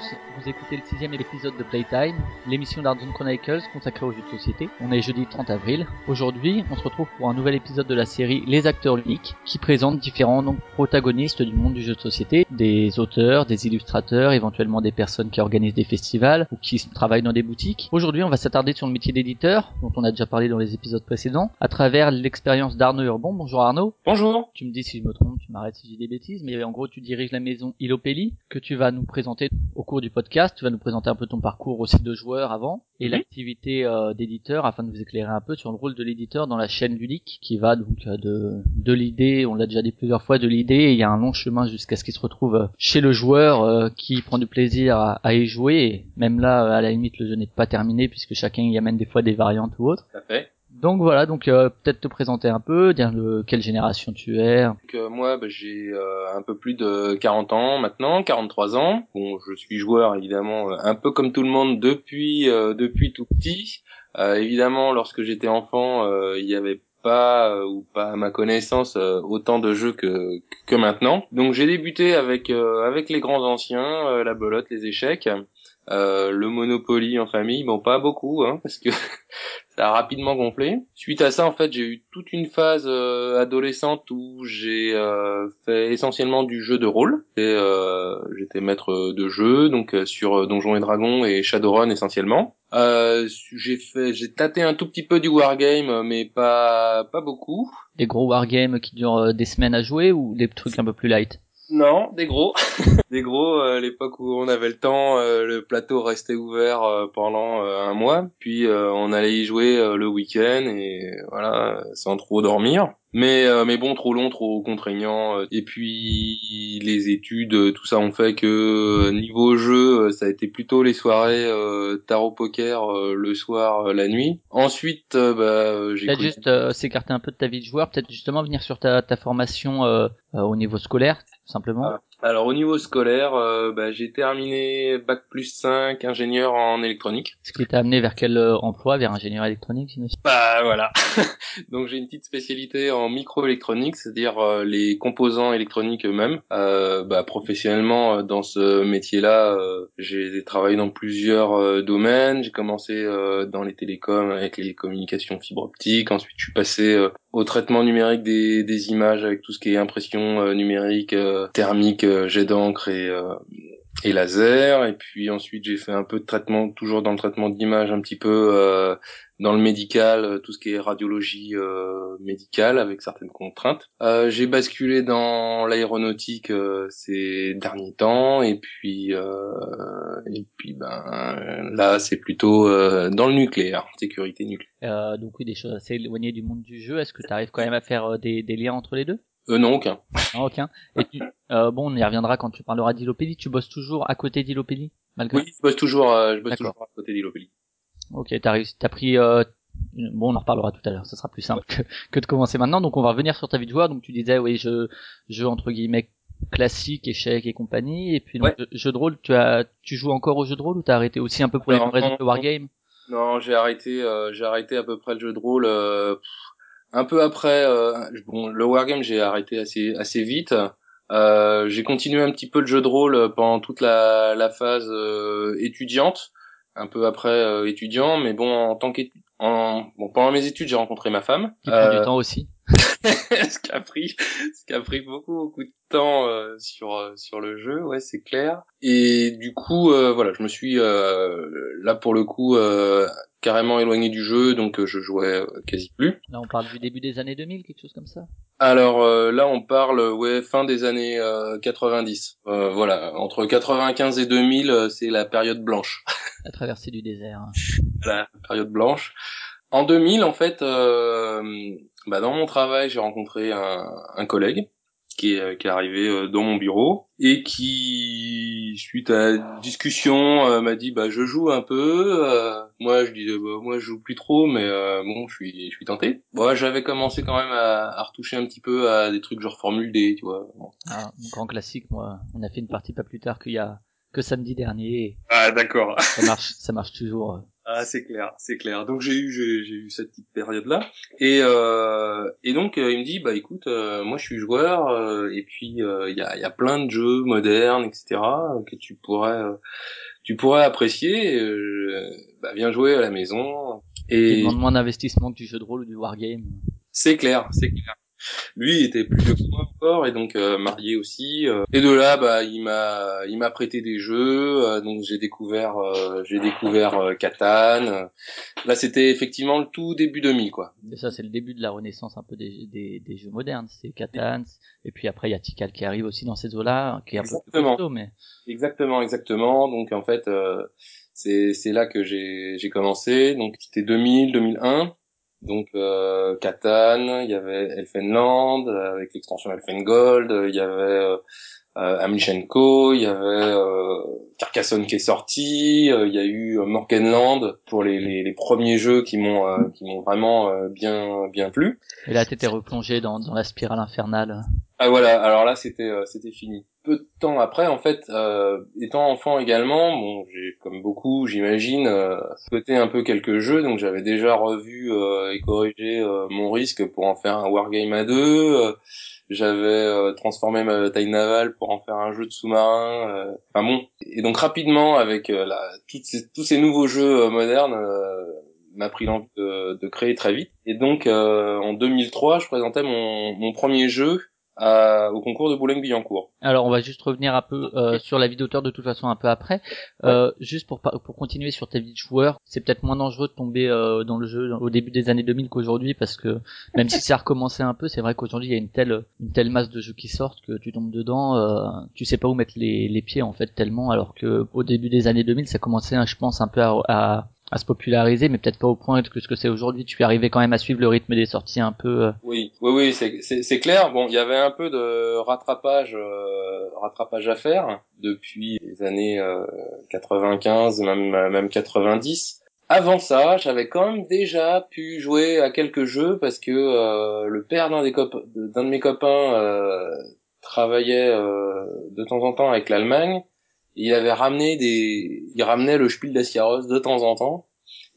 Vous écoutez le sixième épisode de Playtime, l'émission d'Ardzone Chronicles consacrée aux jeux de société. On est jeudi 30 avril. Aujourd'hui, on se retrouve pour un nouvel épisode de la série Les acteurs uniques, qui présente différents donc, protagonistes du monde du jeu de société, des auteurs, des illustrateurs, éventuellement des personnes qui organisent des festivals ou qui travaillent dans des boutiques. Aujourd'hui, on va s'attarder sur le métier d'éditeur, dont on a déjà parlé dans les épisodes précédents, à travers l'expérience d'Arnaud Urbon. Bonjour Arnaud. Bonjour. Tu me dis si je me trompe, tu m'arrêtes si j'ai des bêtises, mais en gros, tu diriges la maison Ilopelli, que tu vas nous présenter au cours du podcast. Tu vas nous présenter un peu ton parcours aussi de joueur avant et Mhm. l'activité euh, d'éditeur afin de vous éclairer un peu sur le rôle de l'éditeur dans la chaîne ludique qui va donc euh, de, de l'idée, on l'a déjà dit plusieurs fois, de l'idée, il y a un long chemin jusqu'à ce qu'il se retrouve chez le joueur euh, qui prend du plaisir à, à y jouer. Et même là, euh, à la limite, le jeu n'est pas terminé puisque chacun y amène des fois des variantes ou autres. Fait. Donc voilà, donc euh, peut-être te présenter un peu, dire de quelle génération tu es. Donc, euh, moi, bah, j'ai euh, un peu plus de 40 ans maintenant, 43 ans. Bon, je suis joueur évidemment, un peu comme tout le monde depuis euh, depuis tout petit. Euh, évidemment, lorsque j'étais enfant, euh, il y avait pas euh, ou pas à ma connaissance euh, autant de jeux que que maintenant. Donc j'ai débuté avec euh, avec les grands anciens, euh, la belote, les échecs, le Monopoly en famille. Bon, pas beaucoup, hein, parce que a rapidement gonflé. Suite à ça, en fait, j'ai eu toute une phase euh, adolescente où j'ai euh, fait essentiellement du jeu de rôle. Euh, j'étais maître de jeu, donc euh, sur euh, Donjons et Dragons et Shadowrun essentiellement. Euh, j'ai fait, j'ai tâté un tout petit peu du wargame, mais pas pas beaucoup. Des gros wargames qui durent des semaines à jouer ou des trucs un peu plus light? Non, des gros. des gros, euh, l'époque où on avait le temps, euh, le plateau restait ouvert euh, pendant euh, un mois, puis euh, on allait y jouer euh, le week-end et voilà, sans trop dormir. Mais euh, mais bon, trop long, trop contraignant. euh, Et puis les études, euh, tout ça ont fait que euh, niveau jeu, euh, ça a été plutôt les soirées euh, tarot poker euh, le soir, euh, la nuit. Ensuite, euh, bah, euh, j'ai Peut-être juste euh, s'écarter un peu de ta vie de joueur, peut-être justement venir sur ta, ta formation euh, euh, au niveau scolaire, simplement. Alors au niveau scolaire, euh, bah, j'ai terminé bac plus 5, ingénieur en électronique. Ce qui t'a amené vers quel euh, emploi? Vers ingénieur électronique, j'imagine? Bah voilà. Donc j'ai une petite spécialité en microélectronique, c'est-à-dire euh, les composants électroniques eux-mêmes. Euh, bah, professionnellement euh, dans ce métier-là, j'ai travaillé dans plusieurs domaines. J'ai commencé dans les télécoms avec les communications fibre optique. Ensuite je suis passé au traitement numérique des, images avec tout ce qui est impression euh, numérique, euh, thermique, euh, jet d'encre et et laser. Et puis ensuite j'ai fait un peu de traitement toujours dans le traitement d'image un petit peu dans le médical euh, tout ce qui est radiologie euh, médicale avec certaines contraintes. Euh, j'ai basculé dans l'aéronautique euh, ces derniers temps. Et puis euh, et puis ben là c'est plutôt euh, dans le nucléaire sécurité nucléaire. Euh, Donc oui, des choses assez éloignées du monde du jeu. Est-ce que tu arrives quand même à faire des, des liens entre les deux? Euh, non aucun. Non, aucun. Et tu, euh, bon, on y reviendra quand tu parleras d'Ilopédie. Tu bosses toujours à côté d'Ilopédie malgré oui je bosse toujours euh, je bosse toujours à côté d'Ilopélie Ok, t'as réussi, t'as pris. Euh... Bon, on en reparlera tout à l'heure. Ça sera plus simple que, que de commencer maintenant. Donc, on va revenir sur ta vie de joueur. Donc, tu disais, oui, jeu, jeu entre guillemets classique, échec et compagnie. Et puis, donc, Ouais. jeu- de rôle. Tu as, tu joues encore au jeu de rôle ou t'as arrêté aussi un peu pour les mêmes raisons non, que le wargame? Non, j'ai arrêté, euh, j'ai arrêté à peu près le jeu de rôle. euh, un peu après, euh, bon, le wargame, j'ai arrêté assez assez vite. Euh, j'ai continué un petit peu le jeu de rôle pendant toute la, la phase euh, étudiante, un peu après euh, étudiant, mais bon, en tant qu'étudiant, bon, pendant mes études, j'ai rencontré ma femme. Qui prend Euh, du temps aussi. ce qui a pris ce qui a pris beaucoup beaucoup de temps euh, sur euh, sur le jeu ouais c'est clair et du coup euh, voilà je me suis euh, là pour le coup euh, carrément éloigné du jeu donc je jouais quasi plus Là, on parle du début des années 2000, quelque chose comme ça? alors euh, là on parle ouais fin des années euh, 90 Euh, voilà entre 95 et 2000 euh, c'est la période blanche La traversée du désert. hein. la période blanche. En 2000, en fait, euh, bah, dans mon travail, j'ai rencontré un, un collègue qui est, qui est arrivé euh, dans mon bureau et qui, suite à discussion, m'a dit bah je joue un peu. moi je disais bah moi je joue plus trop, mais bon je suis je suis tenté. Bon, j'avais commencé quand même à, à, retoucher un petit peu à des trucs genre Formule D, tu vois. Ah, grand classique, moi. On a fait une partie pas plus tard qu'il y a que samedi dernier. Ah d'accord. Ça marche, ça marche toujours. Ah c'est clair, c'est clair. Donc j'ai eu j'ai eu cette petite période là et euh, et donc euh, il me dit bah écoute euh, moi je suis joueur euh, et puis il y a il y a plein de jeux modernes etc que tu pourrais tu pourrais apprécier bah viens jouer à la maison et demande moins d'investissement que du jeu de rôle ou du wargame. C'est clair, c'est clair. Lui était plus vieux que moi encore et donc euh, marié aussi. Euh. et de là, bah, il m'a, il m'a prêté des jeux. Euh, donc j'ai découvert, j'ai découvert Catan. Là, c'était effectivement le tout début 2000, quoi. Et ça, c'est le début de la renaissance un peu des, des, des jeux modernes. C'est Catan. Et puis après, il y a Tikal qui arrive aussi dans ces eaux-là, qui est un exactement. peu plus mais. Exactement, exactement. Donc en fait, c'est c'est là que j'ai j'ai commencé. Donc c'était 2000, 2001. Donc euh, Catan, il y avait Elfenland avec l'extension Elfengold, il y avait euh, euh Amlichenko, il y avait euh, Carcassonne qui est sorti, euh, il y a eu Morkenland pour les, les, les, premiers jeux qui m'ont qui m'ont vraiment bien bien plu. Et là t'étais replongé dans, dans la spirale infernale. Ah voilà, alors là c'était c'était fini peu de temps après, en fait, euh, étant enfant également, bon, j'ai comme beaucoup, j'imagine, euh, souhaité un peu quelques jeux, donc j'avais déjà revu euh, et corrigé euh, mon risque pour en faire un wargame à deux. Euh, j'avais transformé ma taille navale pour en faire un jeu de sous-marin. enfin bon, et donc rapidement avec la, ces, tous ces nouveaux jeux modernes m'a pris l'envie de, de, créer très vite. Et donc en 2003, je présentais mon, mon premier jeu au concours de Boulogne-Billancourt. Alors on va juste revenir un peu euh, sur la vie d'auteur de toute façon un peu après. Euh, juste pour pour continuer sur ta vie de joueur, c'est peut-être moins dangereux de tomber euh, dans le jeu au début des années 2000 qu'aujourd'hui parce que même si ça a recommencé un peu, c'est vrai qu'aujourd'hui il y a une telle une telle masse de jeux qui sortent que tu tombes dedans, euh, tu sais pas où mettre les, les pieds en fait tellement alors que au début des années 2000 ça commençait je pense un peu à, à à se populariser, mais peut-être pas au point que ce que c'est aujourd'hui. Tu arrivé quand même à suivre le rythme des sorties un peu. Euh. Oui, oui, oui, c'est clair. Bon, il y avait un peu de rattrapage, euh, rattrapage à faire depuis les années euh, 95, même même 90. Avant ça, j'avais quand même déjà pu jouer à quelques jeux parce que euh, le père d'un des d'un de mes copains euh, travaillait de temps en temps avec l'Allemagne il avait ramené des, il ramenait le Spiel des Jahres de temps en temps.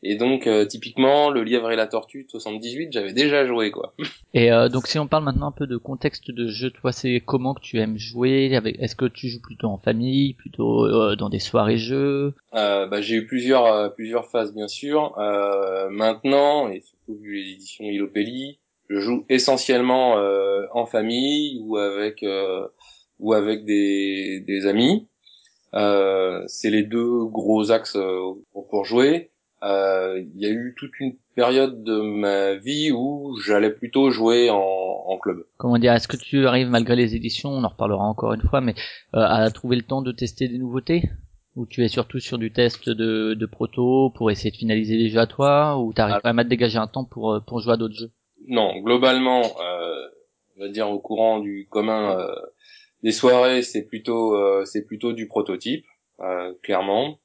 Et donc euh, typiquement le lièvre et la tortue de 78, j'avais déjà joué quoi. Et euh, donc si on parle maintenant un peu de contexte de jeu, toi c'est comment que tu aimes jouer Est-ce que tu joues plutôt en famille, plutôt euh, dans des soirées jeux? Bah, j'ai eu plusieurs plusieurs phases bien sûr. maintenant et surtout vu les éditions Ilopelli, je joue essentiellement en famille ou avec ou avec des, des amis. Euh, c'est les deux gros axes euh, pour, jouer. Euh, il y a eu toute une période de ma vie où j'allais plutôt jouer en, en, club. Comment dire Est-ce que tu arrives malgré les éditions, on en reparlera encore une fois, mais à trouver le temps de tester des nouveautés? Ou tu es surtout sur du test de, de proto pour essayer de finaliser les jeux à toi? Ou t'arrives quand même à te dégager un temps pour pour jouer à d'autres jeux? Non, globalement, euh, on va dire au courant du commun les soirées, c'est plutôt euh, c'est plutôt du prototype, euh, clairement,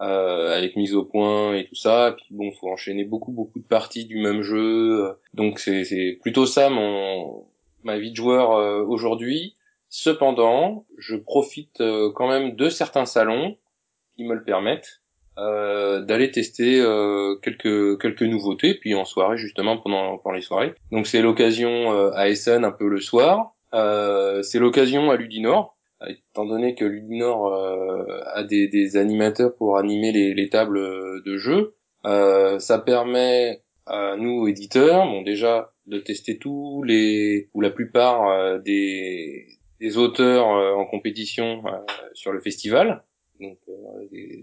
euh, avec mise au point et tout ça. Puis bon, faut enchaîner beaucoup beaucoup de parties du même jeu. Donc c'est plutôt ça mon ma vie de joueur aujourd'hui. Cependant, je profite quand même de certains salons qui me le permettent euh, d'aller tester euh, quelques quelques nouveautés puis en soirée justement pendant pendant les soirées donc c'est l'occasion euh, à Essen un peu le soir c'est l'occasion à Ludinor, étant donné que Ludinor euh, a des, des, animateurs pour animer les, les tables de jeu. Euh, ça permet à nous éditeurs, bon déjà de tester tous les ou la plupart des, des auteurs en compétition sur le festival, donc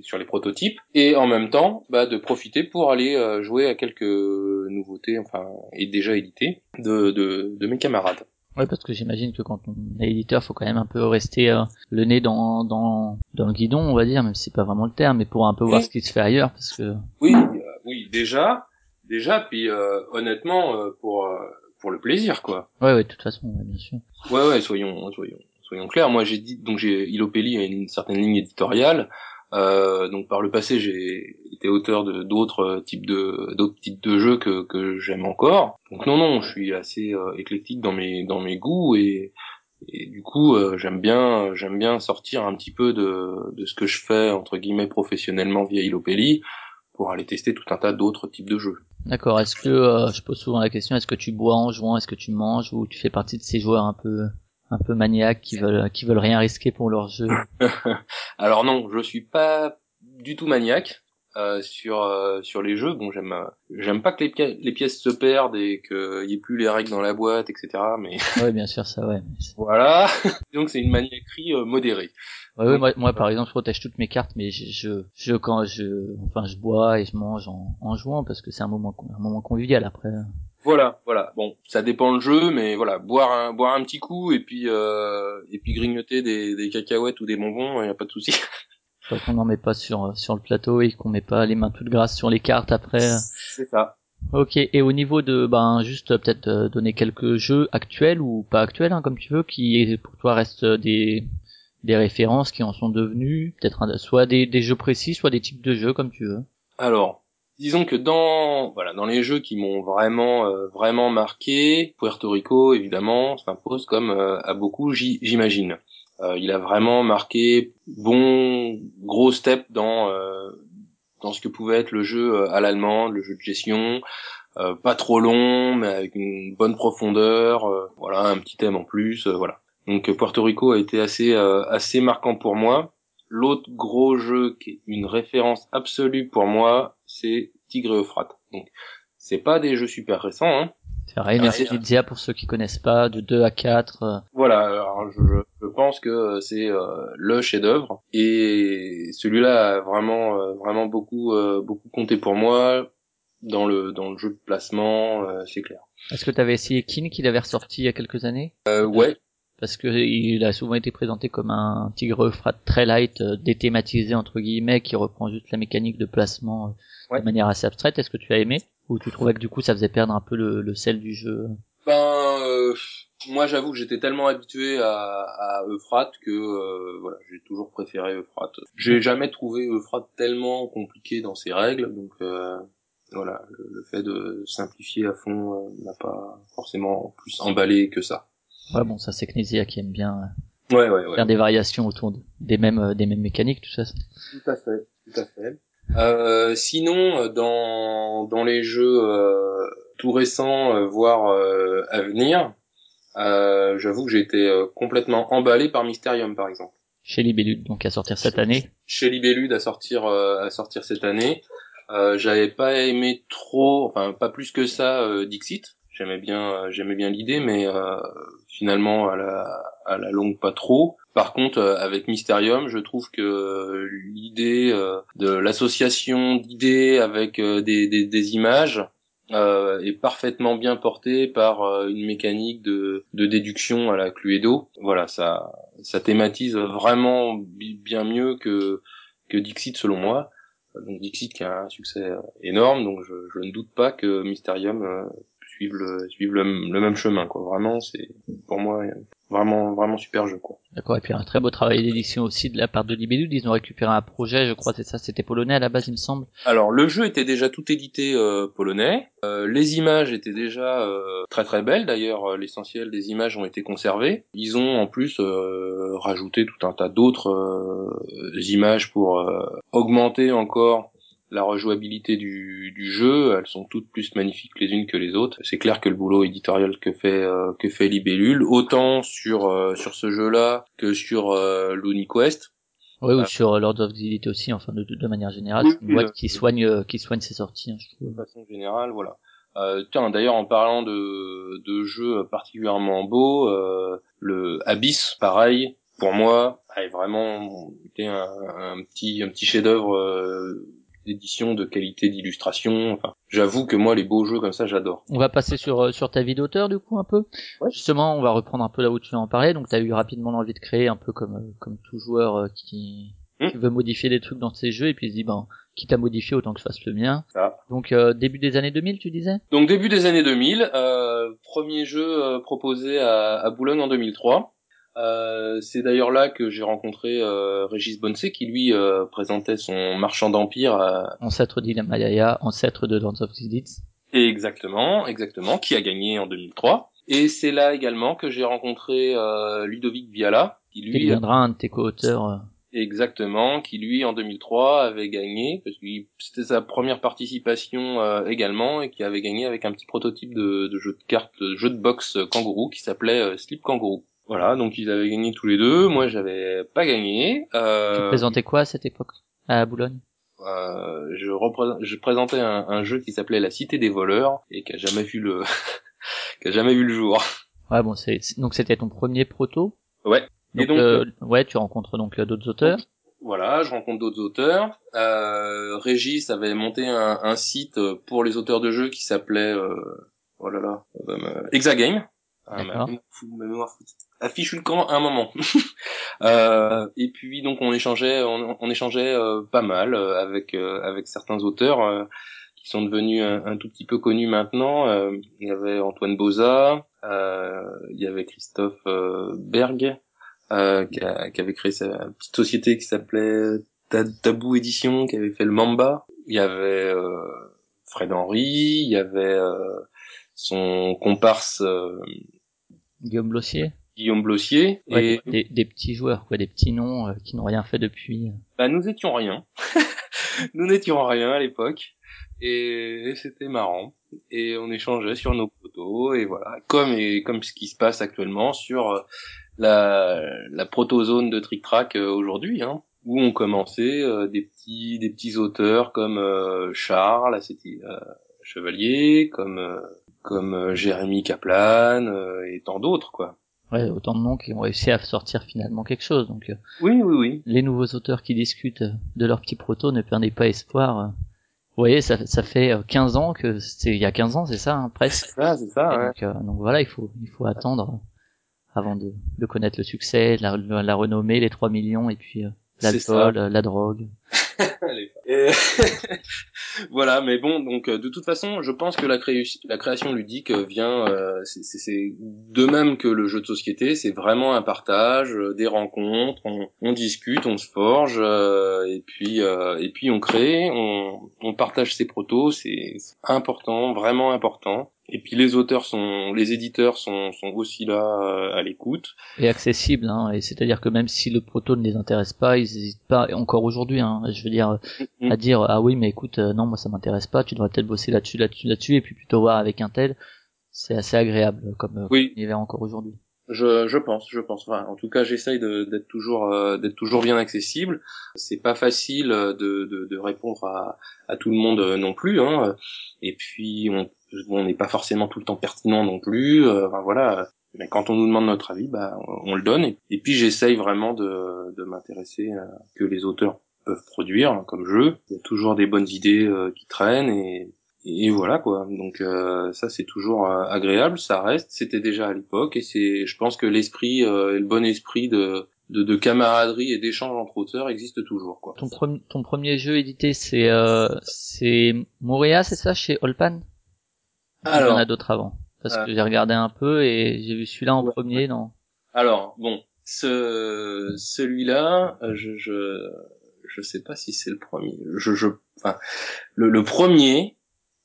sur les prototypes, et en même temps bah, de profiter pour aller jouer à quelques nouveautés, enfin et déjà éditées de, de, de mes camarades. Ouais, parce que j'imagine que quand on est éditeur, faut quand même un peu rester euh, le nez dans, dans, dans le guidon, on va dire, même si c'est pas vraiment le terme, mais pour un peu voir ce qui se fait ailleurs, parce que. Oui, euh, oui, déjà, déjà, puis euh, honnêtement, pour pour le plaisir, quoi. Ouais, ouais, de toute façon, bien sûr. Ouais, ouais, soyons, soyons, soyons clairs. Moi, j'ai dit, donc j'ai, Ilopelli a une certaine ligne éditoriale. Euh, donc par le passé, j'ai été auteur de d'autres types de d'autres types de jeux que que j'aime encore. Donc non, non, je suis assez euh, éclectique dans mes dans mes goûts et et du coup, euh, j'aime bien, j'aime bien sortir un petit peu de, de ce que je fais entre guillemets professionnellement via Ilopelli pour aller tester tout un tas d'autres types de jeux. D'accord. Est-ce que euh, je pose souvent la question est-ce que tu bois en jouant, est-ce que tu manges ou tu fais partie de ces joueurs un peu un peu maniaques qui veulent qui veulent rien risquer pour leur jeu Alors non, je suis pas du tout maniaque. Euh, sur euh, sur les jeux. Bon, j'aime euh, j'aime pas que les, les, pièces se perdent et qu'il y ait plus les règles dans la boîte, etc. Mais ouais, bien sûr, ça ouais. voilà. Donc c'est une maniaquerie modérée. Ouais, ouais, moi, moi, par exemple je protège toutes mes cartes mais je, je, je quand je enfin je bois et je mange en, en jouant parce que c'est un moment un moment convivial après. Voilà, voilà. Bon, ça dépend le jeu, mais voilà, boire un boire un petit coup et puis euh, et puis grignoter des, des cacahuètes ou des bonbons, y a pas de souci. Tant qu'on n'en met pas sur sur le plateau et qu'on met pas les mains toutes grasses sur les cartes après. C'est ça. Ok. Et au niveau de ben juste peut-être euh, donner quelques jeux actuels ou pas actuels hein, comme tu veux qui pour toi restent des des références qui en sont devenues peut-être soit des, des jeux précis soit des types de jeux comme tu veux. Alors disons que dans voilà dans les jeux qui m'ont vraiment euh, vraiment marqué Puerto Rico évidemment s'impose comme euh, à beaucoup j'imagine euh, il a vraiment marqué bon gros step dans euh, dans ce que pouvait être le jeu à l'allemande, le jeu de gestion, pas trop long mais avec une bonne profondeur, voilà un petit thème en plus, voilà. Donc Puerto Rico a été assez assez marquant pour moi. L'autre gros jeu qui est une référence absolue pour moi, c'est Tigre et Euphrate. Donc c'est pas des jeux super récents, hein, c'est pour ceux qui connaissent pas, de 2 à 4. Euh. Voilà, alors je, je pense que c'est euh, le chef-d'œuvre et celui-là a vraiment euh, vraiment beaucoup beaucoup compté pour moi dans le dans le jeu de placement, c'est clair. Est-ce que tu avais essayé Kin qu'il avait ressorti il y a quelques années? Ouais. Parce que il a souvent été présenté comme un tigre frat très light, déthématisé entre guillemets, qui reprend juste la mécanique de placement de manière assez abstraite. Est-ce que tu as aimé ou tu trouvais que du coup ça faisait perdre un peu le, le sel du jeu Ben euh, moi j'avoue que j'étais tellement habitué à, à Euphrate que euh, voilà j'ai toujours préféré Euphrate. J'ai jamais trouvé Euphrate tellement compliqué dans ses règles donc euh, voilà le, fait de simplifier à fond n'a pas forcément plus emballé que ça. Ouais bon ça c'est Knesia qui aime bien ouais, ouais, ouais. faire des variations autour des mêmes des mêmes mécaniques tout ça. Tout à fait tout à fait. Euh, sinon, dans dans les jeux euh, tout récents, euh, voire euh, à venir, j'avoue que j'ai été complètement emballé par Mysterium, par exemple. Chez Libellude, donc à sortir cette année. Chez Libellude à sortir à sortir cette année. J'avais pas aimé trop, enfin pas plus que ça, Dixit. J'aimais bien j'aimais bien l'idée, mais finalement à la à la longue pas trop. Par contre, euh, avec Mysterium, je trouve que l'idée euh, de l'association d'idées avec euh, des, des, des images est parfaitement bien portée par une mécanique de, de déduction à la Cluedo. Voilà, ça, ça thématise vraiment bien mieux que, que Dixit selon moi. Donc Dixit qui a un succès énorme, donc je, je ne doute pas que Mysterium suive le suive le, le, même chemin quoi. Vraiment c'est pour moi vraiment vraiment super jeu quoi. D'accord et puis un très beau travail d'édition aussi de la part de Libellud ils ont récupéré un projet je crois c'est ça c'était polonais à la base il me semble. Alors le jeu était déjà tout édité euh, polonais. Euh, les images étaient déjà euh, très très belles. D'ailleurs l'essentiel des images ont été conservées. Ils ont en plus euh, rajouté tout un tas d'autres images pour augmenter encore la rejouabilité du, du, jeu, elles sont toutes plus magnifiques les unes que les autres. C'est clair que le boulot éditorial que fait euh, que fait Libellule, autant sur euh, sur ce jeu-là que sur euh, Quest. Oui, ou sur Lord of the aussi, enfin de, de, manière générale, c'est une boîte qui soigne euh, qui soigne ses sorties, hein, je trouve. De façon générale, voilà. Euh, tiens, d'ailleurs, en parlant de, de jeux particulièrement beaux, le Abyss, pareil, pour moi, a vraiment été un, un petit un petit chef-d'œuvre d'édition, de qualité d'illustration. Enfin, j'avoue que moi, les beaux jeux comme ça, j'adore. On va passer sur euh, sur ta vie d'auteur du coup un peu. Justement, on va reprendre un peu là où tu en parlais. Donc, tu as eu rapidement l'envie de créer un peu comme euh, comme tout joueur euh, qui Hmm. Tu veux modifier des trucs dans ces jeux et puis il se dit ben quitte à modifier autant que je fasse le mien. Ça. Donc euh, début des années 2000 tu disais? Donc début des années 2000, euh, premier jeu euh, proposé à, à, Boulogne en 2003. Euh, c'est d'ailleurs là que j'ai rencontré euh, Régis Bonse qui lui euh, présentait son Marchand d'Empire. À... Ancêtre d'Ilamalaya, ancêtre de Dance of. Exactement, exactement, qui a gagné en 2003. Et c'est là également que j'ai rencontré Ludovic Viala, qui lui qui deviendra un de tes co-auteurs. Exactement, qui lui en 2003 avait gagné parce que c'était sa première participation euh, également et qui avait gagné avec un petit prototype de, de jeu de cartes, de jeu de boxe kangourou qui s'appelait euh, Slip Kangourou. Voilà, donc ils avaient gagné tous les deux. Moi, j'avais pas gagné. Euh... Tu présentais quoi à cette époque à Boulogne? Euh, je, je présentais un, un jeu qui s'appelait La Cité des voleurs et qui a jamais vu le qui a jamais vu le jour. Ouais, bon, c'est donc c'était ton premier proto? Ouais. Donc, donc euh, ouais, tu rencontres donc euh, d'autres auteurs. voilà, je rencontre d'autres auteurs. Euh, Régis avait monté un, un, site pour les auteurs de jeux qui s'appelait euh, oh là là, euh. Ah, Affiche le camp à un moment. euh, et puis donc on échangeait, on, on échangeait euh, pas mal avec avec certains auteurs qui sont devenus un, un, tout petit peu connus maintenant. il y avait Antoine Boza, il y avait Christophe Berg, euh, qui, qui, avait créé sa petite société qui s'appelait Tabou Édition, qui avait fait le Mamba. Il y avait euh, Fred Henry, il y avait euh, son comparse euh, Guillaume Blossier. Guillaume Blossier et des, des, petits joueurs, quoi, des petits noms qui n'ont rien fait depuis. Bah nous étions rien. nous n'étions rien à l'époque et, c'était marrant et on échangeait sur nos photos et voilà comme et comme ce qui se passe actuellement sur la, la protozone de Trick Track euh, aujourd'hui, hein, où ont commencé euh, des petits des petits auteurs comme euh, Charles, c'était Chevalier, comme comme Jérémy Kaplan et tant d'autres quoi. Ouais, autant de noms qui ont réussi à sortir finalement quelque chose. Donc oui, oui, oui. Les nouveaux auteurs qui discutent de leur petit proto ne perdez pas espoir. Vous voyez, ça, ça fait 15 ans que c'est il y a 15 ans, c'est ça, hein, presque. C'est ça, c'est ça. Ouais. Donc, donc, voilà, il faut il faut attendre avant de, de connaître le succès, la, la renommée, les 3 millions et puis euh, l'alcool, la drogue. voilà, mais bon, donc euh, de toute façon, je pense que la, création ludique vient, euh, c'est de même que le jeu de société, c'est vraiment un partage, euh, des rencontres, on, on, discute, on se forge, et puis et puis on crée, on, on partage ses protos, c'est important, vraiment important. Et puis les auteurs sont, les éditeurs sont, sont aussi là euh, à l'écoute. Et accessibles, hein. Et c'est-à-dire que même si le proto ne les intéresse pas, ils n'hésitent pas, encore aujourd'hui, hein, je veux dire, mm-hmm. à dire ah oui mais écoute, euh, non moi ça m'intéresse pas, tu devrais peut-être bosser là-dessus, là-dessus, là-dessus, et puis plutôt voir avec un tel. C'est assez agréable comme, euh, oui. univers encore aujourd'hui. Je, je pense, je pense. Enfin, en tout cas, j'essaye d'être toujours d'être toujours bien accessible. C'est pas facile de, de, de répondre à, à tout le monde non plus. Hein. Et puis, on on n'est pas forcément tout le temps pertinent non plus. Euh, enfin, voilà. Mais quand on nous demande notre avis, bah, on, le donne. Et, puis j'essaye vraiment de, de m'intéresser à que les auteurs peuvent produire comme jeu. Il y a toujours des bonnes idées euh, qui traînent et, et voilà quoi. Donc euh, ça c'est toujours agréable, ça reste. C'était déjà à l'époque et c'est, je pense que l'esprit, le bon esprit de de, de camaraderie et d'échange entre auteurs existe toujours quoi. Ton, ton premier jeu édité c'est c'est Moria, c'est ça chez Olpan? Alors, il y en a d'autres avant. Parce que j'ai regardé un peu et j'ai vu celui-là en premier, non Alors, bon, ce, celui-là, euh, je, je, je sais pas si c'est le premier. Je, je, enfin, le, le premier,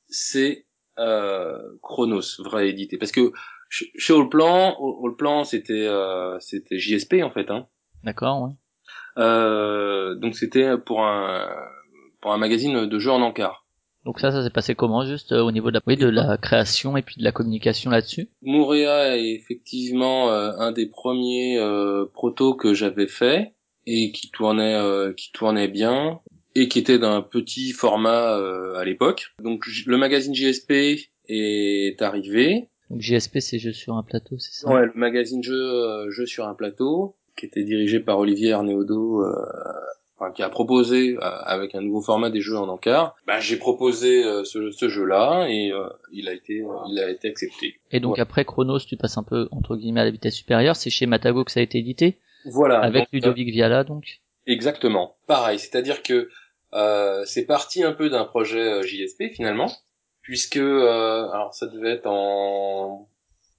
c'est euh, Chronos, vrai édité. Parce que chez Allplan, Allplan, c'était, euh, c'était JSP en fait, hein. D'accord, ouais. Euh, donc c'était pour un, pour un magazine de jeux en encart. Donc ça, ça s'est passé comment juste euh, au niveau de la, oui, de la création et puis de la communication là-dessus? Mouria est effectivement euh, un des premiers euh, protos que j'avais fait et qui tournait, euh, qui tournait bien et qui était d'un petit format à l'époque. Donc le magazine JSP est arrivé. Donc JSP, c'est Jeux sur un plateau, c'est ça? Ouais, le magazine Jeux, Jeux sur un plateau, qui était dirigé par Olivier Qui a proposé euh, avec un nouveau format des jeux en encart, bah, j'ai proposé euh, ce, ce jeu-là et euh, il a été il a été accepté. Et donc après Chronos, tu passes un peu entre guillemets à la vitesse supérieure, c'est chez Matago que ça a été édité. Voilà. Avec Ludovic Viala donc. Exactement. Pareil, c'est-à-dire que euh, c'est parti un peu d'un projet JSP finalement, puisque alors ça devait être en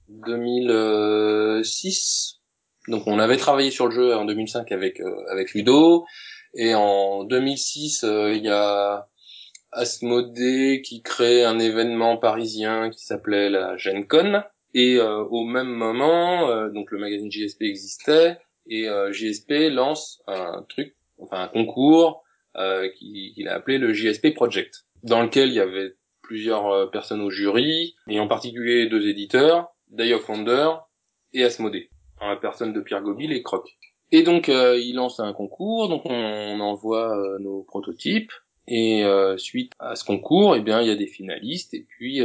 2006. Donc on avait travaillé sur le jeu en 2005 avec avec Ludo et en 2006 il y a Asmodée qui crée un événement parisien qui s'appelait la Gen Con et au même moment donc le magazine JSP existait et euh, JSP lance un truc, enfin un concours euh, qu'il a appelé le JSP Project, dans lequel il y avait plusieurs euh, personnes au jury, et en particulier deux éditeurs, Day of Wonder et Asmodée, en la personne de Pierre Gobil et Croc. Et donc euh, il lance un concours, donc on, envoie euh, nos prototypes, et euh, suite à ce concours, eh bien il y a des finalistes, et puis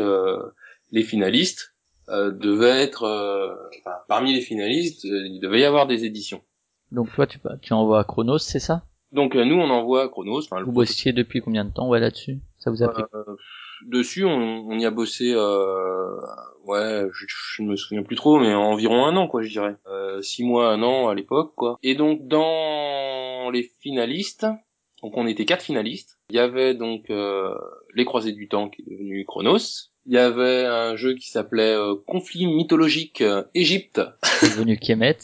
les finalistes euh, devait être, euh, enfin, parmi les finalistes, euh, il devait y avoir des éditions. Donc toi, tu, tu envoies Chronos, c'est ça? Donc nous, on envoie Chronos. Vous bossiez depuis combien de temps ouais, là-dessus? Ça vous a pris Dessus, on, on, y a bossé, ouais, je, je, ne me souviens plus trop, mais environ un an, quoi, je dirais. six mois, un an à l'époque, quoi. Et donc dans les finalistes, donc on était quatre finalistes. Il y avait donc les Croisés du Temps qui est devenu Chronos, il y avait un jeu qui s'appelait euh, Conflit mythologique euh, Égypte. devenu Kemet.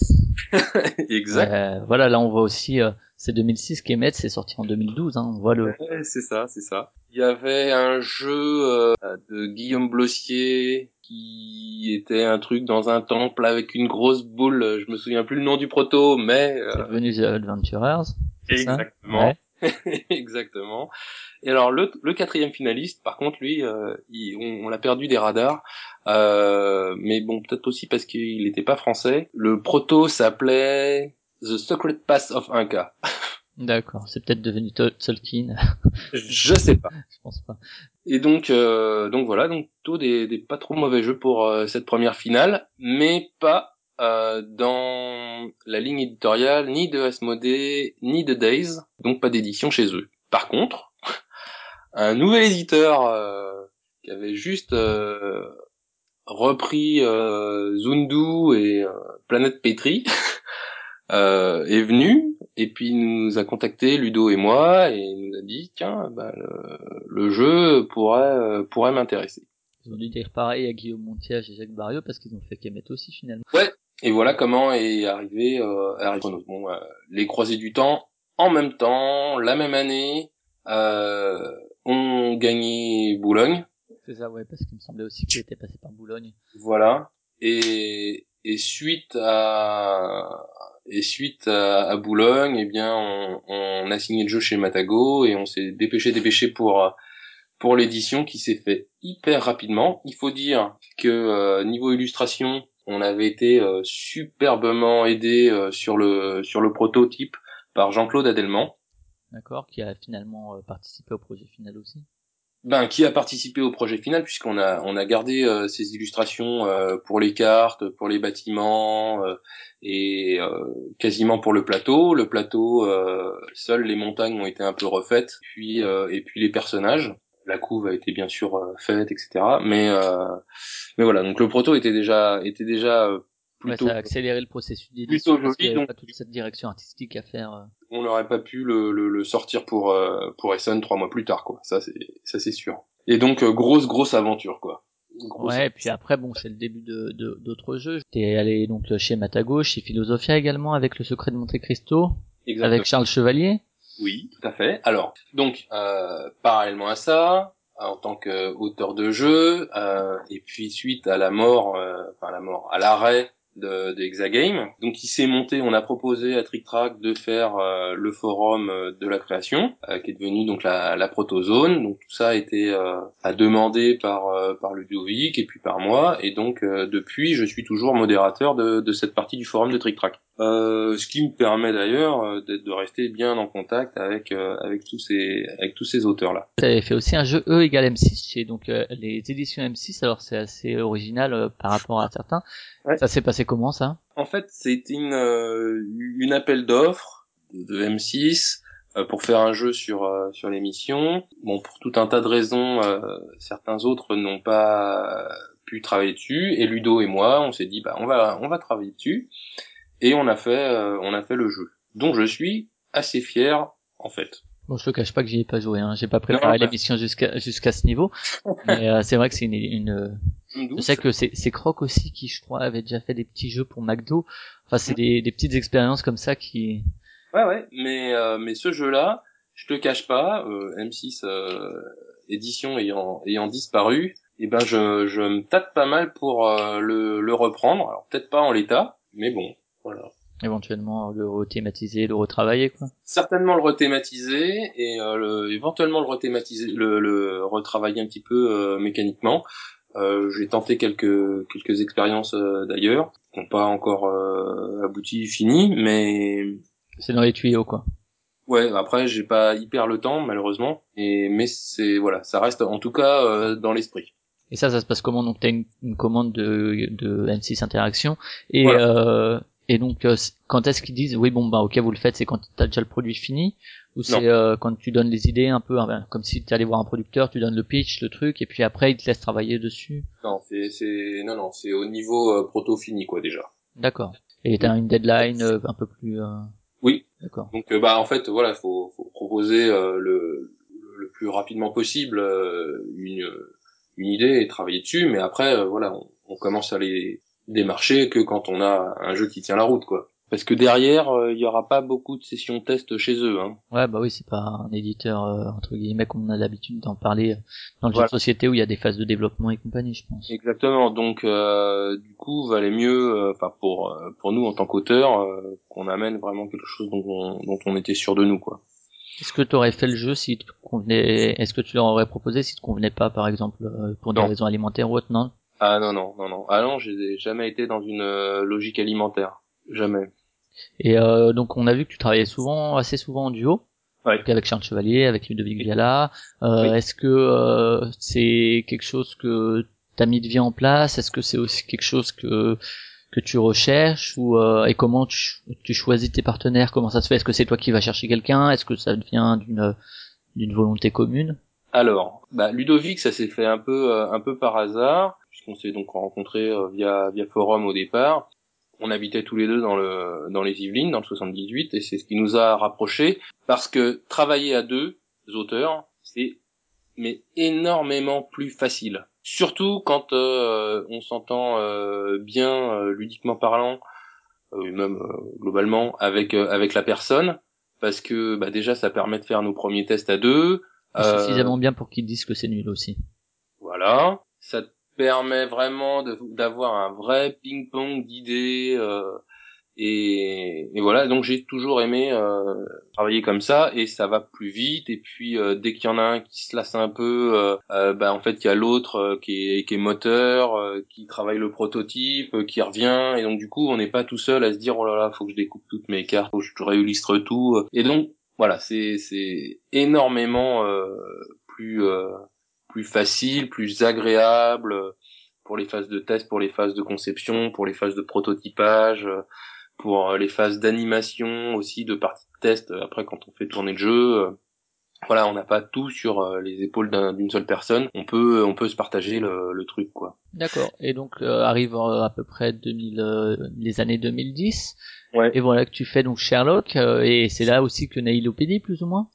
exact. Euh, voilà, là on voit aussi, c'est 2006, Kemet, c'est sorti en 2012, hein, on voit le... c'est ça, c'est ça. Il y avait un jeu de Guillaume Blossier qui était un truc dans un temple avec une grosse boule, je me souviens plus le nom du proto, mais... Devenu The Adventurers. Exactement. Exactement. Et alors le, le quatrième finaliste, par contre, lui, euh, on, l'a perdu des radars. Euh, mais bon, peut-être aussi parce qu'il n'était pas français. Le proto s'appelait The Secret Pass of Inca. D'accord, c'est peut-être devenu Tolkien. Je sais pas. Je pense pas. Et donc, euh, donc voilà, donc tout des, des pas trop mauvais jeux pour euh, cette première finale, mais pas euh, dans la ligne éditoriale ni de Asmodée ni de Days, donc pas d'édition chez eux. Par contre, un nouvel éditeur euh, qui avait juste euh, repris Zundu et Planète Petri est venu et puis nous a contacté Ludo et moi et nous a dit tiens bah, le, jeu pourrait pourrait m'intéresser. Ils ont dû dire pareil à Guillaume Montiage et Jacques Barriot parce qu'ils ont fait Kemet aussi finalement. Ouais, et voilà comment est arrivé, euh, arrivé bon, euh, les croisés du temps en même temps, la même année, euh, ont gagné Boulogne. C'est ça, ouais, parce qu'il me semblait aussi qu'il était passé par Boulogne. Voilà. Et, et suite à et suite à, Boulogne, eh bien, on, on, a signé le jeu chez Matago et on s'est dépêché, dépêché pour pour l'édition qui s'est fait hyper rapidement. Il faut dire que euh, niveau illustration, on avait été euh, superbement aidé euh, sur le sur le prototype par Jean-Claude Adelman. D'accord, qui a finalement euh, participé au projet final aussi. Ben, qui a participé au projet final puisqu'on a on a gardé ses illustrations pour les cartes, pour les bâtiments et quasiment pour le plateau. Le plateau, seules les montagnes ont été un peu refaites, puis et puis les personnages la couve a été bien sûr euh, faite, etc. Mais euh, mais voilà, donc le proto était déjà était déjà euh, plutôt. Ouais, ça a accéléré le processus d'édition parce qu'il n'y avait pas toute cette direction artistique à faire. On n'aurait pas pu le, le, le, sortir pour pour Essen trois mois plus tard, quoi. Ça c'est ça c'est sûr. Et donc grosse grosse aventure, quoi. ouais, et puis après, bon, c'est le début de d'autres jeux. T'es allé donc chez Matago, chez Philosophia également, avec Le Secret de Monte Cristo, avec Charles Chevalier. Oui, tout à fait. Alors, donc, euh, parallèlement à ça, en tant qu'auteur de jeu, euh, et puis suite à la mort, euh, enfin la mort, à l'arrêt de, de Exagame. Donc il s'est monté, on a proposé à Trick Track de faire euh, le forum euh, de la création, euh, qui est devenu donc la, la protozone. Donc tout ça a été à demander par par Ludovic et puis par moi. Et donc depuis, je suis toujours modérateur de, de cette partie du forum de Trick Track. ce qui me permet d'ailleurs d'être de rester bien en contact avec avec tous ces avec tous ces auteurs là. Vous avez fait aussi un jeu E égale M6 chez donc les éditions M6 alors c'est assez original par rapport à certains. Ça s'est passé comment ça? En fait, c'était une, euh, une appel d'offres de M6 euh, pour faire un jeu sur euh, sur l'émission. Bon, pour tout un tas de raisons, certains autres n'ont pas pu travailler dessus. Et Ludo et moi, on s'est dit, bah on va on va travailler dessus. Et on a fait on a fait le jeu, dont je suis assez fier en fait. Bon, je te cache pas que j'y ai pas joué. Hein. J'ai pas préparé bah. l'émission jusqu'à jusqu'à ce niveau, mais euh, c'est vrai que c'est une, une... je sais que c'est c'est Croc aussi qui, je crois, avait déjà fait des petits jeux pour McDo. Enfin, c'est mmh. des, des petites expériences comme ça qui. Ouais, ouais. Mais euh, mais ce jeu-là, je te cache pas, euh, M6 euh, édition ayant ayant disparu, et eh ben je je me tâte pas mal pour euh, le le reprendre. Alors peut-être pas en l'état, mais bon, voilà éventuellement le rethématiser, le retravailler quoi. Certainement le rethématiser et euh, le, éventuellement le rethématiser, le, le retravailler un petit peu euh, mécaniquement. Euh, j'ai tenté quelques quelques expériences euh, d'ailleurs, qui n'ont pas encore euh, abouti, fini, mais c'est dans les tuyaux quoi. Ouais, après j'ai pas hyper le temps malheureusement, et mais c'est voilà, ça reste en tout cas dans l'esprit. Et ça, ça se passe comment? Donc t'as une, une commande de, de M6 Interaction et voilà. Et donc, euh, quand est-ce qu'ils disent, oui, bon, bah, ok, vous le faites, c'est quand t'as déjà le produit fini, ou c'est euh, quand tu donnes les idées un peu, hein, comme si tu allais voir un producteur, tu donnes le pitch, le truc, et puis après, il te laisse travailler dessus? Non, c'est, c'est, non, non, c'est au niveau euh, proto fini, quoi, déjà. D'accord. Et t'as une deadline un peu plus. Oui. D'accord. Donc, bah, en fait, voilà, faut, faut proposer le, le plus rapidement possible une, une idée et travailler dessus, mais après, voilà, on, on commence à les démarcher que quand on a un jeu qui tient la route, quoi. Parce que derrière, euh, il y aura pas beaucoup de sessions test chez eux. Hein. Ouais, bah oui, c'est pas un éditeur euh, entre guillemets comme on a l'habitude d'en parler euh, dans le jeu de société où il y a des phases de développement et compagnie, je pense. Exactement. Donc, du coup, valait mieux, enfin pour pour nous en tant qu'auteur, qu'on amène vraiment quelque chose dont on, dont on était sûr de nous, quoi. Est-ce que tu aurais fait le jeu si te convenait Est-ce que tu leur aurais proposé si te convenait pas, par exemple, pour des raisons alimentaires ou autre Non? Ah non non non non. Ah non, j'ai jamais été dans une euh, logique alimentaire. Jamais. Et euh, donc on a vu que tu travaillais souvent, assez souvent en duo. Ouais. Avec Charles Chevalier, avec Ludovic Viala. Euh, Est-ce que euh, c'est quelque chose que t'as mis de vie en place? Est-ce que c'est aussi quelque chose que que tu recherches? Ou et comment tu, tu choisis tes partenaires? Comment ça se fait? Est-ce que c'est toi qui vas chercher quelqu'un? Est-ce que ça vient d'une d'une volonté commune? Alors, bah, Ludovic, ça s'est fait un peu un peu par hasard. On s'est donc rencontrés euh, via via forum au départ. On habitait tous les deux dans le dans les Yvelines, dans le 78, et c'est ce qui nous a rapprochés, parce que travailler à deux auteurs, c'est mais énormément plus facile. Surtout quand euh, on s'entend euh, bien ludiquement parlant, euh, même globalement avec avec la personne, parce que bah, déjà ça permet de faire nos premiers tests à deux. Suffisamment bien pour qu'ils disent que c'est nul aussi. Voilà, permet vraiment d'avoir un vrai ping-pong d'idées euh, et, et, voilà. Donc j'ai toujours aimé euh, travailler comme ça et ça va plus vite. Et puis euh, dès qu'il y en a un qui se lasse un peu euh, bah en fait il y a l'autre qui est qui est moteur qui travaille le prototype qui revient. Et donc du coup on n'est pas tout seul à se dire oh là là faut que je découpe toutes mes cartes faut que je réillustre tout. Et donc voilà c'est énormément plus plus facile, plus agréable euh, pour les phases de test, pour les phases de conception, pour les phases de prototypage, euh, pour euh, les phases d'animation aussi, de partie de test. Après, quand on fait tourner le jeu, voilà, on n'a pas tout sur les épaules d'une seule personne. On peut, on peut se partager le, truc, quoi. D'accord. Et donc arrive à peu près 2000, les années 2010. Ouais. Et voilà que tu fais donc Sherlock, et c'est là aussi que Nailopédie, plus ou moins?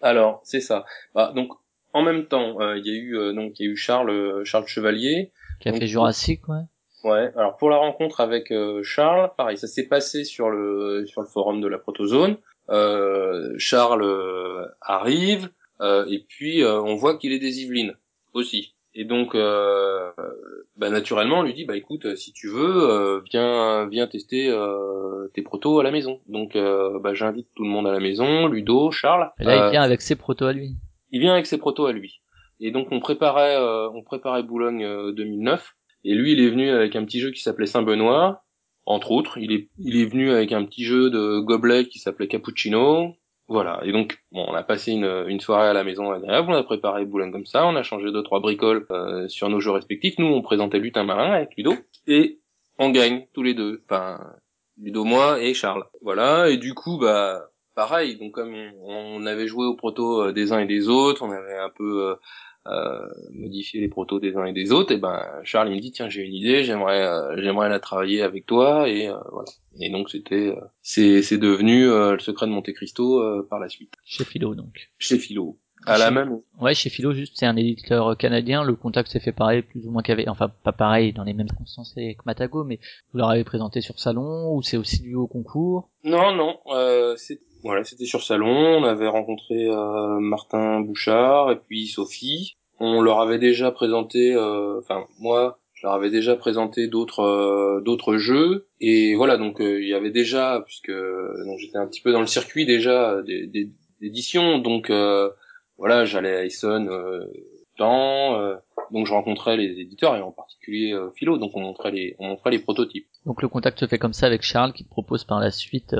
Alors, c'est ça. Bah, donc en même temps, euh, il y a eu euh, donc il y a eu Charles euh, Charles Chevalier qui a fait Jurassic, ouais. Ouais. Alors pour la rencontre avec Charles, pareil, ça s'est passé sur le sur le forum de la Protozone. Charles arrive et puis on voit qu'il est des Yvelines aussi. Et donc, bah, naturellement, on lui dit, bah écoute, si tu veux, viens, viens tester tes protos à la maison. Donc, bah, j'invite tout le monde à la maison, Ludo, Charles. Et là, il vient avec ses protos à lui il vient avec ses protos à lui. Et donc on préparait, euh, on préparait Boulogne 2009. Euh, et lui, il est venu avec un petit jeu qui s'appelait Saint-Benoît, entre autres. Il est, il est venu avec un petit jeu de gobelet qui s'appelait Cappuccino. Voilà. Et donc, bon, on a passé une, une soirée à la maison agréable. On a préparé Boulogne comme ça. On a changé deux trois bricoles euh, sur nos jeux respectifs. Nous, on présentait Lutin Marin avec Ludo. Et on gagne tous les deux. Enfin, Ludo, moi et Charles. Voilà. Et du coup, bah, pareil, donc comme on, avait joué au proto euh, des uns et des autres, on avait un peu euh, modifier les protos des uns et des autres, et ben Charles il me dit tiens j'ai une idée, j'aimerais euh, j'aimerais la travailler avec toi et euh, voilà. Et donc c'était c'est c'est devenu le secret de Monte Cristo par la suite. Chez Philo donc. Chez Philo. À la même. Ouais, chez Philo, juste, c'est un éditeur canadien. Le contact s'est fait pareil, plus ou moins qu'avec, enfin, pas pareil dans les mêmes circonstances que Matago, mais vous leur avez présenté sur salon ou c'est aussi dû au concours? Non, non, euh, c'est voilà, c'était sur salon. On avait rencontré euh, Martin Bouchard et puis Sophie. On leur avait déjà présenté, euh, enfin moi, je leur avais déjà présenté d'autres euh, d'autres jeux et voilà donc il y avait déjà puisque donc j'étais un petit peu dans le circuit déjà d'édition donc voilà j'allais à Essen temps donc je rencontrais les éditeurs et en particulier Philo donc on montrait les on montrait les prototypes. Donc le contact se fait comme ça avec Charles qui propose par la suite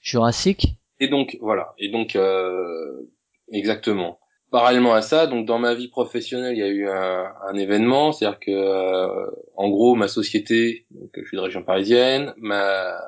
Jurassic et donc voilà, et donc euh, exactement. Parallèlement à ça, donc dans ma vie professionnelle, il y a eu un, un événement, c'est-à-dire que euh, en gros ma société, donc je suis de région parisienne, ma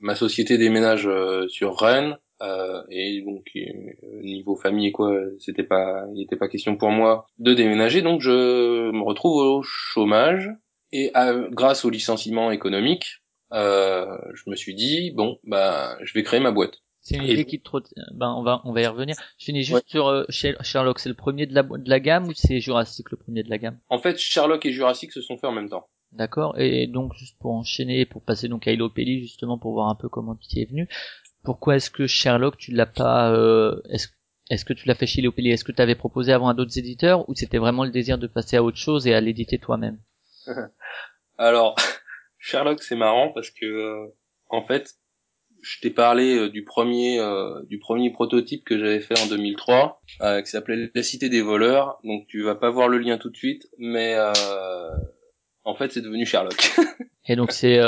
ma société déménage euh, sur Rennes. Euh, et donc euh, niveau famille quoi, c'était pas il n'était pas question pour moi de déménager, donc je me retrouve au chômage. Et grâce au licenciement économique, je me suis dit bon bah je vais créer ma boîte. C'est une idée qui te ben on va on va y revenir. Je finis juste sur euh, Sherlock, c'est le premier de la de la gamme ou c'est Jurassic le premier de la gamme? En fait, Sherlock et Jurassic se sont faits en même temps. D'accord. Et donc juste pour enchaîner, pour passer donc à Ilopelli justement pour voir un peu comment tu y es venu. Pourquoi est-ce que Sherlock tu l'as pas euh, est-ce est-ce que tu l'as fait chez Ilopelli Est-ce que tu avais proposé avant à d'autres éditeurs ou c'était vraiment le désir de passer à autre chose et à l'éditer toi-même? Alors Sherlock c'est marrant parce que euh, en fait je t'ai parlé euh, du premier euh, du premier prototype que j'avais fait en 2003 euh, qui s'appelait La Cité des voleurs. Donc tu vas pas voir le lien tout de suite, mais en fait c'est devenu Sherlock. Et donc c'est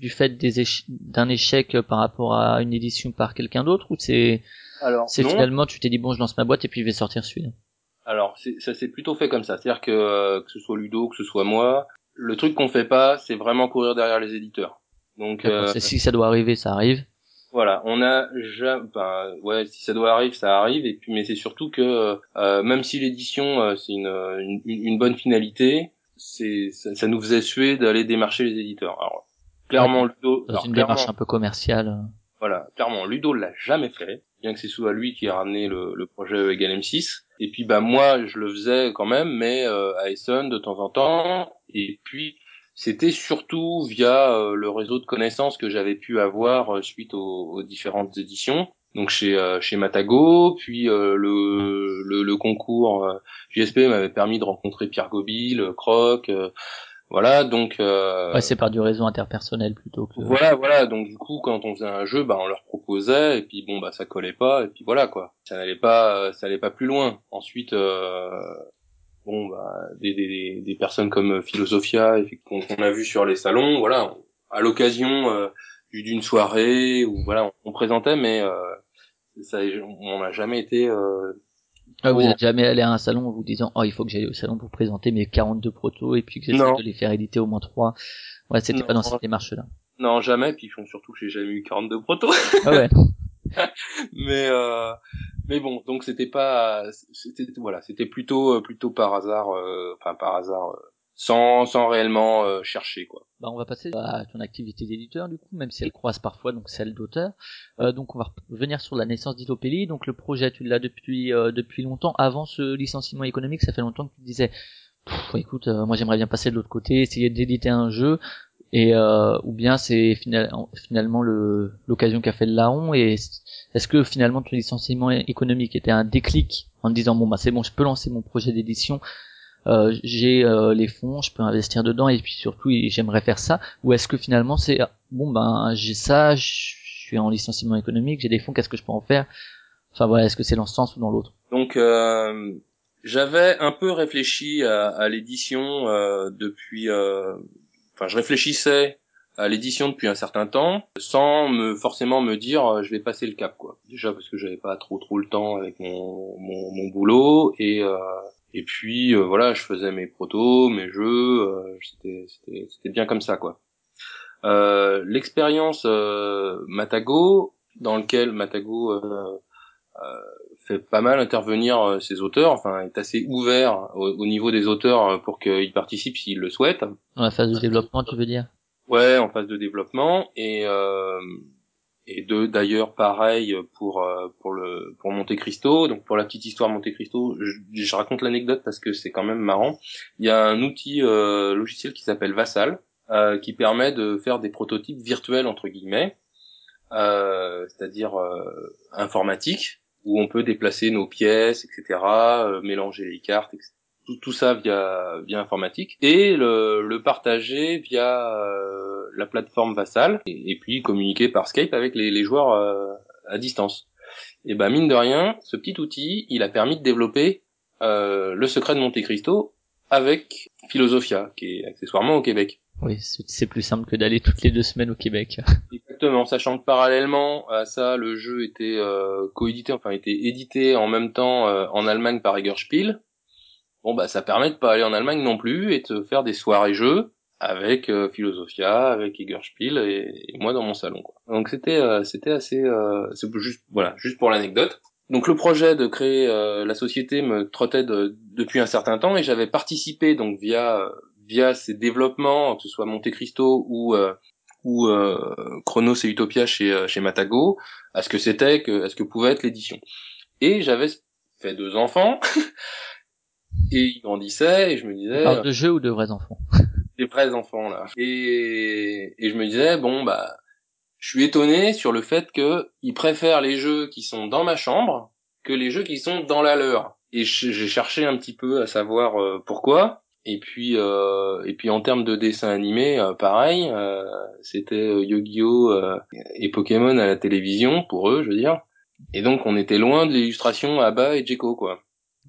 du fait des d'un échec par rapport à une édition par quelqu'un d'autre ou c'est alors c'est finalement tu t'es dit bon je lance ma boîte et puis je vais sortir celui-là. Alors ça s'est plutôt fait comme ça, c'est-à-dire que que ce soit Ludo, que ce soit moi, le truc qu'on fait pas, c'est vraiment courir derrière les éditeurs. Donc euh, si ça doit arriver, ça arrive. Voilà, on a jamais, ben, ouais, si ça doit arriver, ça arrive. Et puis, mais c'est surtout que euh, même si l'édition euh, c'est une, une, une, bonne finalité, c'est ça, ça, nous faisait suer d'aller démarcher les éditeurs. Alors clairement, Ludo, dans une démarche un peu commerciale. Voilà, clairement, Ludo l'a jamais fait, bien que c'est souvent lui qui a ramené le, le projet Egal M6. Et puis bah moi, je le faisais quand même, mais euh, à Essen de temps en temps. Et puis c'était surtout via euh, le réseau de connaissances que j'avais pu avoir euh, suite aux, différentes éditions. Donc chez euh, chez Matago, puis le, le, le concours JSP m'avait permis de rencontrer Pierre Gobil, Croc, voilà, donc ouais, c'est par du réseau interpersonnel plutôt que Voilà, voilà, donc du coup quand on faisait un jeu, bah on leur proposait et puis bon bah ça collait pas et puis voilà quoi. Ça n'allait pas ça allait pas plus loin. Ensuite bon bah des, des, des personnes comme Philosophia qu'on a vu sur les salons voilà à l'occasion euh, d'une soirée où voilà on, présentait mais euh, ça on n'a jamais été euh, ah, vous n'êtes jamais allé à un salon en vous disant oh il faut que j'aille au salon pour présenter mes 42 protos et puis que j'essaie de les faire éditer au moins trois. Ouais c'était pas dans cette démarche là non jamais puis ils font surtout que j'ai jamais eu 42 protos. Ah ouais. Mais euh, mais bon, donc c'était pas, c'était voilà, c'était plutôt euh, plutôt par hasard, euh, enfin par hasard, euh, sans sans réellement chercher quoi. Bah on va passer à ton activité d'éditeur du coup, même si elle croise parfois donc celle d'auteur. donc on va revenir sur la naissance d'Itopélie. Donc le projet tu l'as depuis depuis longtemps. Avant ce licenciement économique, ça fait longtemps que tu disais, écoute, moi j'aimerais bien passer de l'autre côté, essayer d'éditer un jeu et euh, ou bien c'est finalement le l'occasion qu'a fait le larron et est-ce que finalement ton licenciement économique était un déclic en disant bon bah c'est bon je peux lancer mon projet d'édition euh, j'ai euh, les fonds je peux investir dedans et puis surtout j'aimerais faire ça. Ou est-ce que finalement c'est bon ben j'ai ça je suis en licenciement économique j'ai des fonds qu'est-ce que je peux en faire? Enfin voilà est-ce que c'est dans ce sens ou dans l'autre? Donc euh, j'avais un peu réfléchi à, à l'édition euh, depuis enfin je réfléchissais à l'édition depuis un certain temps sans me forcément me dire euh, je vais passer le cap quoi. Déjà parce que j'avais pas trop trop le temps avec mon mon, mon boulot et euh, et puis euh, voilà je faisais mes protos mes jeux c'était c'était c'était bien comme ça quoi. L'expérience Matago dans lequel Matago fait pas mal intervenir ses auteurs, enfin est assez ouvert au, niveau des auteurs pour qu'ils participent s'ils le souhaitent. Dans la phase de développement, tu veux dire? Ouais, en phase de développement. Et et de d'ailleurs pareil pour euh, pour le pour Monte Cristo. Donc pour la petite histoire Monte Cristo je, je raconte l'anecdote parce que c'est quand même marrant. Il y a un outil euh, logiciel qui s'appelle Vassal euh, qui permet de faire des prototypes virtuels entre guillemets euh, c'est-à-dire informatiques où on peut déplacer nos pièces etc mélanger les cartes etc tout, ça via via informatique et le, partager via euh, la plateforme Vassal et, puis communiquer par Skype avec les, joueurs euh, à distance. Et ben mine de rien, ce petit outil, il a permis de développer euh, le secret de Monte Cristo avec Philosophia, qui est accessoirement au Québec. Oui, c'est plus simple que d'aller toutes les deux semaines au Québec. Exactement, sachant que parallèlement à ça, le jeu était euh, coédité, enfin était édité en même temps en Allemagne par Eggerspiel, bon bah ça permet de pas aller en Allemagne non plus et de faire des soirées jeux avec euh, Philosophia, avec Spiel et, et, moi dans mon salon. Quoi. Donc c'était euh, c'était assez euh, c'est juste voilà juste pour l'anecdote. Donc le projet de créer euh, la société me trottait depuis un certain temps et j'avais participé donc via via ces développements que ce soit Monte Cristo ou ou Chronos et Utopia chez chez Matago à ce que c'était que à ce que pouvait être l'édition. Et j'avais fait deux enfants et ils grandissaient et je me disais de jeux ou de vrais enfants? Des vrais enfants là. Et et je me disais bon bah je suis étonné sur le fait que ils préfèrent les jeux qui sont dans ma chambre que les jeux qui sont dans la leur. Et j'ai cherché un petit peu à savoir euh, pourquoi et puis euh, et puis en termes de dessin animé euh, pareil euh, c'était Yu-Gi-Oh et Pokémon à la télévision pour eux je veux dire. Et donc on était loin de l'illustration Abba et Jeko quoi.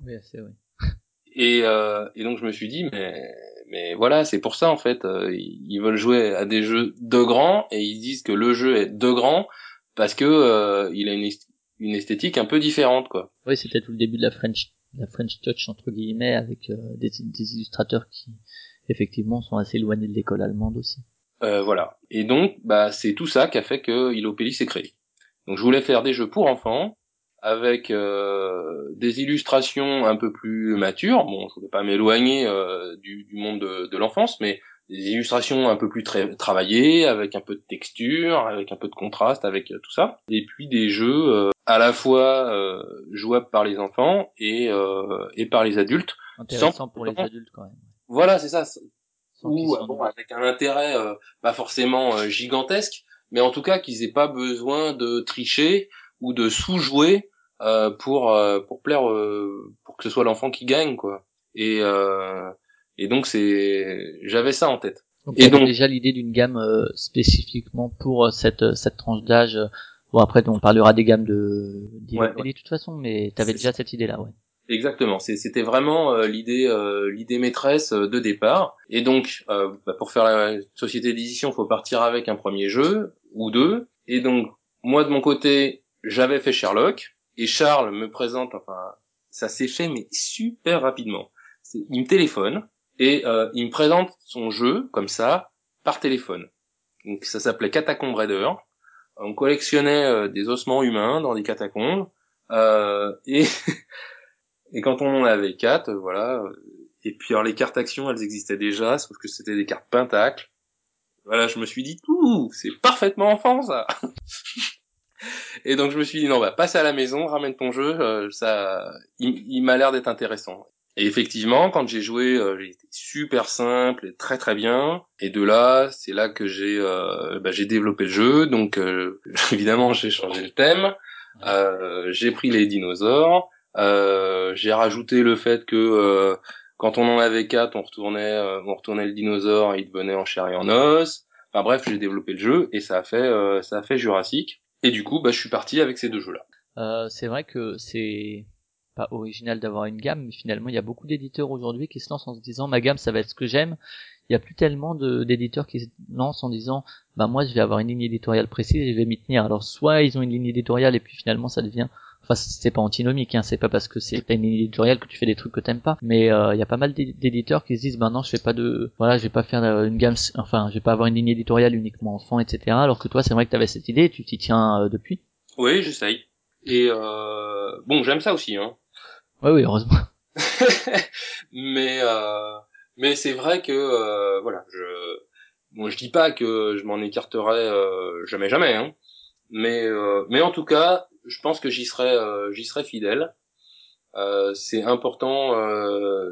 Oui c'est vrai. Et, euh, et donc je me suis dit, mais, mais voilà, c'est pour ça en fait, euh, ils veulent jouer à des jeux de grands et ils disent que le jeu est de grand parce que euh, il a une, une esthétique un peu différente quoi. Oui, c'était tout le début de la French, la French Touch entre guillemets avec euh, des, illustrateurs qui effectivement sont assez éloignés de l'école allemande aussi. Euh, voilà. Et donc, bah, c'est tout ça qui a fait que s'est créé. Donc, je voulais faire des jeux pour enfants, avec euh, des illustrations un peu plus matures. Bon, je vais pas m'éloigner du, monde de, de l'enfance, mais des illustrations un peu plus travaillées, avec un peu de texture, avec un peu de contraste, avec euh, tout ça. Et puis des jeux euh, à la fois euh, jouables par les enfants et, et par les adultes. Intéressant pour les adultes quand même. Voilà, c'est ça. Ou bon, avec un intérêt pas forcément gigantesque, mais en tout cas qu'ils aient pas besoin de tricher ou de sous-jouer euh, pour euh, pour plaire euh, pour que ce soit l'enfant qui gagne quoi et et donc c'est j'avais ça en tête donc, et donc déjà l'idée d'une gamme spécifiquement pour cette cette tranche d'âge bon après on parlera des gammes de de toute façon mais t'avais déjà cette idée là ouais Exactement, c'était vraiment l'idée l'idée maîtresse de départ. Et donc, bah, pour faire la société d'édition, faut partir avec un premier jeu ou deux. Et donc, moi de mon côté, j'avais fait Sherlock. Et Charles me présente, enfin, ça s'est fait mais super rapidement. Il me téléphone et euh, il me présente son jeu comme ça par téléphone. Donc ça s'appelait Catacomb Raider. On collectionnait euh, des ossements humains dans des catacombes euh, et et quand on en avait quatre, voilà. Et puis alors les cartes actions, elles existaient déjà, sauf que c'était des cartes pentacles. Voilà, je me suis dit tout, c'est parfaitement enfant ça. Et donc je me suis dit non bah passe à la maison, ramène ton jeu, euh, ça, il, m'a l'air d'être intéressant. Et effectivement, quand j'ai joué, euh, j'ai été super simple et très très bien. Et de là, c'est là que j'ai euh, bah, j'ai développé le jeu. Donc évidemment, j'ai changé le thème, j'ai pris les dinosaures, j'ai rajouté le fait que quand on en avait quatre, on retournait on retournait le dinosaure, et il devenait en chair et en os. Enfin bref, j'ai développé le jeu et ça a fait ça a fait Jurassic. Et du coup, bah, je suis parti avec ces deux jeux-là. Euh, c'est vrai que c'est pas original d'avoir une gamme, mais finalement, il y a beaucoup d'éditeurs aujourd'hui qui se lancent en se disant ma gamme, ça va être ce que j'aime. Il y a plus tellement d'éditeurs qui se lancent en disant bah moi, je vais avoir une ligne éditoriale précise et je vais m'y tenir. Alors soit ils ont une ligne éditoriale et puis finalement ça devient Enfin, c'est pas antinomique, hein, c'est pas parce que c'est une éditoriale que tu fais des trucs que t'aimes pas. Mais il euh, y a pas mal d'éditeurs qui se disent, ben non, je fais pas de, voilà, je vais pas faire euh, une gamme, enfin, je vais pas avoir une ligne éditoriale uniquement enfant, etc. Alors que toi, c'est vrai que t'avais cette idée, et tu t'y tiens euh, depuis. Oui, j'essaye. Et euh, bon, j'aime ça aussi. Hein. Ouais, oui, heureusement. mais euh, mais c'est vrai que euh, voilà, je bon, je dis pas que je m'en écarterai euh, jamais jamais, hein. Mais euh, mais en tout cas, je pense que j'y serai euh, j'y serai fidèle. Euh, c'est important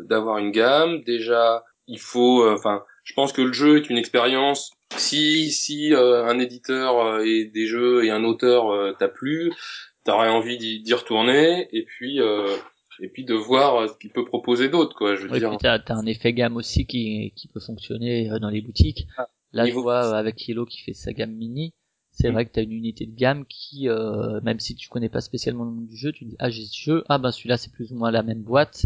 d'avoir une gamme. Déjà, il faut, enfin, je pense que le jeu est une expérience. Si si un éditeur et des jeux et un auteur t'a plu, t'aurais envie d'y retourner. Et puis et puis de voir euh, ce qu'il peut proposer d'autre quoi je veux dire t'as as un effet gamme aussi qui qui peut fonctionner euh, dans les boutiques ah, là je vois euh, avec Yellow qui fait sa gamme mini c'est mm. vrai que t'as une unité de gamme qui euh, même si tu connais pas spécialement le nom du jeu tu dis ah j'ai ce jeu ah ben celui-là c'est plus ou moins la même boîte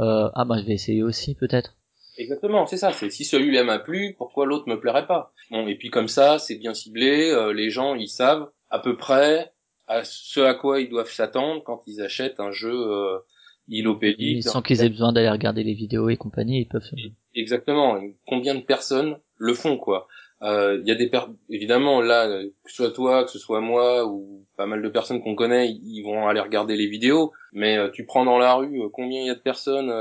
euh, ah ben je vais essayer aussi peut-être Exactement, c'est ça. C'est si celui-là m'a plu, pourquoi l'autre me plairait pas? Bon, et puis comme ça, c'est bien ciblé. les gens, ils savent à peu près à ce à quoi ils doivent s'attendre quand ils achètent un jeu il Sans qu'ils aient besoin d'aller regarder les vidéos et compagnie, ils peuvent. Exactement. Combien de personnes le font, quoi Il euh, y a des per... évidemment là, que ce soit toi, que ce soit moi ou pas mal de personnes qu'on connaît, ils vont aller regarder les vidéos. Mais euh, tu prends dans la rue, euh, combien il y a de personnes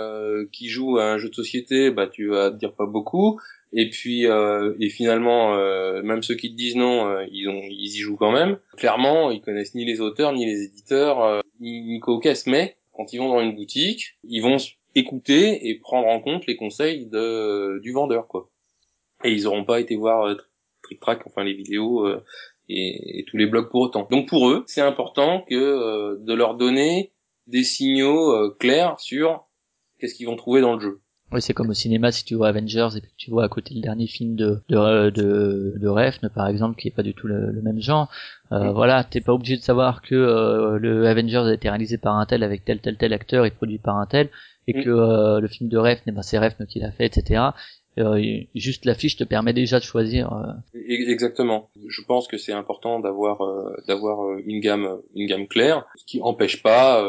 qui jouent à un jeu de société Bah, tu vas te dire pas beaucoup. Et puis, et finalement, même ceux qui te disent non, ils, ont, ils y jouent quand même. Clairement, ils connaissent ni les auteurs, ni les éditeurs, ni Nico Kess, mais quand ils vont dans une boutique, ils vont écouter et prendre en compte les conseils de, du vendeur, quoi. Et ils n'auront pas été voir euh, Trick Track, enfin les vidéos euh, et, tous les blogs pour autant. Donc pour eux, c'est important que euh, de leur donner des signaux clairs sur qu'est-ce qu'ils vont trouver dans le jeu. Oui, c'est comme au cinéma, si tu vois Avengers et puis tu vois à côté le dernier film de de de, de Refn, par exemple, qui est pas du tout le, même genre. Euh, Voilà, t'es pas obligé de savoir que euh, le Avengers a été réalisé par un tel avec tel tel tel acteur et produit par un tel, et que euh, le film de Refn, eh ben c'est Refn qui l'a fait, etc. Euh, juste l'affiche te permet déjà de choisir. Exactement. Je pense que c'est important d'avoir d'avoir une gamme une gamme claire, ce qui empêche pas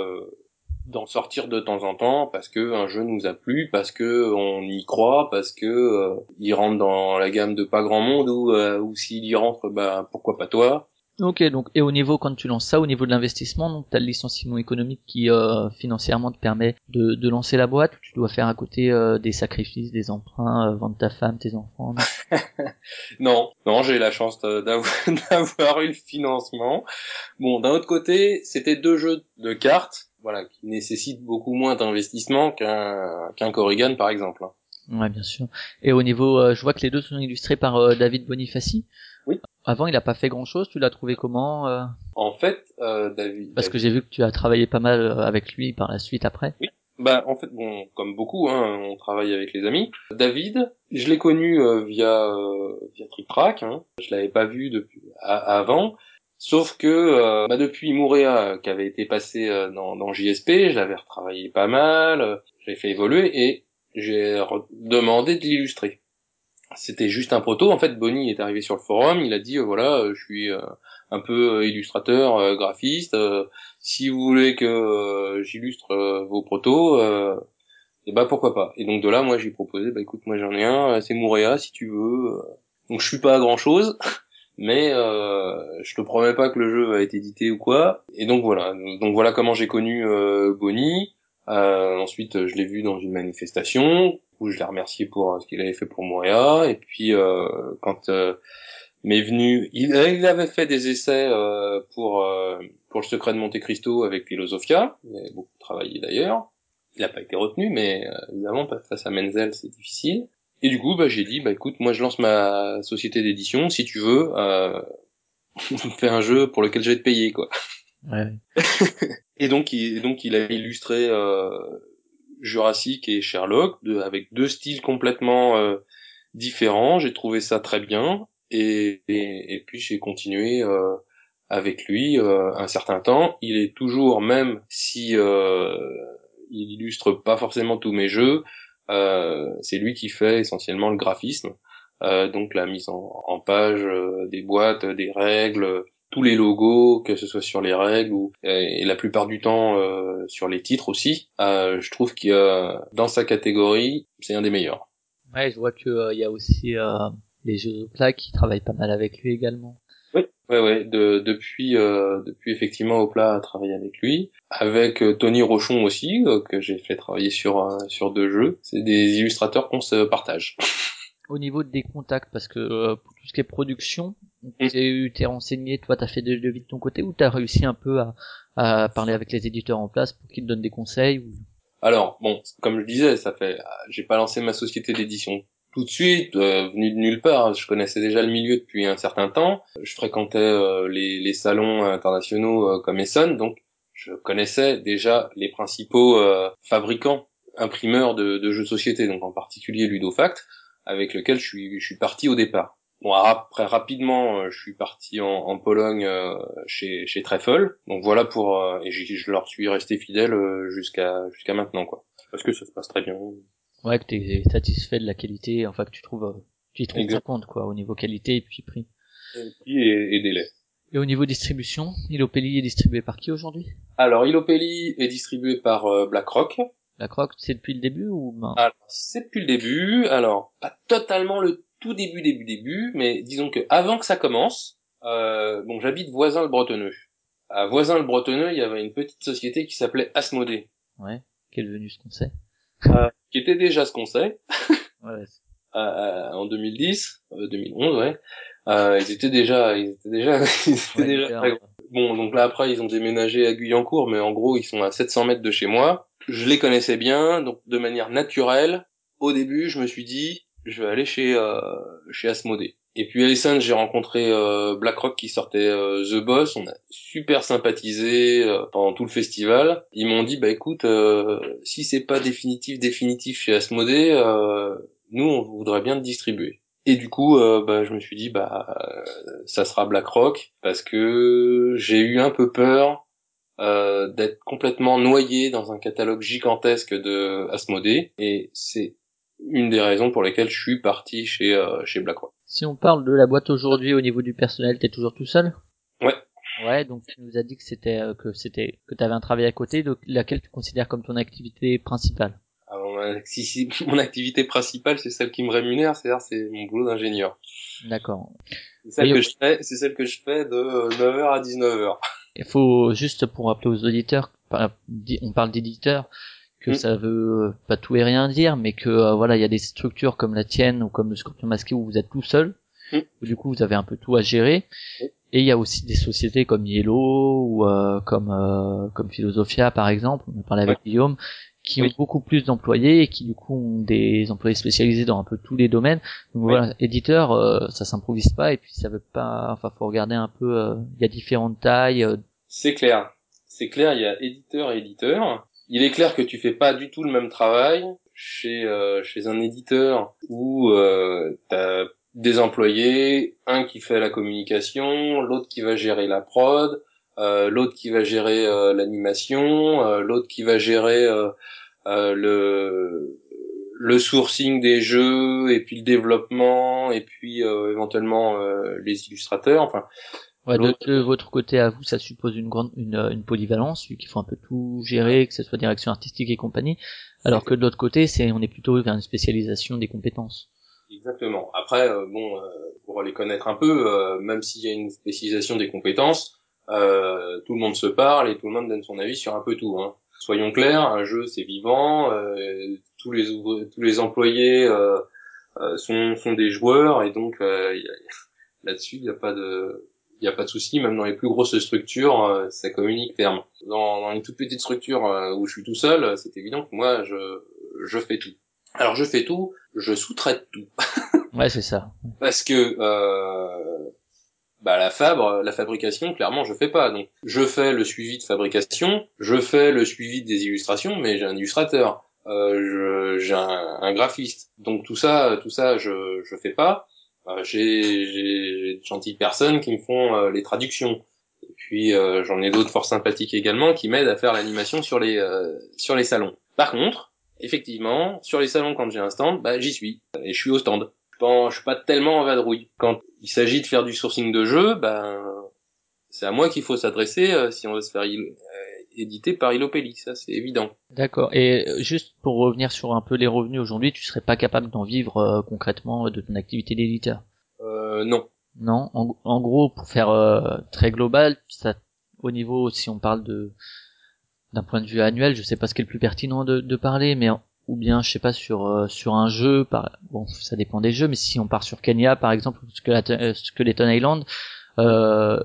d'en sortir de temps en temps parce que un jeu nous a plu, parce que on y croit, parce que euh, il rentre dans la gamme de pas grand monde ou euh, ou s'il y rentre, bah pourquoi pas toi. Ok, donc et au niveau quand tu lances ça, au niveau de l'investissement, donc t'as le licenciement économique qui euh, financièrement te permet de, de lancer la boîte, ou tu dois faire à côté des sacrifices, des emprunts, vendre ta femme, tes enfants. non, non, j'ai la chance d'avoir eu le financement. Bon, d'un autre côté, c'était deux jeux de cartes voilà, qui nécessite beaucoup moins d'investissement qu'un qu'un Corrigan par exemple. Ouais, bien sûr. Et au niveau, euh, je vois que les deux sont illustrés par euh, David Bonifaci. Oui. Avant, il a pas fait grand chose. Tu l'as trouvé comment euh? En fait, David. Parce que j'ai vu que tu as travaillé pas mal avec lui par la suite après. Oui. Bah en fait, bon, comme beaucoup, hein, on travaille avec les amis. David, je l'ai connu via via Trick Track. Hein. Je l'avais pas vu depuis avant. Sauf que euh, bah depuis Mouréa, qui avait été passé euh, dans, dans JSP, je l'avais retravaillé pas mal, euh, j'ai fait évoluer et j'ai demandé de l'illustrer. C'était juste un proto. En fait, Bonnie est arrivé sur le forum, il a dit voilà, je suis un peu illustrateur, graphiste. si vous voulez que j'illustre vos protos, et eh bah pourquoi pas. Et donc de là, moi j'ai proposé, bah écoute, moi j'en ai un, c'est Mouréa si tu veux. Donc je suis pas à grand chose. mais euh, je te promets pas que le jeu va être édité ou quoi. Et donc voilà, donc voilà comment j'ai connu euh, Bonnie. Euh, ensuite, je l'ai vu dans une manifestation où je l'ai remercié pour euh, ce qu'il avait fait pour Montréal. Et puis euh, quand euh, m'est venu, il, avait fait des essais pour pour le secret de Monte Cristo avec Philosophia. Il avait beaucoup travaillé d'ailleurs. Il n'a pas été retenu, mais évidemment face à Menzel, c'est difficile. Et du coup, bah, j'ai dit, bah écoute, moi je lance ma société d'édition, si tu veux, euh, fais un jeu pour lequel je vais te payer, quoi. Ouais. et donc, il, donc il a illustré euh, Jurassic et Sherlock de, avec deux styles complètement euh, différents. J'ai trouvé ça très bien, et, et, et puis j'ai continué euh, avec lui euh, un certain temps. Il est toujours, même si euh, il illustre pas forcément tous mes jeux, c'est lui qui fait essentiellement le graphisme, euh, donc la mise en, page euh, des boîtes, des règles, tous les logos, que ce soit sur les règles ou et, la plupart du temps sur les titres aussi. je trouve qu'il dans sa catégorie, c'est un des meilleurs. Ouais, je vois que il y a aussi les jeux de plaques qui travaillent pas mal avec lui également. Ouais, ouais, de, depuis, euh, depuis effectivement Opla a travaillé avec lui, avec euh, Tony Rochon aussi, euh, que j'ai fait travailler sur euh, sur deux jeux. C'est des illustrateurs qu'on se partage. Au niveau des contacts, parce que euh, pour tout ce qui est production, Mm. tu t'es renseigné, toi t'as fait des devis de ton côté ou t'as réussi un peu à, à parler avec les éditeurs en place pour qu'ils te donnent des conseils ou... Alors bon, comme je disais, ça fait, j'ai pas lancé ma société d'édition tout de suite, euh, venu de nulle part. Je connaissais déjà le milieu depuis un certain temps. Je fréquentais euh, les, les salons internationaux euh, comme Essonne, donc je connaissais déjà les principaux euh, fabricants, imprimeurs de, de jeux de société, donc en particulier Ludofact, avec lequel je suis, je suis parti au départ. Bon, après rapidement, euh, je suis parti en, en Pologne euh, chez chez Treffel. Donc voilà pour euh, et je, je leur suis resté fidèle euh, jusqu'à jusqu'à maintenant quoi. Parce que ça se passe très bien. Ouais, que t'es satisfait de la qualité, enfin que tu trouves, euh, tu y trouves ta compte quoi, au niveau qualité et puis prix. Et, et, et délai. Et au niveau distribution, Ilopelli est distribué par qui aujourd'hui? Alors Ilopelli est distribué par euh, BlackRock. La Croc, c'est depuis le début ou ben, Alors c'est depuis le début. Alors pas totalement le tout début début début, mais disons que avant que ça commence, euh, bon j'habite voisin le Bretonneux. À voisin le Bretonneux, il y avait une petite société qui s'appelait Asmodée. Ouais, quel venu ce qu'on sait qui était déjà ce qu'on sait Ouais, ouais. euh, en 2010, euh, 2011, ouais. Euh, ils étaient déjà, ils étaient déjà, ils étaient Ouais, déjà. Bon, donc là après ils ont déménagé à Guyancourt, mais en gros ils sont à 700 mètres de chez moi. Je les connaissais bien, donc de manière naturelle, au début je me suis dit, je vais aller chez euh, chez Asmodée. Et puis Essen, j'ai rencontré euh, BlackRock qui sortait euh, The Boss. On a super sympathisé euh, pendant tout le festival. Ils m'ont dit, bah écoute, euh, si c'est pas définitif, définitif chez Asmodée, euh, nous on voudrait bien te distribuer. Et du coup, euh, bah, je me suis dit, bah ça sera BlackRock parce que j'ai eu un peu peur d'être complètement noyé dans un catalogue gigantesque de Asmodée. Et c'est une des raisons pour lesquelles je suis parti chez euh, chez BlackRock. Si on parle de la boîte aujourd'hui au niveau du personnel, t'es toujours tout seul? Ouais. Ouais, donc tu nous as dit que c'était euh, que c'était que t'avais un travail à côté, de laquelle tu considères comme ton activité principale? Alors, ma- si, si, mon activité principale, c'est celle qui me rémunère, c'est-à-dire c'est mon boulot d'ingénieur. D'accord. C'est celle Oui, que je fais, c'est celle que je fais de 9h à 19h. Il faut juste pour rappeler aux auditeurs, on parle d'éditeurs, que Mm. ça veut euh, pas tout et rien dire, mais que euh, voilà, il y a des structures comme la tienne ou comme le Scorpion Masqué où vous êtes tout seul, Mm. où du coup vous avez un peu tout à gérer. Et il y a aussi des sociétés comme Yellow ou euh, comme euh, comme Philosophia par exemple, on a parlé avec Guillaume, qui Oui. ont beaucoup plus d'employés et qui du coup ont des employés spécialisés dans un peu tous les domaines. Donc Oui. voilà, éditeur, euh, ça s'improvise pas et puis ça veut pas, enfin faut regarder un peu, euh, il y a différentes tailles. euh, C'est clair. C'est clair, il y a éditeur et éditeur. Il est clair que tu fais pas du tout le même travail chez euh, chez un éditeur où euh, t'as des employés, un qui fait la communication, l'autre qui va gérer la prod, euh, l'autre qui va gérer euh, l'animation, l'autre qui va gérer le le sourcing des jeux et puis le développement et puis éventuellement les illustrateurs. Enfin, Ouais, de, votre côté à vous, ça suppose une grande, une, euh, une polyvalence, vu qu'il faut un peu tout gérer, que ce soit direction artistique et compagnie. Alors que de l'autre côté, c'est, on est plutôt vers une spécialisation des compétences. Exactement. Après, euh, bon, euh, pour les connaître un peu, euh, même s'il y a une spécialisation des compétences, euh, tout le monde se parle et tout le monde donne son avis sur un peu tout. Hein. Soyons clairs, un jeu c'est vivant, euh, tous les tous les employés euh, euh, sont sont des joueurs et donc euh, là-dessus il n'y a pas de il y a pas de souci, même dans les plus grosses structures, euh, ça communique ferme. Dans, dans les toutes petites structures euh, où je suis tout seul, euh, c'est évident que moi je je fais tout. Alors je fais tout, je sous-traite tout Ouais, c'est ça. parce que euh, bah la fabre, la fabrication, clairement, je fais pas. Donc, je fais le suivi de fabrication, je fais le suivi des illustrations, mais j'ai un illustrateur, euh, j'ai un, un graphiste. Donc tout ça, tout ça, je je fais pas. Euh, j'ai de gentilles personnes qui me font euh, les traductions. Et puis euh, j'en ai d'autres fort sympathiques également qui m'aident à faire l'animation sur les sur les salons. Par contre, effectivement, sur les salons quand j'ai un stand, bah j'y suis et je suis au stand je suis pas tellement en vadrouille. Quand il s'agit de faire du sourcing de jeu, ben c'est à moi qu'il faut s'adresser euh, si on veut se faire euh, éditer par Ilopelli, ça c'est évident. D'accord. Et euh, juste pour revenir sur un peu les revenus aujourd'hui, tu serais pas capable d'en vivre euh, concrètement de ton activité d'éditeur? Euh, non, Non, en, gros, pour faire euh, très global, ça, au niveau, si on parle de d'un point de vue annuel, je sais pas ce qui est le plus pertinent de, de parler, mais ou bien je sais pas sur euh, sur un jeu, par, bon, ça dépend des jeux, mais si on part sur Kenya par exemple, Skeleton Island, euh,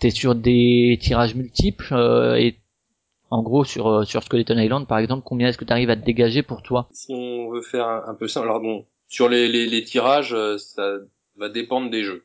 t'es sur des tirages multiples euh, et en gros sur euh, sur Skeleton Island par exemple, combien est-ce que tu arrives à te dégager pour toi? Si on veut faire un, peu ça, alors bon, sur les, les, tirages, ça va dépendre des jeux.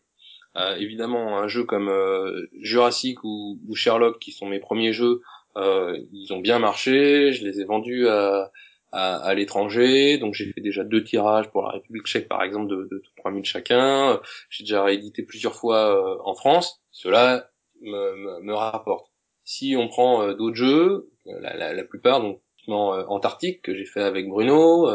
Euh, évidemment, un jeu comme euh, Jurassic ou, Sherlock, qui sont mes premiers jeux, euh, ils ont bien marché. Je les ai vendus à, à, l'étranger. Donc j'ai fait déjà deux tirages pour la République tchèque, par exemple, de, de 3000 chacun. J'ai déjà réédité plusieurs fois en France. Cela me, rapporte. Si on prend d'autres jeux, la, la, la, plupart, donc Antarctique, que j'ai fait avec Bruno,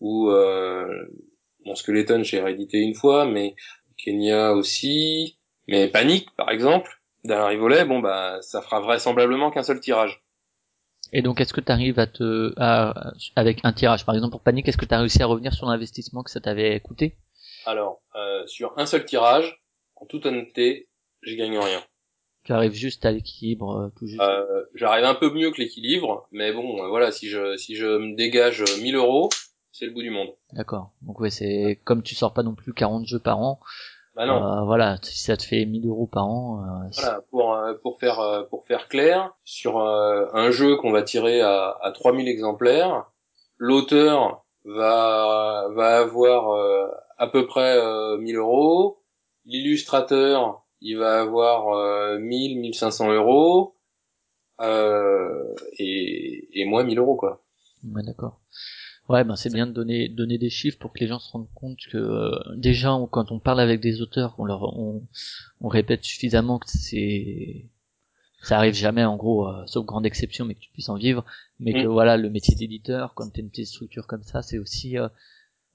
ou mon Skeleton, j'ai réédité une fois, mais Kenya aussi, mais Panique par exemple, d'un rivolet, bon bah ça fera vraisemblablement qu'un seul tirage. Et donc est-ce que tu arrives à te à, avec un tirage par exemple pour Panique, est-ce que tu as réussi à revenir sur l'investissement que ça t'avait coûté? Alors euh, sur un seul tirage, en toute honnêteté, j'y gagne rien. Tu arrives juste à l'équilibre, euh, tout juste. Euh, J'arrive un peu mieux que l'équilibre, mais bon, euh, voilà, si je si je me dégage 1000 euros, c'est le bout du monde. D'accord. Donc ouais, c'est comme tu sors pas non plus 40 jeux par an. Bah non. Euh, voilà, si ça te fait 1000 euros par an. Euh, voilà, pour euh, pour faire euh, pour faire clair, sur un jeu qu'on va tirer à, à 3000 exemplaires, l'auteur va va avoir à peu près 1000 euros, l'illustrateur il va avoir 1000 1500 euros et et moi 1000 euros quoi. Ouais, d'accord. Ouais, ben c'est bien de donner donner des chiffres pour que les gens se rendent compte que euh, déjà quand on parle avec des auteurs, on leur on, on répète suffisamment que c'est ça arrive jamais en gros, euh, sauf grande exception, mais que tu puisses en vivre, mais que mm. voilà le métier d'éditeur, quand t'es une petite structure comme ça, c'est aussi euh,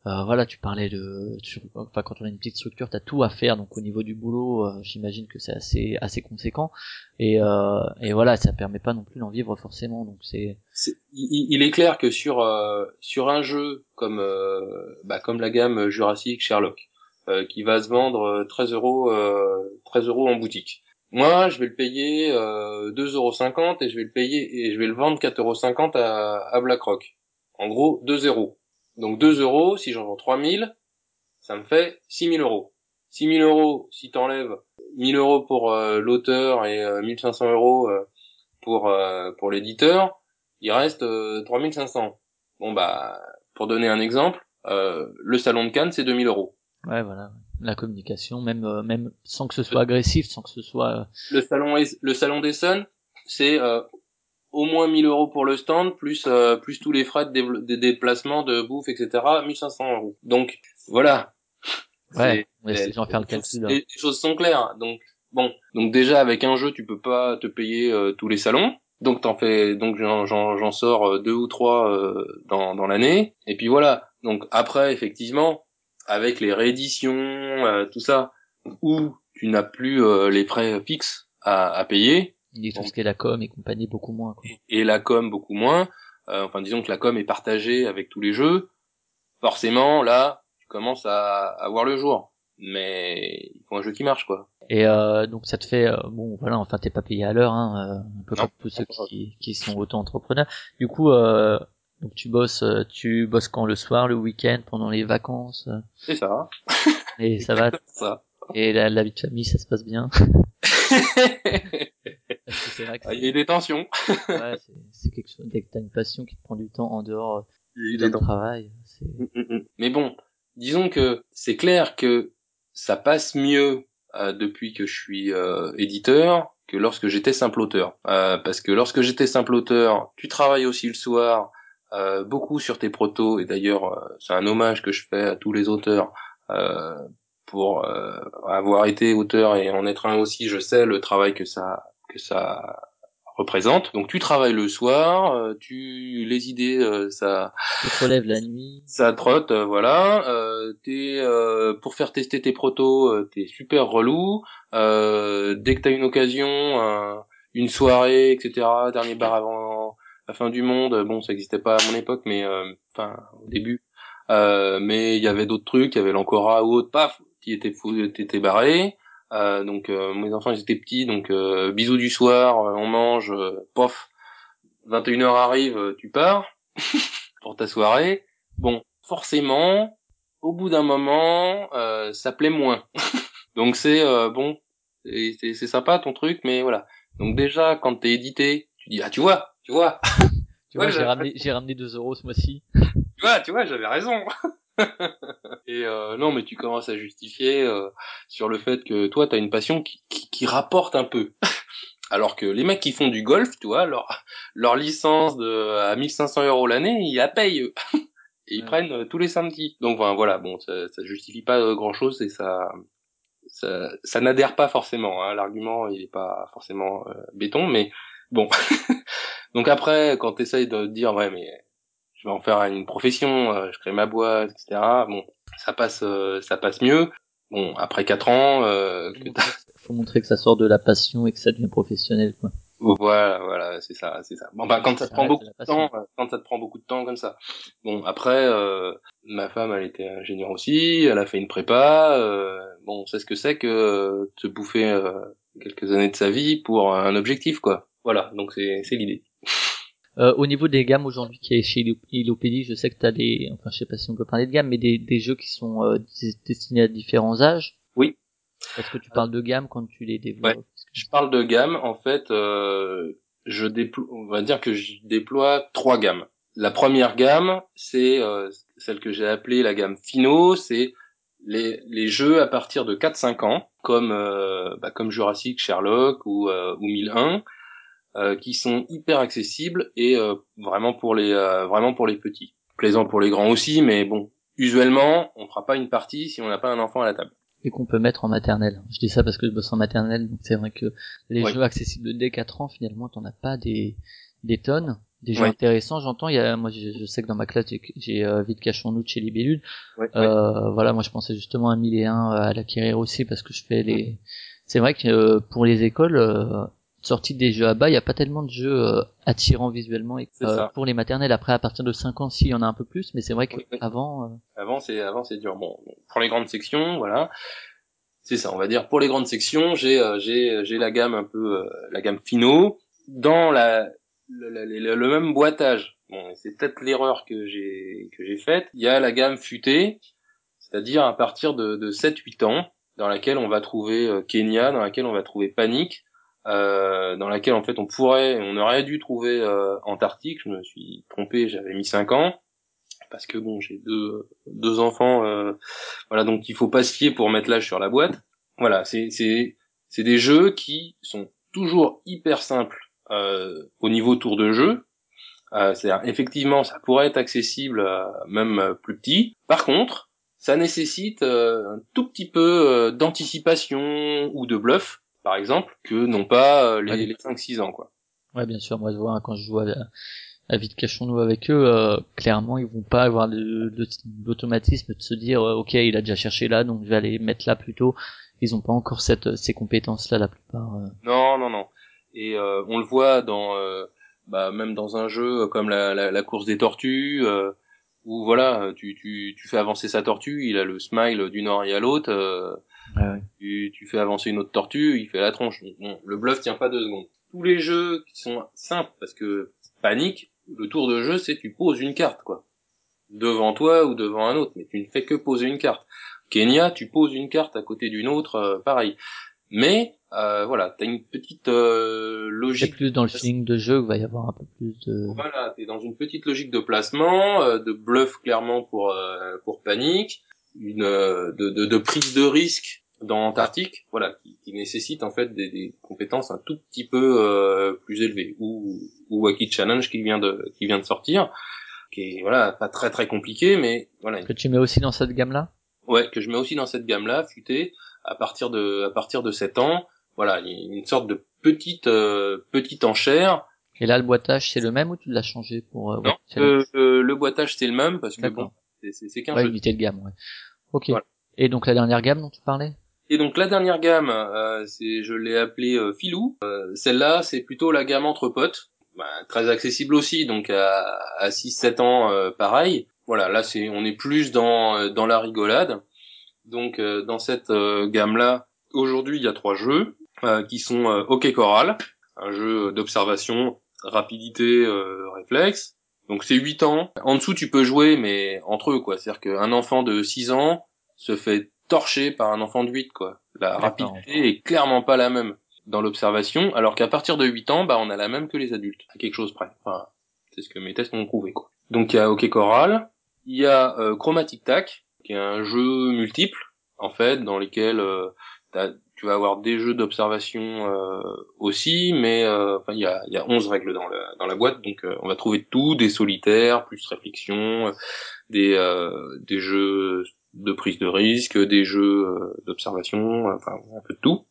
euh, voilà, tu parlais de, enfin quand on a une petite structure, t'as tout à faire, donc au niveau du boulot, euh, j'imagine que c'est assez assez conséquent, et euh, et voilà, ça permet pas non plus d'en vivre forcément, donc c'est. Il, est clair que sur sur un jeu comme bah, comme la gamme Jurassic Sherlock, qui va se vendre 13 euros 13 euros en boutique. Moi, je vais le payer euh, 2,50 euros et je vais le payer et je vais le vendre 4,50 euros à, à BlackRock. En gros, 2 euros. Donc 2 euros, si j'en vends 3000, ça me fait 6000 euros. 6000 euros, si t'enlèves 1000 euros pour euh, l'auteur et 1500 euh, euros euh, pour pour l'éditeur, il reste 3500. Bon bah, pour donner un exemple, le salon de Cannes c'est 2000 euros. Ouais voilà, la communication, même même sans que ce soit agressif, sans que ce soit. Le salon le salon c'est au moins 1000 euros pour le stand, plus euh, plus tous les frais de, déplacement, de bouffe, etc. 1500 euros. Donc voilà. Ouais, c'est faire le calcul. Les, choses sont claires. Donc bon, donc déjà avec un jeu, tu peux pas te payer euh, tous les salons. Donc t'en fais, donc j'en sors euh, deux ou trois dans dans l'année. Et puis voilà. Donc après, effectivement, avec les rééditions, tout ça, où tu n'as plus les frais fixes à, à payer, il tout ce qui est la com et compagnie beaucoup moins. Quoi. Et, la com beaucoup moins. Euh, enfin, disons que la com est partagée avec tous les jeux. Forcément, là, tu commences à, à voir le jour. Mais il faut un jeu qui marche, quoi. Et euh, donc ça te fait euh, bon voilà enfin t'es pas payé à l'heure hein, euh, un peu comme tous ceux qui, qui sont auto-entrepreneurs. Du coup euh, donc tu bosses tu bosses quand le soir, le week-end, pendant les vacances. C'est ça. Et ça va? ça. Et la, la vie de famille ça se passe bien? vrai que ah, il y a des tensions. ouais, c'est quelque chose. Dès que t'as une passion qui te prend du temps en dehors du travail. Mm, mm, mm. Mais bon, disons que c'est clair que ça passe mieux euh, depuis que je suis euh, éditeur que lorsque j'étais simple auteur. Euh, parce que lorsque j'étais simple auteur, tu travailles aussi le soir, euh, beaucoup sur tes protos, et d'ailleurs euh, c'est un hommage que je fais à tous les auteurs pour avoir été auteur et en être un aussi, je sais le travail que ça ça représente. Donc tu travailles le soir, euh, tu les idées euh, ça tu te relèves la nuit. Ça trotte euh, voilà, euh, t'es pour faire tester tes protos, t'es super relou. dès que t'as une occasion, une soirée, etc. Dernier bar avant la fin du monde. Bon, ça existait pas à mon époque, mais enfin au début. mais il y avait d'autres trucs, il y avait l'Ancora ou autre. Paf, fous, étaient barrés. Euh, donc mes enfants ils étaient petits, donc bisous du soir, on mange, pof, 21h arrive, tu pars pour ta soirée. Bon, forcément, au bout d'un moment, ça plaît moins. donc c'est bon, c'est sympa ton truc, mais voilà. Donc déjà, quand t'es édité, tu dis ah tu vois, tu vois. tu vois, j'ai ramené, j'ai ramené 2 euros ce mois-ci. tu vois, tu vois, j'avais raison. et euh, non, mais tu commences à justifier euh, sur le fait que toi, t'as une passion qui, qui, qui, rapporte un peu. Alors que les mecs qui font du golf, tu vois, leur, leur licence de à 1500 euros l'année, ils la payent. Eux. et ils prennent euh, tous les samedis. Donc voilà, bon, ça, ça justifie pas euh, grand chose et ça, ça, ça n'adhère pas forcément. Hein. L'argument, il est pas forcément euh, béton, mais bon. Donc après, quand tu essayes de dire ouais, mais je vais en faire une profession, euh, je crée ma boîte, etc. Bon, ça passe, euh, ça passe mieux. Bon, après quatre ans, que faut montrer que ça sort de la passion et que ça devient professionnel, quoi. Voilà, voilà, c'est ça, c'est ça. Bon, bah, quand ça, te prend beaucoup de temps, quand ça te prend beaucoup de temps comme ça. Bon, après, euh, ma femme, elle était ingénieure aussi, elle a fait une prépa. Euh, bon, on sait ce que c'est que de se bouffer euh, quelques années de sa vie pour un objectif, quoi. Voilà, donc c'est c'est l'idée. Euh, au niveau des gammes aujourd'hui qui est chez Ilopédie, je sais que tu as des, enfin je sais pas si on peut parler de gamme, mais des, des jeux qui sont euh, destinés à différents âges. Oui. Est-ce que tu parles de gamme quand tu les développes? Je parle de gamme. En fait, euh, je déploie, on va dire que je déploie trois gammes. La première gamme, c'est euh, celle que j'ai appelée la gamme Fino. C'est les, les jeux à partir de 4-5 ans, comme euh, bah, comme Jurassic, Sherlock ou, ou 1001, qui sont hyper accessibles et vraiment pour les vraiment pour les petits. Plaisant pour les grands aussi, mais bon, usuellement, on fera pas une partie si on n'a pas un enfant à la table et qu'on peut mettre en maternelle. Je dis ça parce que je bosse en maternelle, donc c'est vrai que les jeux accessibles dès 4 ans, finalement, t'en as pas des, des tonnes. Des jeux intéressants, j'entends. Il y a, moi, je, sais que dans ma classe, j'ai euh, Vite Cachons-nous de chez Libellule. Euh, voilà, moi, je pensais justement à 1001 à l'acquérir aussi parce que je fais les. C'est vrai que euh, pour les écoles, euh, sortie des jeux à bas, il n'y a pas tellement de jeux euh, attirants visuellement. Et, euh, pour les maternelles, après à partir de 5 ans, si, il y en a un peu plus, mais c'est vrai qu'avant... Euh, avant, c'est avant c'est dur. Bon, pour les grandes sections, voilà. C'est ça, on va dire pour les grandes sections, j'ai j'ai j'ai la gamme un peu la gamme Fino dans la le, le, même boitage. Bon, c'est peut-être l'erreur que j'ai que j'ai faite. Il y a la gamme futée, c'est-à-dire à partir de, de 7-8 ans, dans laquelle on va trouver Kenya, dans laquelle on va trouver Panique, euh, dans laquelle en fait on pourrait, on aurait dû trouver euh, Antarctique. Je me suis trompé, j'avais mis 5 ans parce que bon, j'ai deux deux enfants, euh, voilà, donc il faut pas se fier pour mettre l'âge sur la boîte. Voilà, c'est c'est c'est des jeux qui sont toujours hyper simples euh, au niveau tour de jeu. Euh, c'est-à-dire effectivement, ça pourrait être accessible même plus petit. Par contre, ça nécessite un tout petit peu d'anticipation ou de bluff par exemple, que non pas euh, les, les 5-6 ans, quoi. Ouais, bien sûr. Moi, je vois quand je joue à, à Vite Cachons-nous avec eux, euh, clairement, ils vont pas avoir l'automatisme de se dire, euh, ok, il a déjà cherché là, donc je vais aller mettre là plutôt. Ils ont pas encore cette ces compétences-là, la plupart. Non, non, non. Et on le voit dans, bah, même dans un jeu comme la, la, la course des tortues. où voilà, tu, tu, tu fais avancer sa tortue, il a le smile d'une oreille à l'autre, tu, tu, fais avancer une autre tortue, il fait la tronche. Bon, le bluff tient pas deux secondes. Tous les jeux qui sont simples, parce que panique, le tour de jeu, c'est tu poses une carte, quoi. Devant toi ou devant un autre, mais tu ne fais que poser une carte. Kenya, tu poses une carte à côté d'une autre, euh, pareil. Mais euh, voilà, t'as une petite euh, logique. C'est plus dans le feeling de jeu qu'il va y avoir un peu plus de. Voilà, t'es dans une petite logique de placement, euh, de bluff clairement pour euh, pour panique, une de, de, de, prise de risque dans l'Antarctique, voilà, qui, qui, nécessite en fait des, des, compétences un tout petit peu euh, plus élevées, ou, ou Wacky Challenge qui vient de qui vient de sortir, qui est voilà pas très très compliqué, mais voilà. Que tu mets aussi dans cette gamme-là? Ouais, que je mets aussi dans cette gamme-là, futé, à partir de à partir de 7 ans, voilà, une sorte de petite euh, petite enchère. Et là, le boitage c'est le même ou tu l'as changé pour euh, Non, euh, le boitage c'est le même parce que bon, c'est qu'un ouais, jeu. unité de gamme, ouais. Ok. Et donc la dernière gamme dont tu parlais? Et donc la dernière gamme, euh, c'est je l'ai appelée euh, Filou. Euh, celle-là, c'est plutôt la gamme entre potes, bah, très accessible aussi, donc à, à 6-7 ans, euh, pareil. Voilà, là c'est on est plus dans dans la rigolade. Donc dans cette gamme là, aujourd'hui il y a trois jeux qui sont OK Coral, un jeu d'observation, rapidité, réflexe. Donc c'est 8 ans. En dessous tu peux jouer mais entre eux quoi, c'est-à-dire qu'un enfant de 6 ans se fait torcher par un enfant de 8 quoi. La rapidité est clairement pas la même dans l'observation, alors qu'à partir de 8 ans, bah on a la même que les adultes, à quelque chose près. Enfin, c'est ce que mes tests ont prouvé quoi. Donc il y a OK Coral, il y a euh, Chromatic Tac, qui est un jeu multiple en fait dans lequel euh, tu vas avoir des jeux d'observation euh, aussi, mais enfin il y a, y a 11 règles dans la, dans la boîte, donc on va trouver tout, des solitaires, plus réflexion, des des jeux de prise de risque, des jeux d'observation, enfin un peu de tout,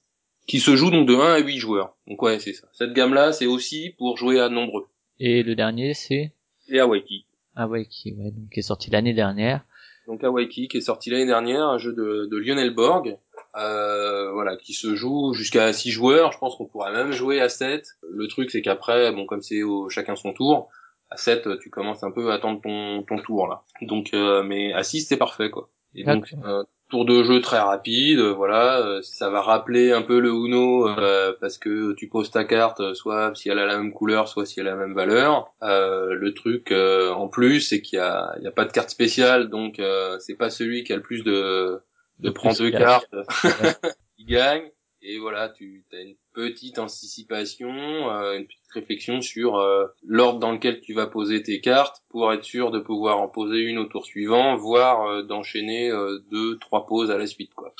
qui se joue donc de 1 à 8 joueurs. Donc ouais, c'est ça. Cette gamme-là, c'est aussi pour jouer à nombreux. Et le dernier, c'est Et Awaiki. Awaiki, ouais, donc qui est sorti l'année dernière. Donc Awaiki, qui est sorti l'année dernière, un jeu de, de Lionel Borg, euh, voilà, qui se joue jusqu'à 6 joueurs. Je pense qu'on pourrait même jouer à 7. Le truc, c'est qu'après, bon, comme c'est au chacun son tour, à 7, tu commences un peu à attendre ton, ton tour là. Donc, euh, mais à 6, c'est parfait quoi. Et donc, euh, tour de jeu très rapide, voilà, euh, ça va rappeler un peu le Uno euh, parce que tu poses ta carte euh, soit si elle a la même couleur, soit si elle a la même valeur. le truc en plus, c'est qu'il y a, il y a pas de carte spéciale, donc c'est pas celui qui a le plus de de, prendre deux cartes qui gagne. Et voilà, tu as une petite anticipation, euh, une petite réflexion sur euh, l'ordre dans lequel tu vas poser tes cartes pour être sûr de pouvoir en poser une au tour suivant, voire euh, d'enchaîner deux, trois poses à la suite, quoi,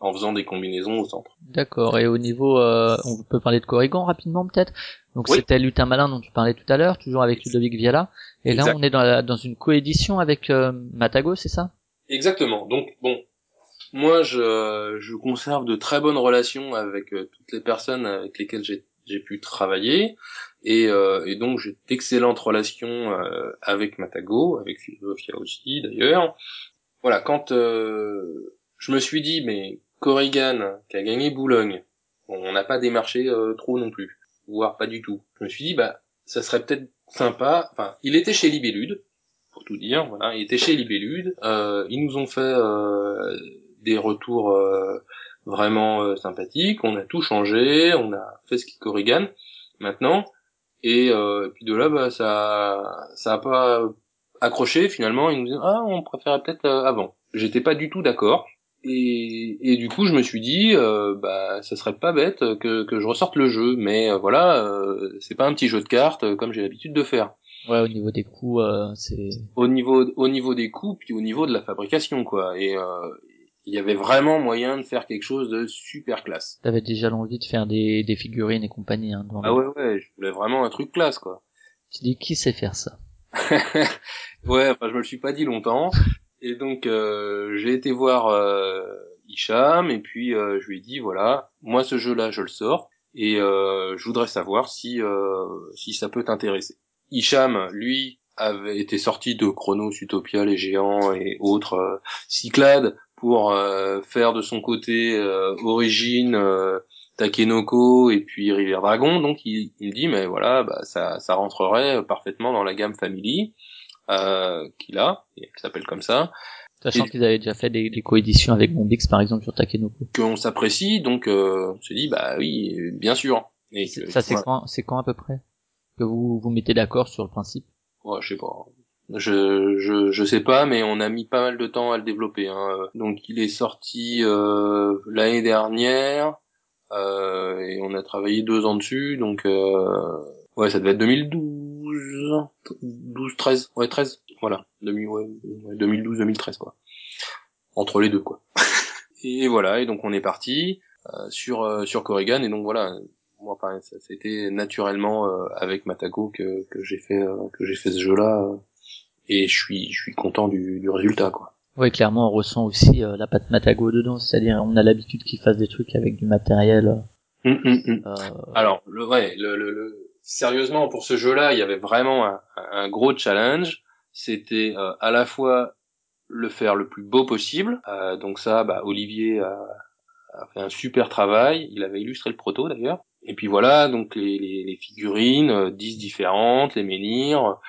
en faisant des combinaisons au centre. D'accord. Et au niveau, on peut parler de Corrigan rapidement peut-être? Donc c'était Lutin Malin dont tu parlais tout à l'heure, toujours avec Ludovic Viala. Et là, on est dans, dans une coédition avec Matago, c'est ça? Exactement. Donc bon, moi, je, je conserve de très bonnes relations avec euh, toutes les personnes avec lesquelles j'ai pu travailler. Et, euh, et donc, j'ai d'excellentes relations euh, avec Matago, avec Philosophia aussi d'ailleurs. Voilà, quand je me suis dit, mais Corrigan, qui a gagné Boulogne, on n'a pas démarché trop non plus, voire pas du tout. Je me suis dit, bah, ça serait peut-être sympa. Enfin, il était chez Libellude, pour tout dire. Voilà, il était chez Libellude. ils nous ont fait des retours euh, vraiment euh, sympathiques. On a tout changé, on a fait ce qui corrigane maintenant. Et, euh, puis de là, bah, ça, ça a pas accroché finalement. Ils nous disent ah, on préférait peut-être avant. J'étais pas du tout d'accord. Et, et, du coup, je me suis dit, bah, ça serait pas bête que, que je ressorte le jeu, mais voilà, c'est pas un petit jeu de cartes comme j'ai l'habitude de faire. Ouais, au niveau des coûts, c'est. Au niveau, au niveau des coûts, puis au niveau de la fabrication, quoi. Et, il y avait vraiment moyen de faire quelque chose de super classe. T'avais déjà l'envie de faire des, des figurines et compagnie. Hein, ah ouais ouais, je voulais vraiment un truc classe quoi. Tu dis qui sait faire ça? Ouais, enfin je me le suis pas dit longtemps. Et donc euh, j'ai été voir euh, Hicham et puis euh, je lui ai dit voilà, moi ce jeu-là je le sors et euh, je voudrais savoir si euh, si ça peut t'intéresser. Hicham, lui, avait été sorti de Chronos, Utopia, les géants et autres euh, Cyclades pour euh, faire de son côté euh, Origine, euh, Takenoko et puis River Dragon. Donc il, il dit mais voilà, bah, ça, ça rentrerait parfaitement dans la gamme Family qu'il a, qui s'appelle comme ça. Sachant qu'ils avaient déjà fait des, des coéditions avec Bombix par exemple sur Takenoko. Qu'on s'apprécie, donc on se dit bah oui, bien sûr. Et ça c'est quand, c'est quand à peu près que vous vous mettez d'accord sur le principe? Ouais, je sais pas. Je, je, je sais pas, mais on a mis pas mal de temps à le développer. Hein. Donc il est sorti euh, l'année dernière euh, et on a travaillé deux ans dessus. Donc euh, ouais, ça devait être 2012, 12, 13, ouais 13, voilà, 2012, 2013 quoi. Entre les deux quoi. et voilà, et donc on est parti euh, sur euh, sur Corrigan et donc voilà, moi pareil, ça c'était naturellement euh, avec Matago que, que j'ai fait que j'ai fait ce jeu là et je suis je suis content du, du résultat quoi. Oui, clairement, on ressent aussi euh, la patte Matago dedans, c'est-à-dire on a l'habitude qu'ils fassent des trucs avec du matériel. Euh, hum, hum, hum. Euh... Alors, le, ouais, le, le, le, sérieusement, pour ce jeu-là, il y avait vraiment un, un gros challenge. C'était euh, à la fois le faire le plus beau possible. donc ça, bah, Olivier a, a, fait un super travail. Il avait illustré le proto d'ailleurs. Et puis voilà, donc les, les, les figurines, 10 différentes, les menhirs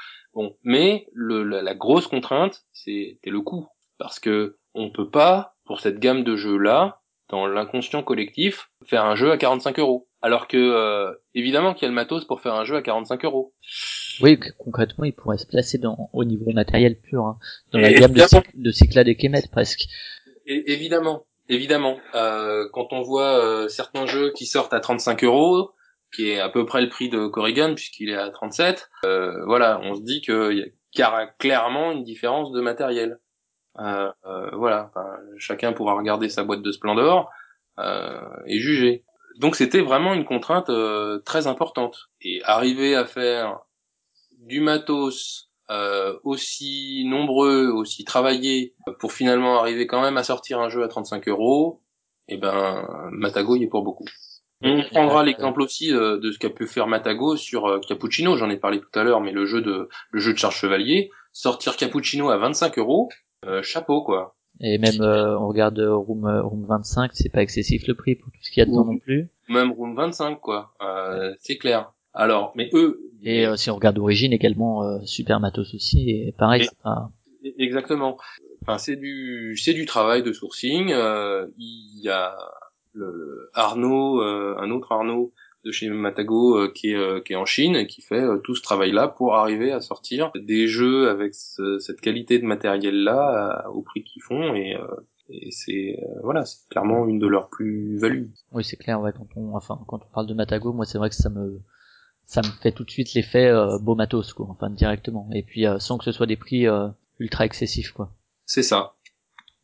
mais le, la, grosse contrainte, c'était le coût, parce que on peut pas pour cette gamme de jeux là, dans l'inconscient collectif, faire un jeu à 45 euros. Alors que euh, évidemment qu'il y a le matos pour faire un jeu à 45 euros. Oui, concrètement, il pourrait se placer dans au niveau matériel pur, hein, dans la gamme de, de Cyclades et Kemet presque. Et, évidemment, évidemment. Euh, quand on voit euh, certains jeux qui sortent à 35 euros, qui est à peu près le prix de Corrigan puisqu'il est à 37, euh, voilà, on se dit qu'il y a clairement une différence de matériel. Euh, euh, voilà, chacun pourra regarder sa boîte de Splendor et juger. Donc c'était vraiment une contrainte très importante. Et arriver à faire du matos aussi nombreux, aussi travaillé, pour finalement arriver quand même à sortir un jeu à 35 euros, eh ben Matago y est pour beaucoup. On prendra l'exemple aussi euh, de ce qu'a pu faire Matago sur euh, Cappuccino, j'en ai parlé tout à l'heure, mais le jeu de le jeu de Charles Chevalier, sortir Cappuccino à 25 euros, euh, chapeau quoi. Et même on regarde Room Room 25, c'est pas excessif le prix pour tout ce qu'il y a dedans non plus. Même Room 25 quoi, c'est clair. Alors, mais eux. Et si on regarde Origine également, Super Matos aussi, et pareil. Exactement. Enfin, c'est du c'est du travail de sourcing. Il y a le, Arnaud, euh, un autre Arnaud de chez Matago euh, qui est euh, qui est en Chine et qui fait tout ce travail-là pour arriver à sortir des jeux avec cette qualité de matériel-là au prix qu'ils font. Et et c'est voilà c'est clairement une de leurs plus values oui c'est clair ouais quand on enfin quand on parle de Matago moi c'est vrai que ça me ça me fait tout de suite l'effet euh, beau matos quoi enfin directement. Et puis sans que ce soit des prix ultra excessifs quoi. C'est ça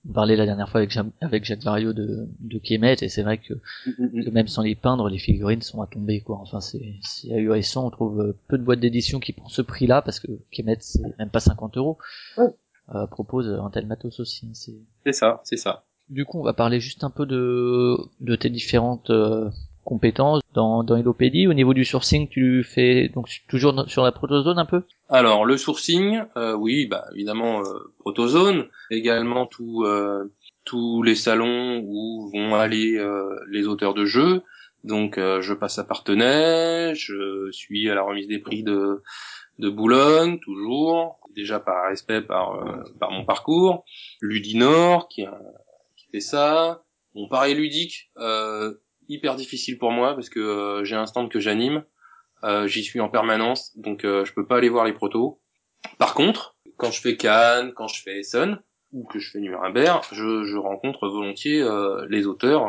on parlait la dernière fois avec, avec Jacques Vario de, de Kemet et c'est vrai que, mm, mm, mm. même sans les peindre, les figurines sont à tomber quoi. Enfin c'est c'est ahurissant. On trouve euh, peu de boîtes d'édition qui prend ce prix-là parce que Kemet c'est même pas 50 euros. Euh, propose un tel matos aussi. Hein, c'est ça, c'est ça. Du coup, on va parler juste un peu de de tes différentes euh, compétences dans, dans Au niveau du sourcing, tu fais donc toujours sur la protozone un peu? Alors le sourcing, euh, oui, bah évidemment euh, protozone, également tout, euh, tous les salons où vont aller euh, les auteurs de jeux. Donc je passe à Partenay, je suis à la remise des prix de de Boulogne toujours, déjà par respect par par mon parcours. Ludinor qui qui fait ça. Bon pareil ludique. Euh, hyper difficile pour moi parce que euh, j'ai un stand que j'anime, euh, j'y suis en permanence, donc euh, je peux pas aller voir les protos. Par contre, quand je fais Cannes, quand je fais Essen ou que je fais Nuremberg, je, je rencontre volontiers les auteurs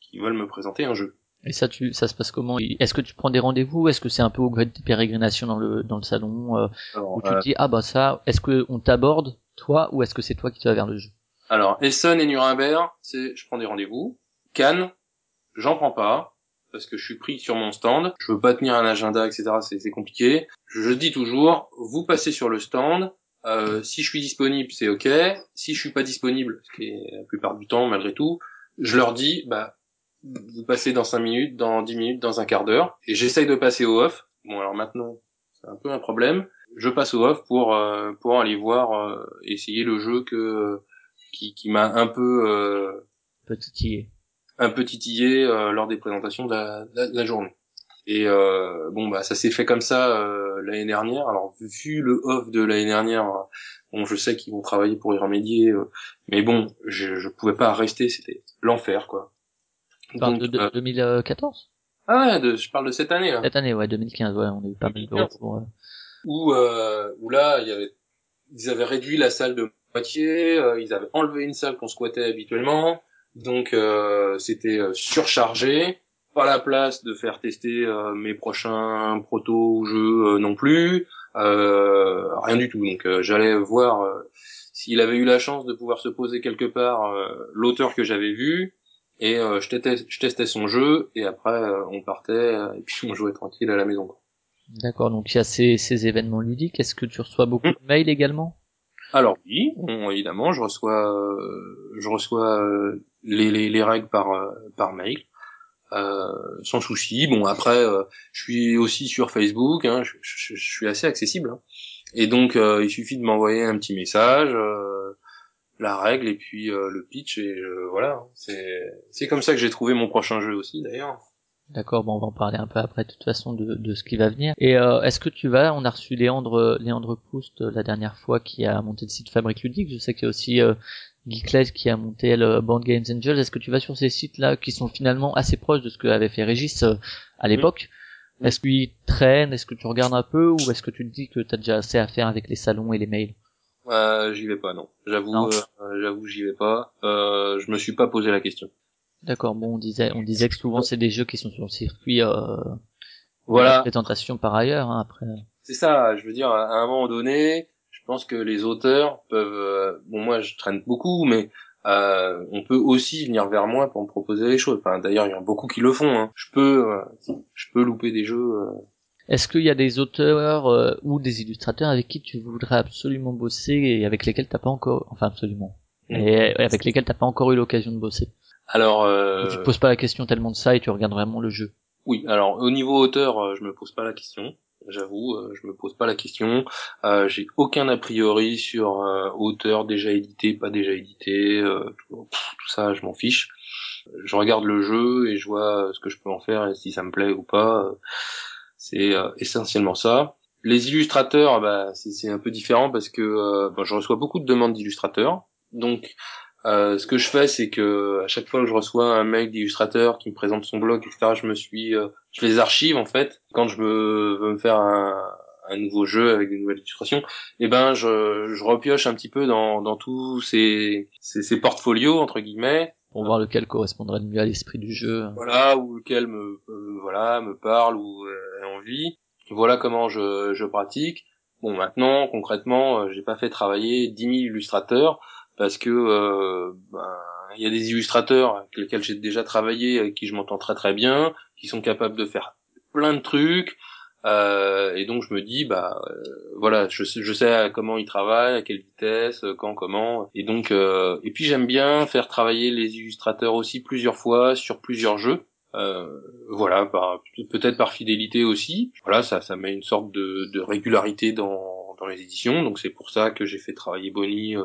qui veulent me présenter un jeu. Et ça, tu, ça se passe comment? Est-ce que tu prends des rendez-vous? Est-ce que c'est un peu au gré de pérégrination dans le dans le salon euh, où tu te dis ah bah ça Est-ce que on t'aborde toi ou est-ce que c'est toi qui vas vers le jeu? Alors Essen et Nuremberg, c'est je prends des rendez-vous. Cannes, j'en prends pas parce que je suis pris sur mon stand. Je veux pas tenir un agenda, etc. C'est compliqué. Je dis toujours, vous passez sur le stand. Euh, si je suis disponible, c'est ok. Si je suis pas disponible, ce qui est la plupart du temps malgré tout, je leur dis, bah, vous passez dans 5 minutes, dans 10 minutes, dans un quart d'heure. Et j'essaye de passer au off. Bon, alors maintenant, c'est un peu un problème. Je passe au off pour euh, pour aller voir, euh, essayer le jeu que qui, qui m'a un peu euh, petitillé un peu titillé euh, lors des présentations de la, de la, journée. Et euh, bon bah ça s'est fait comme ça euh, l'année dernière. Alors vu le off de l'année dernière, bon je sais qu'ils vont travailler pour y remédier, mais bon je je pouvais pas rester, c'était l'enfer quoi. Tu parles de, 2014 Ah ouais, je parle de cette année là. Cette année ouais 2015 ouais on a eu pas mal de retours. Où où là il y avait ils avaient réduit la salle de moitié, ils avaient enlevé une salle qu'on squattait habituellement. Donc euh, c'était euh, surchargé, pas la place de faire tester euh, mes prochains proto jeux non plus, rien du tout. Donc j'allais voir s'il avait eu la chance de pouvoir se poser quelque part l'auteur que j'avais vu et je, testais, je testais son jeu et après on partait et puis on jouait tranquille à la maison. D'accord, donc il y a ces, ces événements ludiques. Est-ce que tu reçois beaucoup de mails également? Alors oui, évidemment, je reçois, euh, je reçois euh, les, les, les, règles par euh, par mail, euh, sans souci. Bon après, je suis aussi sur Facebook, hein, je, je, je, suis assez accessible, hein. et donc il suffit de m'envoyer un petit message, la règle et puis le pitch et voilà. C'est c'est comme ça que j'ai trouvé mon prochain jeu aussi d'ailleurs. D'accord, bon, on va en parler un peu après, de toute façon, de, de ce qui va venir. Et euh, est-ce que tu vas, on a reçu Léandre, Léandre Proust la dernière fois qui a monté le site Fabrique Ludique. Je sais qu'il y a aussi euh, Geekless qui a monté le Band Games Angels. Est-ce que tu vas sur ces sites-là qui sont finalement assez proches de ce que avait fait Régis euh, à l'époque? Est-ce qu'ils traînent? Est-ce que tu regardes un peu? Ou est-ce que tu te dis que tu as déjà assez à faire avec les salons et les mails? Euh, J'y vais pas, non. J'avoue, euh, j'avoue, j'y vais pas. Euh, je me suis pas posé la question. D'accord. Bon, on disait, on disait que souvent c'est des jeux qui sont sur le circuit. Euh, voilà. Présentation par ailleurs. Hein, après. C'est ça. Je veux dire, à un moment donné, je pense que les auteurs peuvent. Euh, bon, moi, je traîne beaucoup, mais euh, on peut aussi venir vers moi pour me proposer les choses. Enfin, d'ailleurs, il y en a beaucoup qui le font. Hein. Je peux, euh, je peux louper des jeux. Euh. Est-ce qu'il y a des auteurs euh, ou des illustrateurs avec qui tu voudrais absolument bosser et avec lesquels t'as pas encore, enfin absolument, Mm. et avec lesquels t'as pas encore eu l'occasion de bosser? Alors, euh, Tu te poses pas la question tellement de ça et tu regardes vraiment le jeu. oui. Alors, au niveau auteur, euh, je me pose pas la question. J'avoue, euh, je me pose pas la question. Euh, J'ai aucun a priori sur euh, auteur déjà édité, pas déjà édité. euh, tout, pff, tout ça, je m'en fiche. Je regarde le jeu et je vois ce que je peux en faire et si ça me plaît ou pas. C'est euh, essentiellement ça. Les illustrateurs, bah, c'est un peu différent parce que euh, bon, je reçois beaucoup de demandes d'illustrateurs. Donc, ce que je fais, c'est que à chaque fois que je reçois un mail d'illustrateur qui me présente son blog, etc., je me suis, euh, je les archive en fait. Quand je me, veux me faire un, un nouveau jeu avec des nouvelles illustrations, eh ben, je, je repioche un petit peu dans, dans tous ces, ces, ces portfolios entre guillemets, Pour voir lequel correspondrait le mieux à l'esprit du jeu. voilà, ou lequel me, euh, voilà, me parle ou euh, a envie. Voilà comment je, je pratique. Bon, maintenant, concrètement, euh, j'ai pas fait travailler 10 000 illustrateurs parce que euh, ben, il y a des illustrateurs avec lesquels j'ai déjà travaillé, avec qui je m'entends très très bien, qui sont capables de faire plein de trucs. Euh, et donc je me dis bah euh, voilà je sais je sais comment ils travaillent à quelle vitesse euh, quand comment. Et donc euh, et puis j'aime bien faire travailler les illustrateurs aussi plusieurs fois sur plusieurs jeux. Voilà peut-être par fidélité aussi. Voilà ça ça met une sorte de, de régularité dans dans les éditions. Donc c'est pour ça que j'ai fait travailler Bonnie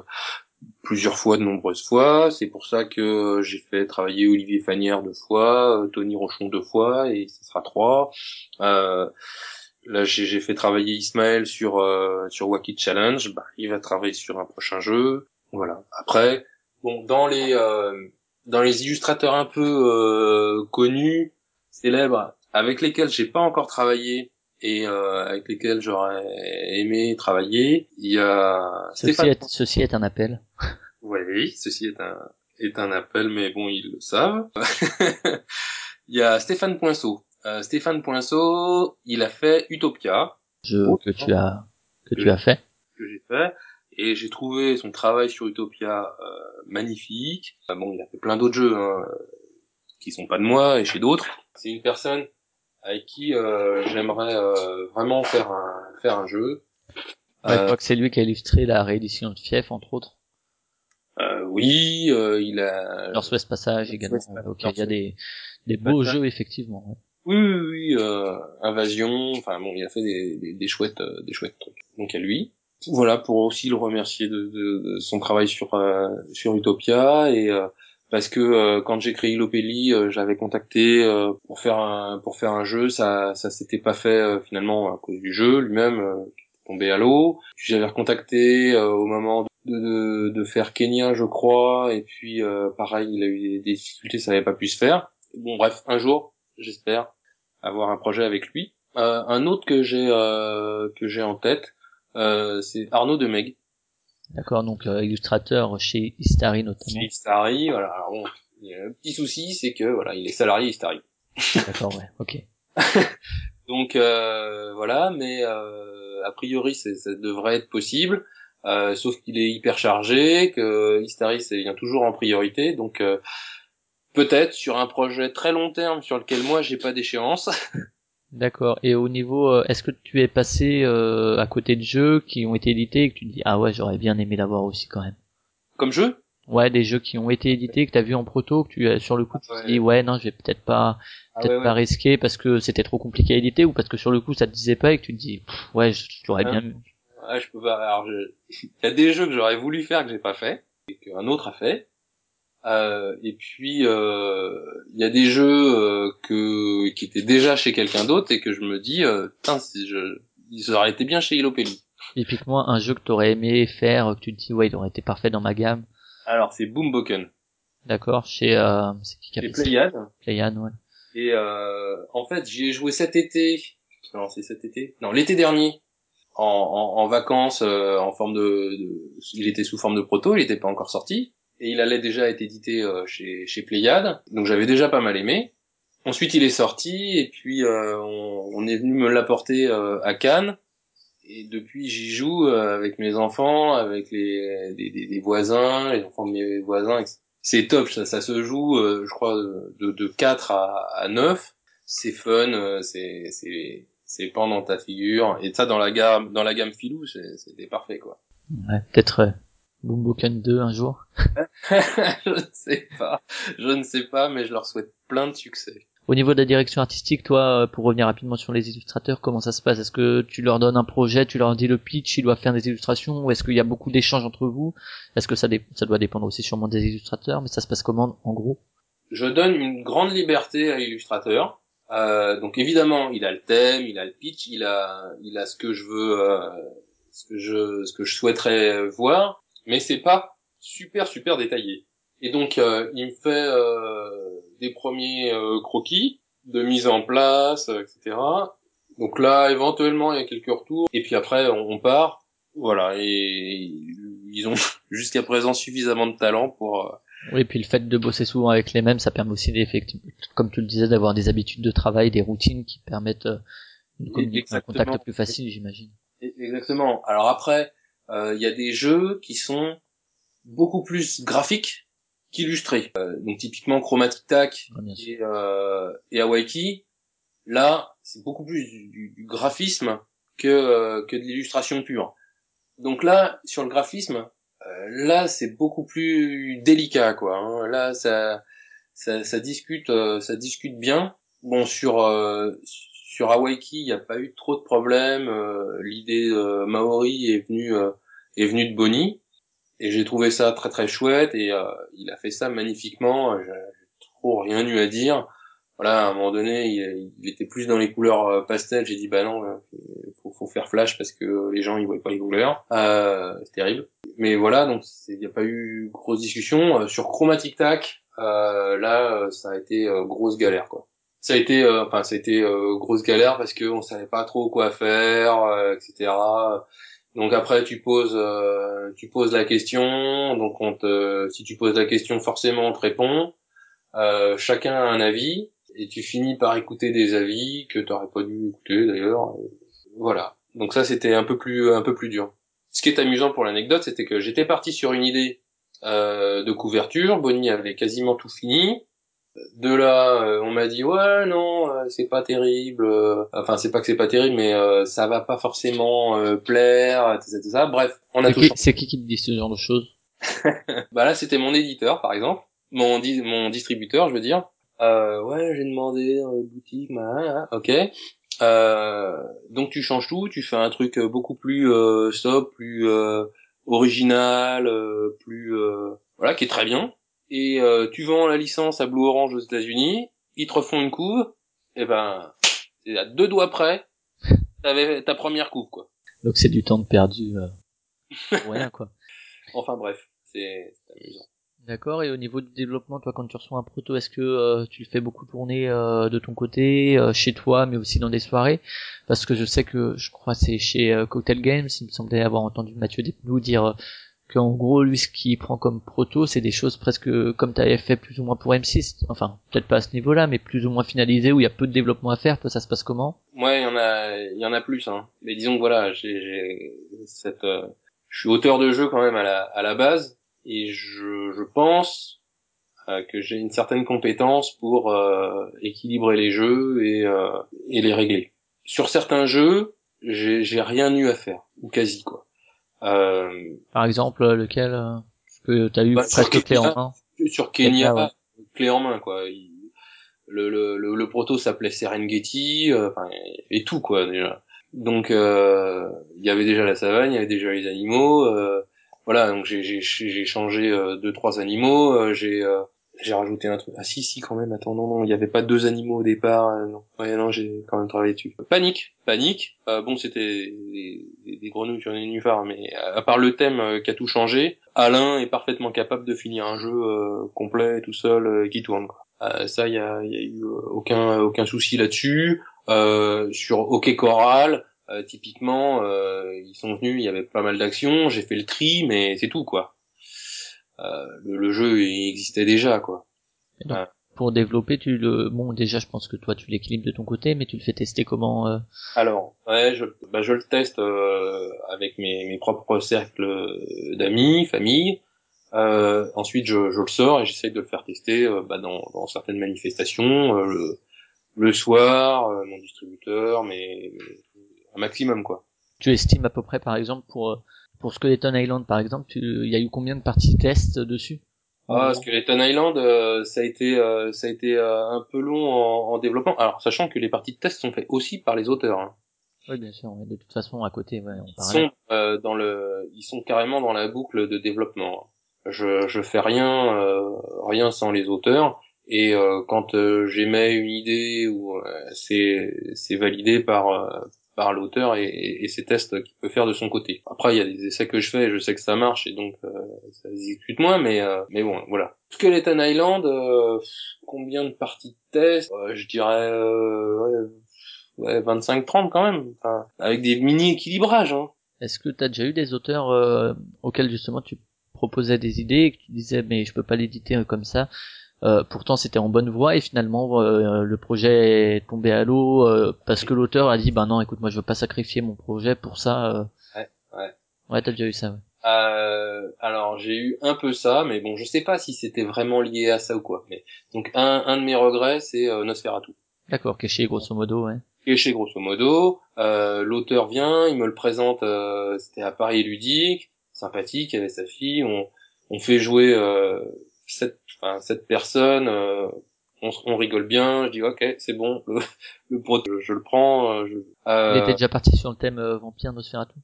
plusieurs fois, de nombreuses fois. C'est pour ça que j'ai fait travailler Olivier Fanière deux fois, euh, Tony Rochon deux fois, et ce sera trois. Euh, là, j'ai fait travailler Ismaël sur euh, sur Wacky Challenge. Bah, il va travailler sur un prochain jeu. Voilà. Après, bon, dans les euh, dans les illustrateurs un peu euh, connus, célèbres, avec lesquels j'ai pas encore travaillé et euh, avec lesquels j'aurais aimé travailler, il y a Ceci Stéphane est, ceci est un appel. oui, ceci est un, est un appel, mais bon, ils le savent. il y a Stéphane Poinceau. Euh, Stéphane Poinceau, il a fait Utopia, Jeu Oh, que tu as que tu as fait. que j'ai fait, et j'ai trouvé son travail sur Utopia euh, magnifique. Ah bon, il a fait plein d'autres jeux, hein, qui sont pas de moi, et chez d'autres. C'est une personne avec qui euh, j'aimerais euh, vraiment faire un, faire un jeu. Ouais, je Euh, crois que c'est lui qui a illustré la réédition de Fief, entre autres. euh, oui, euh, il a... Northwest Passage également. Ok, il y a des, des Passage. beaux jeux, effectivement. ouais. Oui, oui, oui, euh, Invasion, enfin bon, il a fait des, des, des chouettes, des chouettes trucs. Donc à lui. Voilà, pour aussi le remercier de, de, de son travail sur euh, sur Utopia et euh, parce que euh, quand j'ai créé Lopelli, euh, j'avais contacté euh, pour faire un pour faire un jeu, ça ça s'était pas fait euh, finalement à cause du jeu lui-même euh, tombé à l'eau. J'avais recontacté euh, au moment de, de, de faire Kenya, je crois, et puis pareil, il a eu des, difficultés, ça n'avait pas pu se faire. Bon, bref, un jour, j'espère avoir un projet avec lui. Un autre que j'ai que j'ai en tête, c'est Arnaud de Meg. D'accord, donc euh, illustrateur chez Istari notamment. Chez Istari, voilà. Alors bon, il y a un petit souci, c'est que voilà, il est salarié Istari. D'accord, ouais, ok. Donc euh, voilà, mais euh, a priori ça devrait être possible, euh, sauf qu'il est hyper chargé, que Istari c'est vient toujours en priorité, donc euh, peut-être sur un projet très long terme sur lequel moi j'ai pas d'échéance. D'accord. Et au niveau, euh, est-ce que tu es passé euh, à côté de jeux qui ont été édités et que tu te dis ah ouais j'aurais bien aimé l'avoir aussi quand même? Comme jeu, Ouais, des jeux qui ont été édités que t'as vu en proto, que tu as sur le coup tu te Ouais. dis ouais non je vais peut-être pas Ah peut-être ouais, ouais. pas risquer parce que c'était trop compliqué à éditer ou parce que sur le coup ça te disait pas et que tu te dis ouais j'aurais bien Ah, je peux pas. Alors, je... il y a des jeux que j'aurais voulu faire que j'ai pas fait et qu'un autre a fait. Euh, et puis il y a des jeux que qui étaient déjà chez quelqu'un d'autre et que je me dis, putain, si je, ils auraient été bien chez Ilopelli. Typiquement un jeu que t'aurais aimé faire, que tu te dis ouais, il aurait été parfait dans ma gamme. Alors c'est Boomboken. D'accord, chez euh, c'est qui qui Playad. Playad, ouais. Et euh, en fait, j'y ai joué cet été. Non, c'est cet été. Non, l'été dernier. En, en, en vacances, euh, en forme de, de, il était sous forme de proto, il était pas encore sorti, et il allait déjà être édité euh, chez chez Playad. Donc j'avais déjà pas mal aimé. Ensuite, il est sorti, et puis euh, on, est venu me l'apporter à Cannes et depuis j'y joue avec mes enfants, avec les des, des, voisins, les enfants de mes voisins, c'est top, ça, ça se joue, euh, je crois, de, de 4 à, à 9. C'est fun, euh, c'est c'est c'est pas dans ta figure. Et ça, dans la gamme, dans la gamme filou, c'était parfait, quoi. Ouais, peut-être Boomboken 2 un jour. je ne sais pas, je ne sais pas, mais je leur souhaite plein de succès. Au niveau de la direction artistique, toi, euh, pour revenir rapidement sur les illustrateurs, comment ça se passe? Est-ce que tu leur donnes un projet, tu leur dis le pitch, ils doivent faire des illustrations, ou est-ce qu'il y a beaucoup d'échanges entre vous? Est-ce que ça, ça doit dépendre aussi sûrement des illustrateurs, mais ça se passe comment en gros? Je donne une grande liberté à l'illustrateur. Euh, donc évidemment, il a le thème, il a le pitch, il a, il a ce que je veux, euh, ce que je, ce que je souhaiterais voir, mais c'est pas super super détaillé. Et donc euh, il me fait euh, des premiers euh, croquis de mise en place, etc. Donc là, éventuellement, il y a quelques retours. Et puis après, on, part. Voilà. Et ils ont jusqu'à présent suffisamment de talent pour... Oui, et puis le fait de bosser souvent avec les mêmes, ça permet aussi d'effectivement, comme tu le disais, d'avoir des habitudes de travail, des routines qui permettent un contact plus facile, j'imagine. Exactement. Alors après, il y a des jeux qui sont beaucoup plus graphiques qu'illustré. Euh, donc typiquement Chromatic Tac et, euh, et Awaiki, là c'est beaucoup plus du, du, graphisme que euh, que de l'illustration pure. Donc là sur le graphisme, euh, là c'est beaucoup plus délicat quoi. Hein. Là ça, ça, ça discute euh, ça discute bien. Bon sur sur Awaiki, il n'y a pas eu trop de problèmes. L'idée Maori est venue est venue de Bonnie et j'ai trouvé ça très très chouette et euh, il a fait ça magnifiquement j'ai trop rien eu à dire. Voilà à un moment donné il, était plus dans les couleurs euh, pastel j'ai dit bah non il faut, faut, faire flash parce que les gens ils voient pas les couleurs. Euh, c'est terrible. Mais voilà donc il n'y a pas eu grosse discussion. Euh, sur chromatic tac euh, là ça a été grosse galère quoi. Ça a été enfin ça a été grosse galère parce que on savait pas trop quoi faire etc donc après tu poses euh, tu poses la question, donc on te si tu poses la question forcément on te répond. Euh, chacun a un avis et tu finis par écouter des avis que tu n'aurais pas dû écouter d'ailleurs. Voilà. Donc ça c'était un peu plus un peu plus dur. Ce qui est amusant pour l'anecdote, c'était que j'étais parti sur une idée euh, de couverture. Bonnie avait quasiment tout fini. De là, euh, on m'a dit ouais non, euh, c'est pas terrible. Euh, enfin, c'est pas que c'est pas terrible, mais ça va pas forcément plaire, etc., ça. Bref, on a tout. C'est qui qui te dit ce genre de choses? Bah là, c'était mon éditeur, par exemple, mon mon distributeur, je veux dire. ouais, j'ai demandé dans les boutiques, ok. donc tu changes tout, tu fais un truc beaucoup plus stop, plus original, plus voilà, qui est très bien et euh, tu vends la licence à Blue Orange aux États-Unis, ils te refont une couve, et ben c'est à deux doigts près, t'avais ta première couve quoi. Donc c'est du temps de perdu euh, rien quoi. Enfin bref, c'est amusant. D'accord. Et au niveau du développement, toi, quand tu reçois un proto, est-ce que euh, tu le fais beaucoup tourner euh, de ton côté, chez toi, mais aussi dans des soirées? Parce que je sais que, je crois, c'est chez Cocktail Games, il me semblait avoir entendu Mathieu Despnous dire qu'en gros lui ce qu'il prend comme proto c'est des choses presque comme tu avais fait plus ou moins pour M6 enfin peut-être pas à ce niveau-là mais plus ou moins finalisé où il y a peu de développement à faire. Toi ça se passe comment? Ouais il y en a il y en a plus hein. Mais disons que voilà j'ai cette euh, je suis auteur de jeu quand même à la à la base. Et je je pense euh, que j'ai une certaine compétence pour euh, équilibrer les jeux et et les régler. Sur certains jeux j'ai rien eu à faire. Ou quasi quoi. euh, Par exemple, lequel euh, que t'as eu bah, presque clé en main Sur Kenya, clé en main quoi. le, le, le, proto s'appelait Serengeti, euh, enfin et tout quoi déjà. Donc il y avait déjà la savane, il y avait déjà les animaux. voilà, donc j'ai changé euh, deux trois animaux, euh, j'ai euh, j'ai rajouté un truc. Ah si si quand même. Attends non non, il y avait pas deux animaux au départ. non. Ouais non, j'ai quand même travaillé dessus. Panique, panique. bon c'était des, des, grenouilles sur les nénuphars, mais à part le thème qui a tout changé, Alain est parfaitement capable de finir un jeu complet tout seul qui tourne. Quoi. ça il y a, y a eu aucun aucun souci là-dessus. sur OK Choral, euh, typiquement, euh, ils sont venus, il y avait pas mal d'actions, j'ai fait le tri, mais c'est tout quoi. Euh, le, le, jeu il existait déjà quoi. Pour développer, tu le bon déjà, je pense que toi tu l'équilibres de ton côté, mais tu le fais tester comment euh Alors, ouais, je, bah, je le teste avec mes, mes propres cercles d'amis, famille. Euh, ensuite, je, je, le sors et j'essaye de le faire tester bah, dans, dans, certaines manifestations, le, le, soir, mon distributeur, mais un maximum quoi. Tu estimes à peu près par exemple pour euh, pour Skeleton Island par exemple, il y a eu combien de parties test dessus ah, Skeleton Island, euh, ça a été, euh, ça a été un peu long en, développement. Alors, sachant que les parties de test sont faites aussi par les auteurs. Hein. Oui, bien sûr. de toute façon, à côté, ouais, on ils sont dans le, ils sont carrément dans la boucle de développement. Je, je fais rien, rien sans les auteurs. Et quand j'émets une idée ou c'est, c'est validé par par l'auteur et, et, ses tests qu'il peut faire de son côté. Après, il y a des essais que je fais, je sais que ça marche et donc euh, ça exécute moins, mais euh, mais bon, voilà. Skeleton Island, euh, combien de parties de test euh, Je dirais ouais, 25-30 quand même, enfin, avec des mini équilibrages. Hein. Est-ce que tu as déjà eu des auteurs auxquels justement tu proposais des idées et que tu disais mais je peux pas l'éditer comme ça? Euh, pourtant, c'était en bonne voie et finalement, euh, le projet est tombé à l'eau euh, parce que l'auteur a dit "Ben non, écoute, moi, je veux pas sacrifier mon projet pour ça." Ouais, ouais. Ouais, t'as déjà eu ça. Ouais. alors, j'ai eu un peu ça, mais bon, je sais pas si c'était vraiment lié à ça ou quoi. Mais donc, un, un de mes regrets, c'est Nosferatu. D'accord, caché grosso modo, ouais. Caché grosso modo. L'auteur vient, il me le présente. c'était à Paris ludique, sympathique, avec sa fille. On, on fait jouer cette cette personne, euh, on, on, rigole bien, je dis ok, c'est bon, le, le je, le prends. Euh, je, euh, il était déjà parti sur le thème vampire Nosferatu.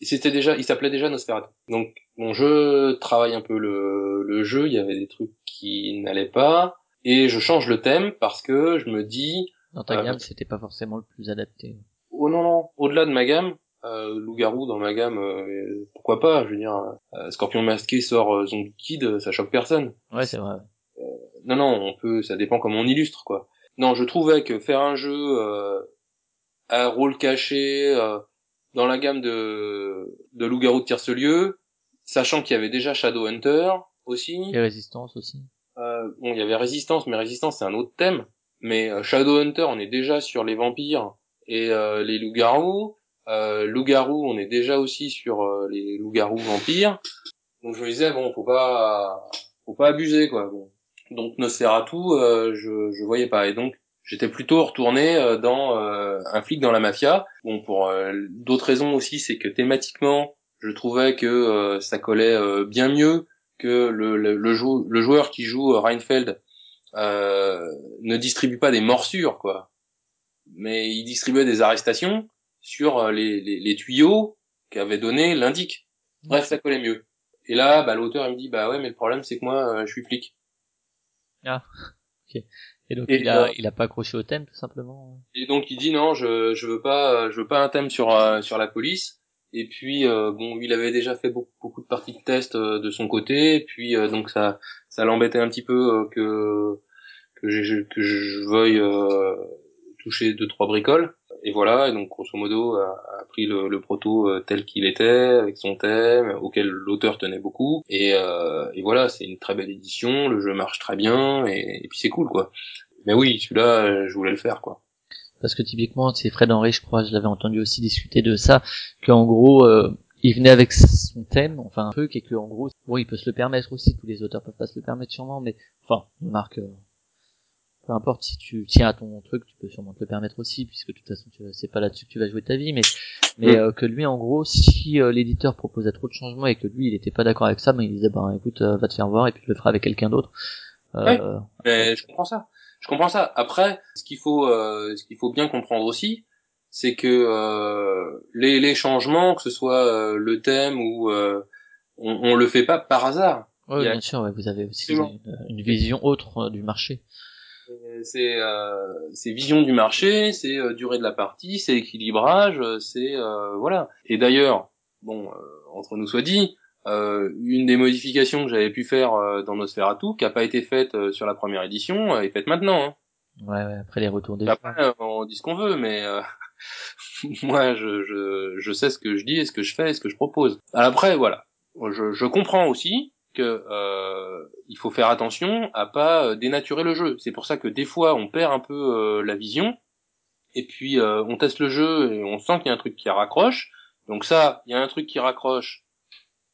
C'était déjà, il s'appelait déjà Nosferatu. Donc bon, je travaille un peu le, le jeu, il y avait des trucs qui n'allaient pas, et je change le thème parce que je me dis. Dans ta gamme, c'était pas forcément le plus adapté. Oh non non, au-delà de ma gamme, euh, loup-garou dans ma gamme, euh, pourquoi pas Je veux dire, euh, Scorpion masqué sort Zombie Kid, ça choque personne. Ouais, c'est vrai. non, non, on peut, ça dépend comment on illustre, quoi. Non, je trouvais que faire un jeu à rôle caché dans la gamme de, de loup-garou de Tierce-Lieu, sachant qu'il y avait déjà Shadowhunter aussi. Et Résistance aussi. Euh, bon, il y avait Résistance, mais Résistance c'est un autre thème. Mais Shadowhunter, on est déjà sur les vampires et les loups-garous. Euh, loup-garou, on est déjà aussi sur euh, les loups-garous vampires. Donc je me disais bon, faut pas, faut pas abuser quoi. Bon. Donc Nosferatu, euh, je, je voyais pas. Et donc j'étais plutôt retourné euh, dans euh, un flic dans la mafia. Bon, pour d'autres raisons aussi, c'est que thématiquement, je trouvais que ça collait bien mieux que le, le, le, le, joueur qui joue Reinfeld ne distribue pas des morsures quoi, mais il distribuait des arrestations sur euh, les, les, les tuyaux qu'avait donné l'indique. Bref, ça collait mieux. Et là, bah, l'auteur il me dit bah ouais, mais le problème c'est que moi euh, je suis flic. Ah, ok. Et donc il a il a pas accroché au thème tout simplement. Et donc il dit non, je je veux pas je veux pas un thème sur euh, sur la police. Et puis bon, il avait déjà fait beaucoup, beaucoup de parties de test de son côté. Et puis donc ça ça l'embêtait un petit peu que que je que je veuille toucher deux trois bricoles et voilà, et donc grosso modo a, a pris le, le proto euh, tel qu'il était, avec son thème, auquel l'auteur tenait beaucoup, et, euh, et voilà, c'est une très belle édition, le jeu marche très bien, et, et puis c'est cool quoi. Mais oui, celui-là, euh, je voulais le faire quoi. Parce que typiquement, c'est Fred Henry, je crois, je l'avais entendu aussi discuter de ça, qu'en gros, euh, il venait avec son thème, enfin un truc, et que en gros, bon, il peut se le permettre aussi, tous les auteurs peuvent pas se le permettre sûrement, mais enfin, Marc, peu importe si tu tiens à ton truc, tu peux sûrement te le permettre aussi, puisque de toute façon c'est pas là-dessus que tu vas jouer ta vie, mais mais euh, que lui en gros, si euh, l'éditeur proposait trop de changements et que lui il était pas d'accord avec ça, ben il disait ben écoute euh, va te faire voir et puis tu le feras avec quelqu'un d'autre. Ouais, mais je comprends ça. Je comprends ça. Après, ce qu'il faut ce qu'il faut bien comprendre aussi, c'est que les, les changements, que ce soit le thème ou on, on le fait pas par hasard. Oui, a- bien sûr, ouais, vous avez aussi une, une vision autre euh, du marché. Euh, C'est euh, vision du marché, c'est euh, durée de la partie, c'est équilibrage, euh, c'est euh, voilà. Et d'ailleurs, bon, euh, entre nous soit dit, euh, une des modifications que j'avais pu faire euh, dans Nosferatu, qui a pas été faite euh, sur la première édition, euh, est faite maintenant. Hein. Ouais, ouais, après les retours des Après, on dit ce qu'on veut, mais euh, moi, je, je, je sais ce que je dis, et ce que je fais, et ce que je propose. Après, voilà, je, je comprends aussi euh, il faut faire attention à pas euh, dénaturer le jeu. C'est pour ça que des fois, on perd un peu euh, la vision, et puis on teste le jeu et on sent qu'il y a un truc qui raccroche. Donc ça, il y a un truc qui raccroche,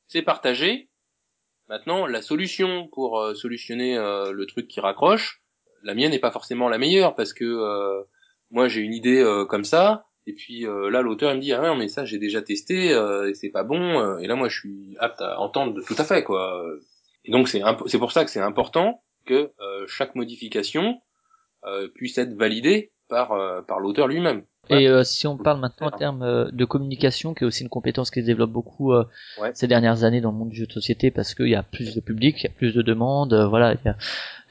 c'est partagé. Maintenant, la solution pour solutionner le truc qui raccroche, la mienne n'est pas forcément la meilleure parce que moi j'ai une idée comme ça et puis euh, là l'auteur il me dit ah non mais ça j'ai déjà testé euh, et c'est pas bon euh, et là moi je suis apte à entendre tout à fait quoi et donc c'est c'est pour ça que c'est important que euh, chaque modification euh, puisse être validée par euh, par l'auteur lui-même Et euh, si on parle maintenant en termes euh, de communication, qui est aussi une compétence qui se développe beaucoup euh, Ouais. ces dernières années dans le monde du jeu de société, parce qu'il y a plus de public, il y a plus de demandes, euh, voilà. a-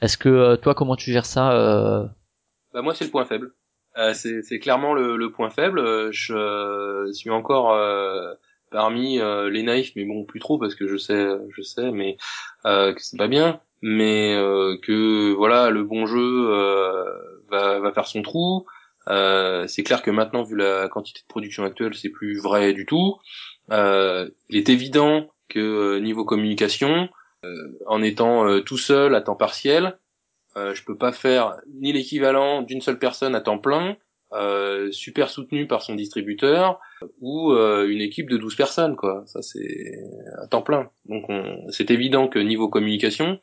Est-ce que euh, toi, comment tu gères ça euh, Bah moi c'est le point faible. Euh, c'est clairement le, point faible. Euh, Je euh, suis encore euh, parmi les naïfs, mais bon plus trop parce que je sais, je sais, mais que c'est pas bien, mais que voilà le bon jeu va va faire son trou. C'est clair que maintenant vu la quantité de production actuelle, c'est plus vrai du tout. Il est évident que niveau communication, en étant tout seul à temps partiel, euh, je peux pas faire ni l'équivalent d'une seule personne à temps plein, euh, super soutenu par son distributeur, ou euh, une équipe de 12 personnes, quoi. Ça c'est à temps plein. Donc on- c'est évident que niveau communication,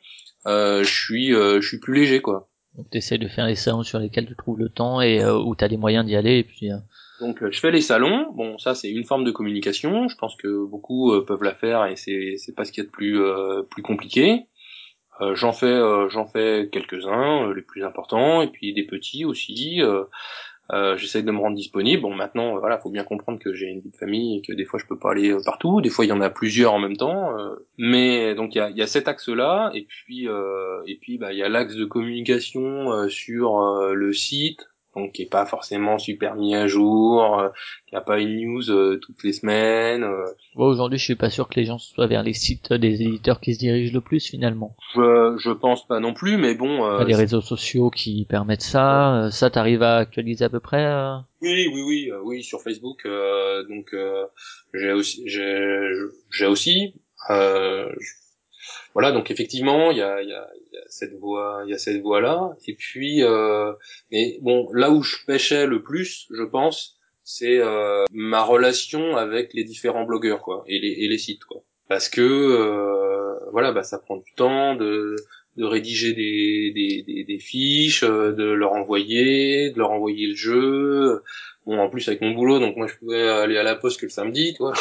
euh, je suis euh, je suis plus léger, quoi. Donc t'essayes de faire les salons sur lesquels tu trouves le temps et euh, où t'as les moyens d'y aller, et puis... euh, Donc je fais les salons. Bon, ça c'est une forme de communication. Je pense que beaucoup peuvent la faire et c'est c'est pas ce qu'il y a de plus euh, plus compliqué. Euh, j'en fais euh, j'en fais quelques-uns, euh, les plus importants, et puis des petits aussi. J'essaie de me rendre disponible. Bon, maintenant, voilà, faut bien comprendre que j'ai une vie de famille et que des fois je peux pas aller partout. Des fois, il y en a plusieurs en même temps. mais donc il y a, y a cet axe-là, et puis et puis bah il y a l'axe de communication sur le site, donc qui est pas forcément super mis à jour, euh, qui a pas une news euh, toutes les semaines. euh, Moi aujourd'hui, je suis pas sûr que les gens soient vers les sites des éditeurs qui se dirigent le plus finalement. je je pense pas non plus, mais bon. euh, les réseaux sociaux qui permettent ça. euh, ça, t'arrives à actualiser à peu près euh Oui, oui, oui, euh, oui, sur Facebook. euh, donc euh, j'ai aussi, j'ai, j'ai aussi. euh, voilà, donc effectivement, il y a, y, a, y a cette voie, il y a cette voie là. Et puis, euh, mais bon, là où je pêchais le plus, je pense, c'est euh, ma relation avec les différents blogueurs, quoi, et les, et les sites, quoi. Parce que euh, voilà, bah ça prend du temps de de rédiger des, des, des, des fiches, euh, de leur envoyer, de leur envoyer le jeu. Bon, en plus avec mon boulot, donc moi je pouvais aller à la poste que le samedi, tu vois.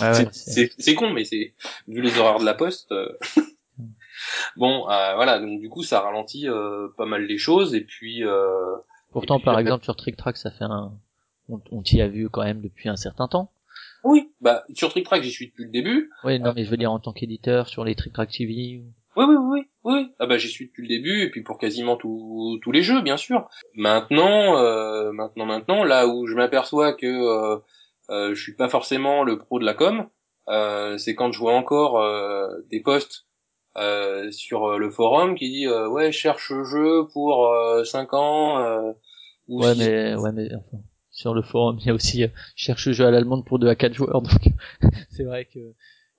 Ouais, ouais, C'est- con, mais c'est vu les horaires de la poste. euh, bon, euh, voilà, donc du coup ça ralentit euh, pas mal les choses et puis euh, Pourtant, Et puis, par exemple, sur Trick Track, ça fait un... On, on t'y a vu quand même depuis un certain temps. oui, bah sur Trick Track j'y suis depuis le début. Oui, non, mais je veux dire en tant qu'éditeur sur les Trick Track TV. ou- Oui, oui, oui, oui. Ah bah j'y suis depuis le début et puis pour quasiment tous tous les jeux, bien sûr. Maintenant, euh, maintenant, maintenant, là où je m'aperçois que euh, euh, je suis pas forcément le pro de la com, euh, c'est quand je vois encore euh, des posts euh, sur euh, le forum qui dit euh, ouais cherche jeu pour euh, 5 ans. Euh, ou Ouais, six- mais, ouais, mais enfin, sur le forum, il y a aussi euh, cherche jeu à l'allemande pour 2 à 4 joueurs, donc c'est vrai que.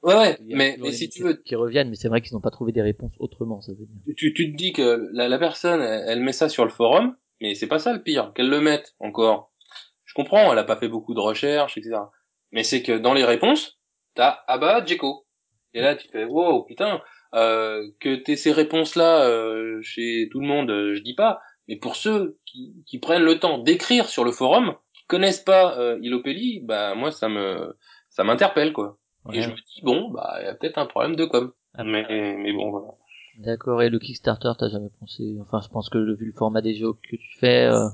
Ouais, ouais. Mais mais si tu veux, Qui reviennent, mais c'est vrai qu'ils n'ont pas trouvé des réponses autrement, ça veut dire. tu, tu te dis que la, la personne, elle, elle met ça sur le forum, mais c'est pas ça le pire, qu'elle le mette encore. Comprends, elle a pas fait beaucoup de recherches, etc. Mais c'est que dans les réponses, t'as ah bah Djeko. Et là tu fais wow putain, euh, que t'aies ces réponses-là euh, chez tout le monde, euh, je dis pas, mais pour ceux qui, qui prennent le temps d'écrire sur le forum, qui connaissent pas euh, Ilopelli, bah moi ça me ça m'interpelle quoi. Et je me dis bon bah il y a peut-être un problème de com. Ah. Mais mais bon voilà. D'accord, et le Kickstarter, t'as jamais pensé, enfin, je pense que vu le format des jeux que tu fais, euh,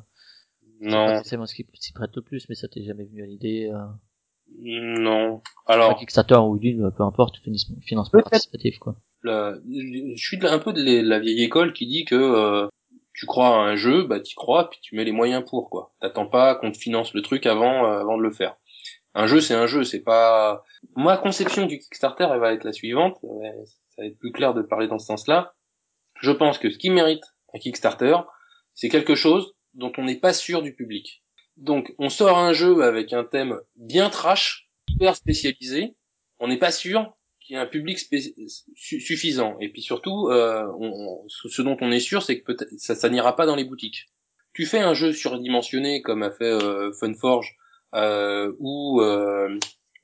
c'est pas Non. forcément ce qui s'y prête le plus, mais ça t'est jamais venu à l'idée, euh... Non. Alors. Kickstarter ou d'une, peu importe, financement participatif, quoi. je suis un peu de la vieille école qui dit que euh, tu crois à un jeu, bah t'y crois, puis tu mets les moyens pour, quoi. T'attends pas qu'on te finance le truc avant, euh, avant de le faire. Un jeu, c'est un jeu, c'est pas. Ma conception du Kickstarter, elle va être la suivante. Ça va être plus clair de parler dans ce sens-là. Je pense que ce qui mérite un Kickstarter, c'est quelque chose dont on n'est pas sûr du public. Donc, on sort un jeu avec un thème bien trash, hyper spécialisé. On n'est pas sûr qu'il y ait un public suffisant. Et puis surtout, euh, ce dont on est sûr, c'est que ça, ça n'ira pas dans les boutiques. Tu fais un jeu surdimensionné comme a fait euh, Funforge euh, ou, euh,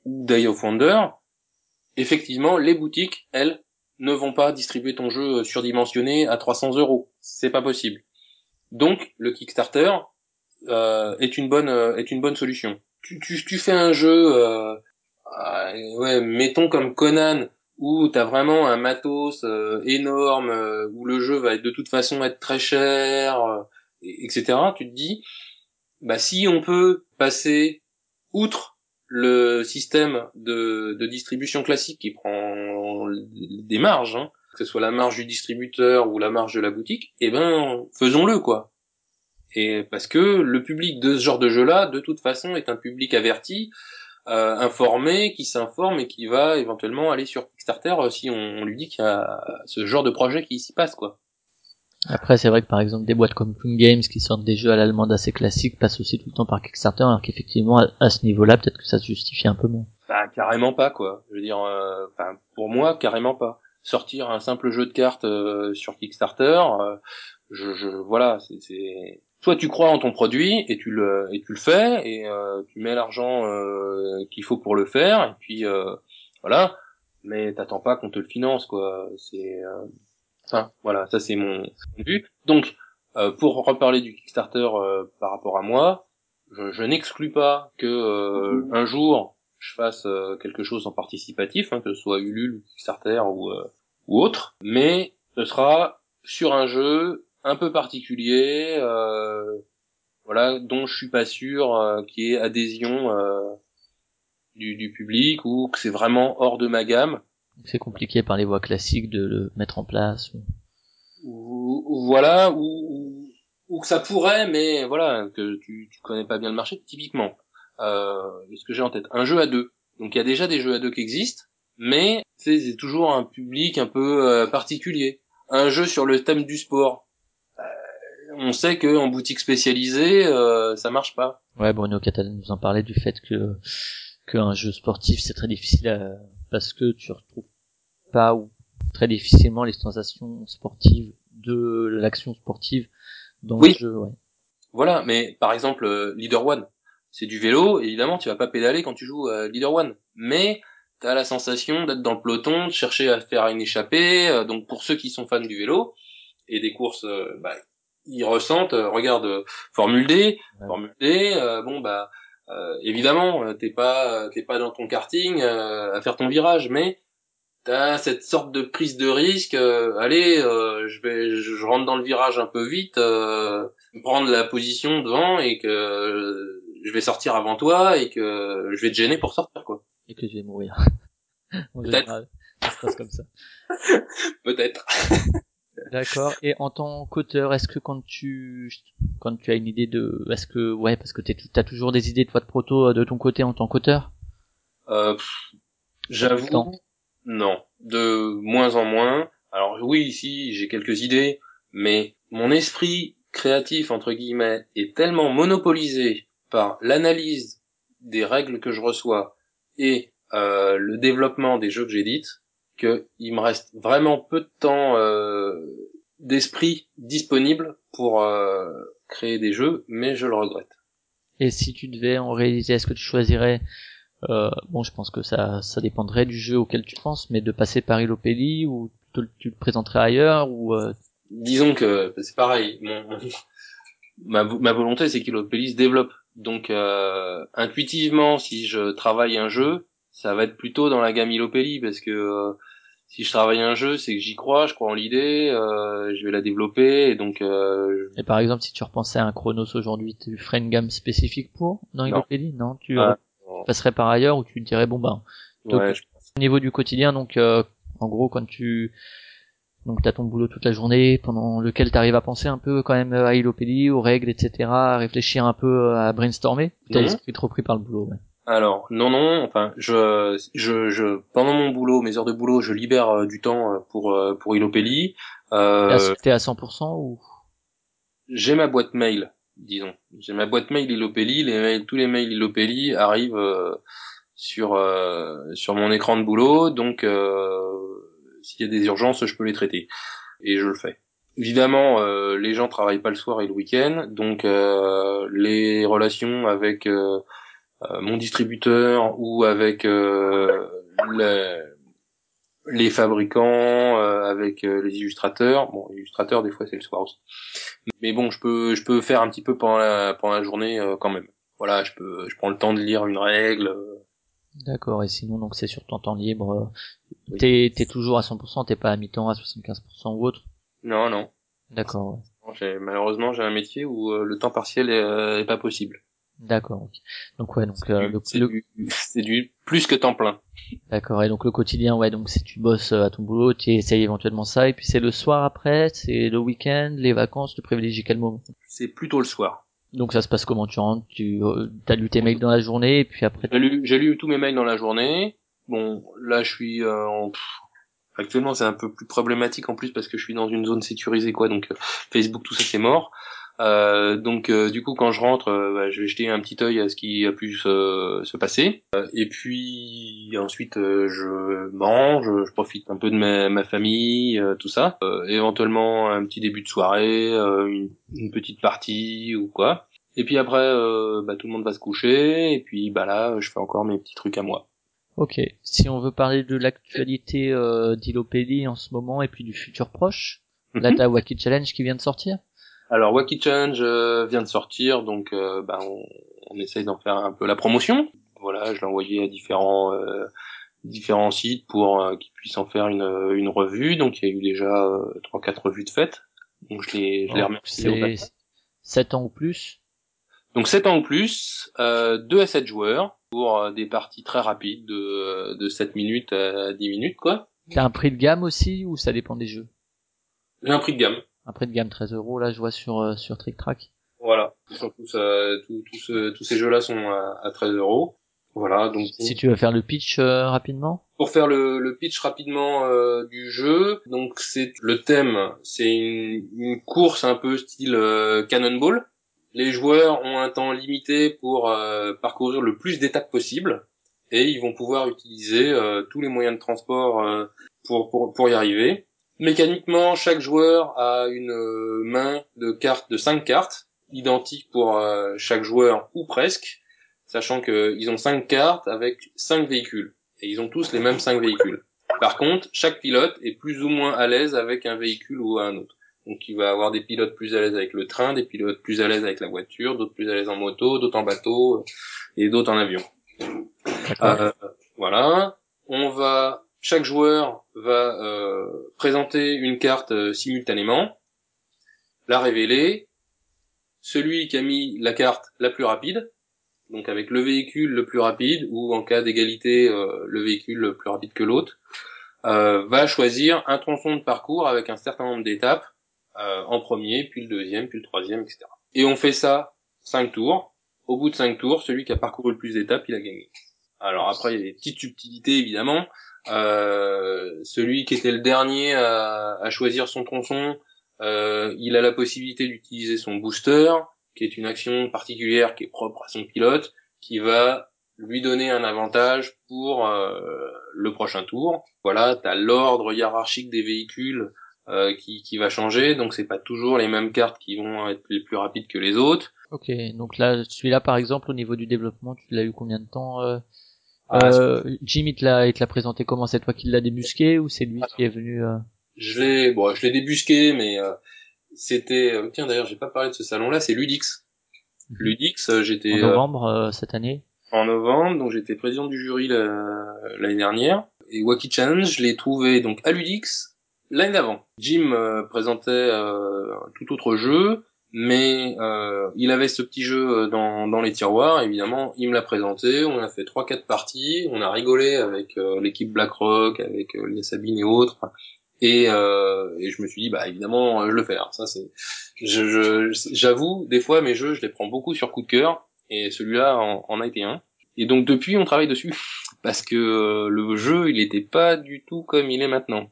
ou Day of Wonder. Effectivement, les boutiques, elles, ne vont pas distribuer ton jeu surdimensionné à 300 euros. C'est pas possible. Donc, le Kickstarter, euh, est une bonne euh, est une bonne solution. Tu, tu, tu fais un jeu, euh, mettons comme Conan où t'as vraiment un matos énorme, où le jeu va de toute façon être très cher, etc. Tu te dis, bah si on peut passer outre le système de, de distribution classique qui prend des marges, hein, que ce soit la marge du distributeur ou la marge de la boutique, eh ben faisons-le quoi. Et parce que le public de ce genre de jeu-là, de toute façon, est un public averti, euh, informé, qui s'informe et qui va éventuellement aller sur Kickstarter euh, si on, lui dit qu'il y a ce genre de projet qui s'y passe, quoi. Après, c'est vrai que par exemple des boîtes comme Plum Games qui sortent des jeux à l'allemande assez classiques passent aussi tout le temps par Kickstarter, alors qu'effectivement à, ce niveau-là, peut-être que ça se justifie un peu moins. Bah carrément pas quoi. Je veux dire, euh, pour moi carrément pas. Sortir un simple jeu de cartes euh, sur Kickstarter, je, je voilà, c'est soit tu crois en ton produit et tu le et tu le fais et euh, tu mets l'argent euh, qu'il faut pour le faire et puis euh, voilà. Mais t'attends pas qu'on te le finance quoi. C'est euh, enfin voilà ça c'est mon, but donc euh, pour reparler du Kickstarter par rapport à moi je, je n'exclus pas que un jour je fasse quelque chose en participatif hein, que ce soit Ulule ou Kickstarter ou ou autre mais ce sera sur un jeu un peu particulier, euh, voilà, dont je suis pas sûr euh, qu'il y ait adhésion euh, du, du, public ou que c'est vraiment hors de ma gamme. C'est compliqué par les voies classiques de le mettre en place. Ou... voilà, ou, ou, que ça pourrait, mais voilà, que tu, tu connais pas bien le marché. Typiquement, euh, ce que j'ai en tête, un jeu à deux. Donc il y a déjà des jeux à deux qui existent, mais c'est toujours un public un peu euh, particulier. Un jeu sur le thème du sport, on sait que en boutique spécialisée, euh, ça marche pas. Ouais, Bruno Catalan nous en parlait du fait que qu'un jeu sportif c'est très difficile à, parce que tu retrouves pas ou très difficilement les sensations sportives de l'action sportive dans le jeu. Ouais. Voilà, mais par exemple euh, Leader One, c'est du vélo, évidemment tu vas pas pédaler quand tu joues à Leader One, mais t'as la sensation d'être dans le peloton, de chercher à faire une échappée, euh, donc pour ceux qui sont fans du vélo et des courses, bah, ils ressentent, euh, regarde euh, Formule D, Formule D, euh, bon bah évidemment t'es pas t'es pas dans ton karting à faire ton virage, mais t'as cette sorte de prise de risque. allez, je vais je rentre dans le virage un peu vite, prendre la position devant et que je vais sortir avant toi et que je vais te gêner pour sortir quoi. Et que je vais mourir. Peut-être. Ça se passe comme ça. Peut-être. D'accord. Et en tant qu'auteur, est-ce que quand tu quand tu as une idée de, est-ce que ouais, parce que t'as toujours des idées de de proto euh, de ton côté en tant qu'auteur? Euh, J'avoue, non, de moins en moins. Alors oui, ici j'ai quelques idées, mais mon esprit créatif entre guillemets est tellement monopolisé par l'analyse des règles que je reçois et euh, le développement des jeux que j'édite il me reste vraiment peu de temps euh, d'esprit disponible pour euh, créer des jeux, mais je le regrette. Et si tu devais en réaliser, est-ce que tu choisirais euh, bon, je pense que ça, ça dépendrait du jeu auquel tu penses, mais de passer par Ilopelli ou tu le présenterais ailleurs ou Disons que c'est pareil. Mon, ma, ma, volonté, c'est qu'Ilopelli se développe. Donc, intuitivement, si je travaille un jeu, ça va être plutôt dans la gamme Ilopelli parce que si je travaille un jeu, c'est que j'y crois, je crois en l'idée, euh, je vais la développer, et donc. Euh, et par exemple, si tu repensais à un Chronos aujourd'hui, tu ferais une gamme spécifique pour dans Hydropédie Non, tu. Ah, passerais par ailleurs ou tu dirais bon ben Ouais, je- au niveau du quotidien donc euh, en gros quand tu donc t'as ton boulot toute la journée pendant lequel t'arrives à penser un peu quand même à Ilopédie, aux règles etc à réfléchir un peu à brainstormer t'as l'esprit trop pris par le boulot ouais. Alors non non, enfin je je je pendant mon boulot, mes heures de boulot, je libère euh, du temps euh, pour euh, pour Ilopelli. T'es Euh, à- t'es à 100% ou? J'ai ma boîte mail, disons. J'ai ma boîte mail Ilopelli, les mails, tous les mails Ilopelli arrivent euh, sur euh, sur mon écran de boulot, donc euh, s'il y a des urgences, je peux les traiter et je le fais. Évidemment, euh, les gens travaillent pas le soir et le week-end, donc euh, les relations avec euh, euh, mon distributeur ou avec euh, les, fabricants, euh, avec les illustrateurs. Bon, illustrateurs des fois c'est le soir aussi. Mais bon, je peux je peux faire un petit peu pendant la pendant la journée quand même. Voilà, je peux je prends le temps de lire une règle. D'accord et sinon donc c'est sur ton temps libre euh, Oui. t'es t'es toujours à 100% t'es pas à mi-temps à 75% ou autre? Non, non. d'accord ouais. J'ai- Malheureusement, j'ai un métier où euh, le temps partiel est, euh, est pas possible. d'accord donc ouais donc C'est euh, du- le- c'est le, du, c'est du plus que temps plein. D'accord, et donc le quotidien, ouais, donc si tu bosses euh, à ton boulot, tu essayes éventuellement ça, et puis c'est le soir après, c'est le week-end, les vacances, tu privilégies quel moment? C'est plutôt le soir. Donc ça se passe comment? Tu rentres, tu euh, as lu tes mails dans la journée, et puis après, J'ai lu, tous mes mails dans la journée. Bon, là, je suis euh, en... actuellement, c'est un peu plus problématique en plus parce que je suis dans une zone sécurisée, quoi. Donc euh, Facebook, tout ça, c'est mort. Euh, donc, euh, du coup, quand je rentre, euh, bah, je vais jeter un petit œil à ce qui a pu se, se passer. Euh, et puis ensuite, euh, je mange, je profite un peu de ma, ma famille, euh, tout ça. Euh, éventuellement, un petit début de soirée, euh, une, une petite partie ou quoi. Et puis après, euh, bah, tout le monde va se coucher, et puis bah là, je fais encore mes petits trucs à moi. ok. Si on veut parler de l'actualité euh, d'Ilopédie en ce moment, et puis du futur proche, là Mhm. t'as Wacky Challenge qui vient de sortir Alors, Wacky Challenge euh, vient de sortir, donc euh, bah, on, on essaye d'en faire un peu la promotion. Voilà, je l'ai envoyé à différents euh, différents sites pour euh, qu'ils puissent en faire une, une revue. Donc, il y a eu déjà euh, trois quatre revues de fête. Donc, je les, je les remercie. C'est passage. 7 ans ou plus? Donc 7 ans ou plus, euh, 2 à 7 joueurs pour euh, des parties très rapides de, de 7 minutes à 10 minutes quoi. T'as un prix de gamme aussi, ou ça dépend des jeux? J'ai un prix de gamme. Un prix de gamme 13 euros, là je vois sur, euh, sur Trick Track. Voilà. Ils sont tous, euh, tous, tous, ce- tous ces jeux-là sont à, à 13 euros. Voilà. Donc Si tu veux faire le pitch euh, rapidement pour faire le, le pitch rapidement euh, du jeu, donc c'est le thème, c'est une, une course un peu style euh, Cannonball. Les joueurs ont un temps limité pour euh, parcourir le plus d'étapes possible et ils vont pouvoir utiliser euh, tous les moyens de transport euh, pour, pour pour y arriver. Mécaniquement, chaque joueur a une euh, main de cartes de cinq cartes identiques pour euh, chaque joueur ou presque, sachant qu'ils ont cinq cartes avec cinq véhicules et ils ont tous les mêmes cinq véhicules. Par contre, chaque pilote est plus ou moins à l'aise avec un véhicule ou un autre. Donc il va avoir des pilotes plus à l'aise avec le train, des pilotes plus à l'aise avec la voiture, d'autres plus à l'aise en moto, d'autres en bateau euh, et d'autres en avion. Euh, voilà. On va, chaque joueur va euh, présenter une carte euh, simultanément, la révéler. Celui qui a mis la carte la plus rapide, donc avec le véhicule le plus rapide, ou en cas d'égalité, euh, le véhicule le plus rapide que l'autre, va choisir un tronçon de parcours avec un certain nombre d'étapes, en premier, puis le deuxième, puis le troisième, etc. Et on fait ça cinq tours. Au bout de cinq tours, celui qui a parcouru le plus d'étapes, il a gagné. Alors après, il y a des petites subtilités évidemment. Euh, celui qui était le dernier à, à choisir son tronçon, euh, il a la possibilité d'utiliser son booster, qui est une action particulière qui est propre à son pilote, qui va lui donner un avantage pour euh, le prochain tour. Voilà, t'as l'ordre hiérarchique des véhicules euh, qui, qui va changer, donc c'est pas toujours les mêmes cartes qui vont être les plus rapides que les autres. Ok, donc là, celui-là par exemple, au niveau du développement, tu l'as eu combien de temps euh, Ah, euh, Jim, il te l'a, il te l'a présenté comment? C'est toi qui l'as débusqué ou c'est lui qui est venu euh... Je l'ai, bon, je l'ai débusqué, mais euh, c'était, euh, tiens d'ailleurs, j'ai pas parlé de ce salon-là, c'est Ludix. Ludix, euh, j'étais en euh, novembre euh, cette année? en novembre, donc j'étais président du jury la- l'année dernière. Et Wacky Challenge, je l'ai trouvé donc à Ludix l'année d'avant. Jim euh, présentait euh, un tout autre jeu, mais euh, il avait ce petit jeu dans, dans les tiroirs, évidemment, il me l'a présenté, on a fait trois quatre parties, on a rigolé avec l'équipe BlackRock, avec Lia Sabine et autres, et, et je me suis dit bah évidemment je le fais. ça c'est, je, j'avoue des fois mes jeux je les prends beaucoup sur coup de cœur, et celui-là en, en a été un. Et donc depuis on travaille dessus. Parce que le jeu il était pas du tout comme il est maintenant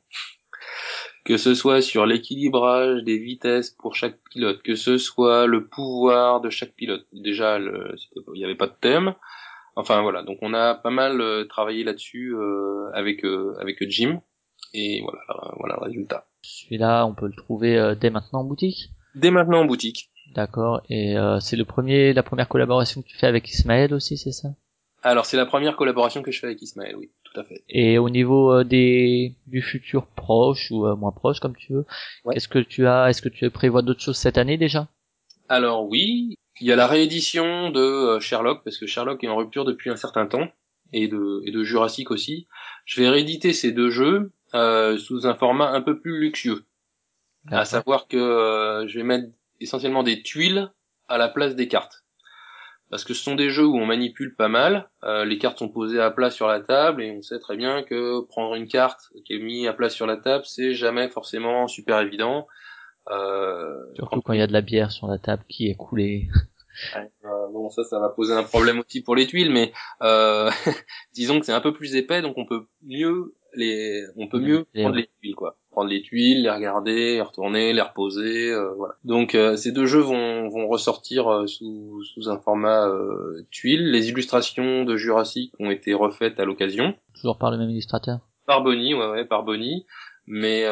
que ce soit sur l'équilibrage des vitesses pour chaque pilote, que ce soit le pouvoir de chaque pilote. Déjà, il n'y avait pas de thème. Enfin voilà, donc on a pas mal euh, travaillé là-dessus euh, avec euh, avec Jim et voilà voilà le résultat. Celui-là, on peut le trouver dès maintenant en boutique? Dès maintenant en boutique. D'accord. Et c'est le premier, la première collaboration que tu fais avec Ismaël aussi, c'est ça? Alors c'est la première collaboration que je fais avec Ismaël, oui. Et au niveau euh, des du futur proche ou euh, moins proche comme tu veux, qu'est-ce que tu as Est-ce que tu prévois d'autres choses cette année déjà? Alors oui, il y a la réédition de euh, Sherlock parce que Sherlock est en rupture depuis un certain temps et de et de Jurassic aussi. Je vais rééditer ces deux jeux sous un format un peu plus luxueux. À savoir que je vais mettre essentiellement des tuiles à la place des cartes parce que ce sont des jeux où on manipule pas mal. Euh, les cartes sont posées à plat sur la table et on sait très bien que prendre une carte qui est mise à plat sur la table, c'est jamais forcément super évident. Euh, Surtout quand il y a de la bière sur la table qui est coulée. Euh, bon, ça, ça va poser un problème aussi pour les tuiles, mais euh, disons que c'est un peu plus épais, donc on peut mieux les, on peut mieux prendre les tuiles, quoi prendre les tuiles, les regarder, les retourner, les reposer, euh, voilà. Donc euh, ces deux jeux vont, vont ressortir euh, sous, sous un format tuile. Les illustrations de Jurassic ont été refaites à l'occasion. Toujours par le même illustrateur. Par Bonnie, ouais, ouais, par Bonnie, mais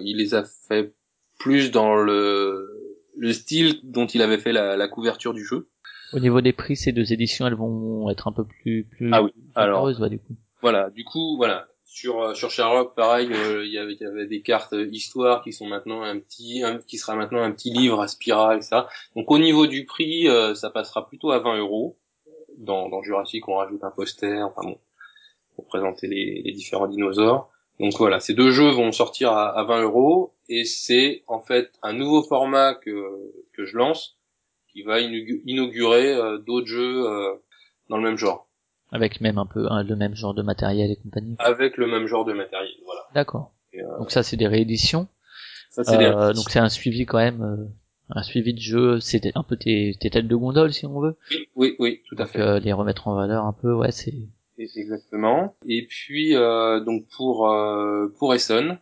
il les a fait plus dans le le style dont il avait fait la, la couverture du jeu. Au niveau des prix, ces deux éditions, elles vont être un peu plus plus ah oui. Alors, du coup. Voilà, du coup, voilà, sur euh, sur Sherlock, pareil, euh, il y, avait, des cartes histoire qui sont maintenant un petit, qui sera maintenant un petit livre à spirale, ça. Donc au niveau du prix, euh, ça passera plutôt à 20 euros. Dans, dans Jurassic, on rajoute un poster, enfin bon, pour présenter les, les différents dinosaures. Donc voilà, ces deux jeux vont sortir à, à 20 euros et c'est en fait un nouveau format que que je lance qui va inaugurer d'autres jeux dans le même genre. Avec même un peu le même genre de matériel et compagnie. Avec le même genre de matériel, voilà. D'accord. Euh, donc ça c'est des rééditions. Ça c'est des euh, rééditions. Donc c'est un suivi quand même, euh, un suivi de jeu. C'était un peu tes, tes têtes de gondole si on veut. Oui, oui, oui, tout à fait. Euh, les remettre en valeur un peu, ouais, c'est. Exactement. Et puis donc pour pour Essonne,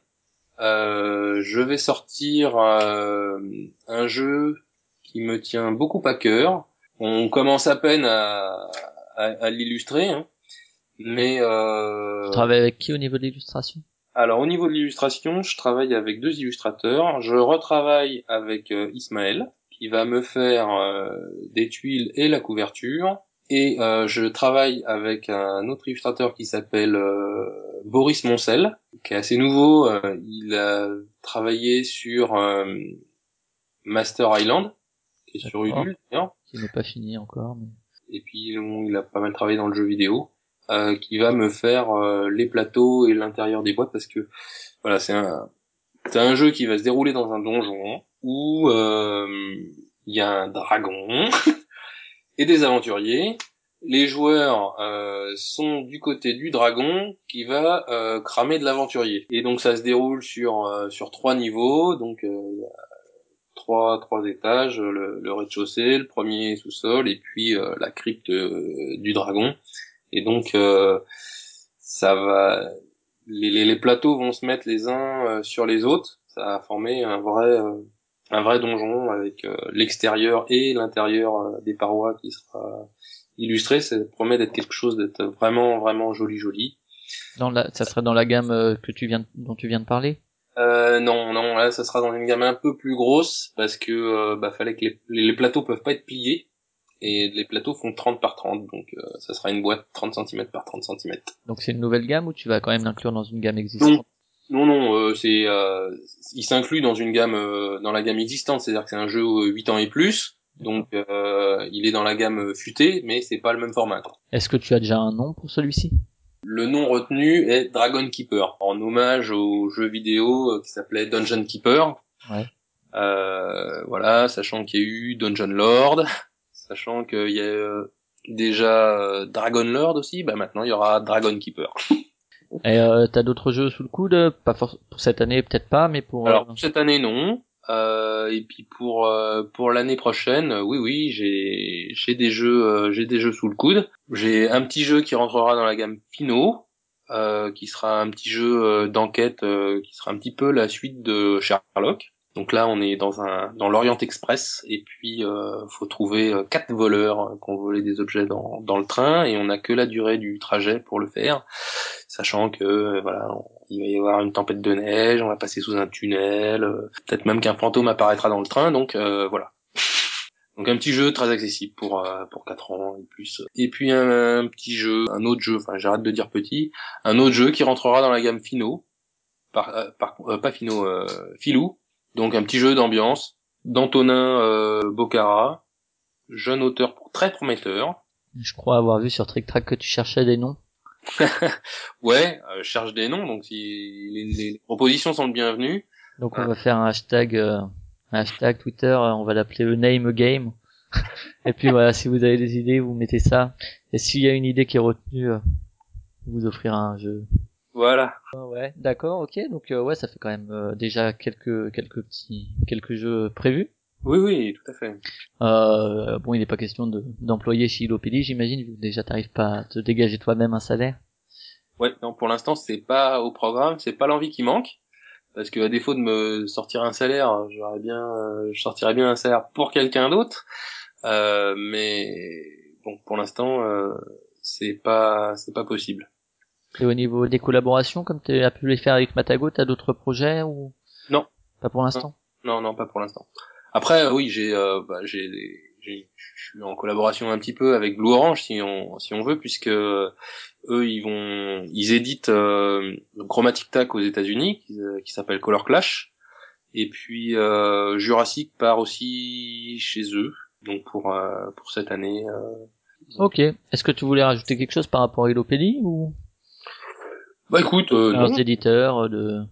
je vais sortir un jeu qui me tient beaucoup à cœur. On commence à peine à, à, l'illustrer. Hein. Mais euh... Tu travailles avec qui au niveau de l'illustration? Alors au niveau de l'illustration, je travaille avec deux illustrateurs. Je retravaille avec euh, Ismaël qui va me faire euh, des tuiles et la couverture. Et euh, je travaille avec un autre illustrateur qui s'appelle euh, Boris Moncel, qui est assez nouveau. il a travaillé sur Master Island, qui est sur Udul, Qui n'est pas fini encore. Mais et puis il a pas mal travaillé dans le jeu vidéo, euh, qui va me faire euh, les plateaux et l'intérieur des boîtes parce que voilà c'est un c'est un jeu qui va se dérouler dans un donjon où euh, il y a un dragon et des aventuriers. Les joueurs euh, sont du côté du dragon qui va euh, cramer de l'aventurier. Et donc ça se déroule sur sur trois niveaux. Donc trois étages, le, le rez-de-chaussée, le premier sous-sol et puis euh, la crypte euh, du dragon. Et donc euh, ça va, les, plateaux vont se mettre les uns sur les autres. Ça va former un vrai un vrai donjon avec l'extérieur et l'intérieur des parois qui sera illustré. Ça promet d'être quelque chose d'être vraiment vraiment joli joli. Dans la, ça serait dans la gamme que tu viens dont tu viens de parler? Euh, non, non, là, ça sera dans une gamme un peu plus grosse parce que euh, bah, fallait que les, les, plateaux peuvent pas être pliés et les plateaux font 30 par 30, donc euh, ça sera une boîte 30 cm par 30 cm. Donc c'est une nouvelle gamme ou tu vas quand même l'inclure dans une gamme existante? Non, non, euh, c'est, il s'inclut dans une gamme, dans la gamme existante, c'est-à-dire que c'est un jeu 8 ans et plus. Donc il est dans la gamme futée, mais c'est pas le même format. Est-ce que tu as déjà un nom pour celui-ci? Le nom retenu est Dragon Keeper, en hommage au jeu vidéo euh, qui s'appelait Dungeon Keeper. Ouais. Euh, voilà, sachant qu'il y a eu Dungeon Lord, sachant qu'il y a déjà Dragon Lord aussi, bah maintenant il y aura Dragon Keeper. Et euh, t'as d'autres jeux sous le coude? Pas pour cette année, peut-être pas, mais pour. Alors pour cette année non. Euh, et puis pour euh, pour l'année prochaine, oui oui, j'ai j'ai des jeux euh, j'ai des jeux sous le coude. J'ai un petit jeu qui rentrera dans la gamme Fino, qui sera un petit jeu d'enquête qui sera un petit peu la suite de Sherlock. Donc là, on est dans un dans l'Orient Express et puis euh, faut trouver quatre voleurs qui ont volé des objets dans dans le train et on n'a que la durée du trajet pour le faire, sachant que voilà, il va y avoir une tempête de neige, on va passer sous un tunnel, euh, peut-être même qu'un fantôme apparaîtra dans le train, donc euh, voilà. Donc un petit jeu très accessible pour euh, pour 4 ans et plus. Et puis un, petit jeu, un autre jeu, enfin j'arrête de dire petit, un autre jeu qui rentrera dans la gamme Fino, par, par pas Fino, Filou. Donc un petit jeu d'ambiance d'Antonin Bocara, jeune auteur très prometteur. Je crois avoir vu sur Trick Track que tu cherchais des noms. ouais, euh, cherche des noms, donc si les, propositions sont le bienvenues. Donc on va faire un hashtag, euh, un hashtag Twitter, euh, on va l'appeler le name game. Et puis voilà, si vous avez des idées, vous mettez ça. Et s'il y a une idée qui est retenue, vous offrir un jeu. Voilà. Ah ouais, d'accord, ok. Donc ouais, ça fait quand même déjà quelques quelques petits quelques jeux prévus. Oui, oui, tout à fait. Euh, bon, il n'est pas question d'employer chez Ilopédie, j'imagine, vu que déjà t'arrives pas à te dégager toi-même un salaire. Ouais, non, pour l'instant, c'est pas au programme, c'est pas l'envie qui manque. Parce que à défaut de me sortir un salaire, j'aurais bien, euh, je sortirais bien un salaire pour quelqu'un d'autre. Euh, mais bon, pour l'instant, euh, c'est pas, c'est pas possible. Et au niveau des collaborations, comme tu as pu les faire avec Matago, t'as d'autres projets ou Non. Pas pour l'instant? Non, non, pas pour l'instant. Après, oui, j'ai, euh, bah, j'ai, je suis en collaboration un petit peu avec Blue Orange, si on, si on veut, puisque eux, ils vont, ils éditent euh, Chromatic Tac aux États-Unis, qui, euh, qui s'appelle Color Clash, et puis euh, Jurassic part aussi chez eux, donc pour euh, pour cette année. Euh. Ok. Est-ce que tu voulais rajouter quelque chose par rapport à Elopédie ou? Bah écoute, euh, non. éditeurs de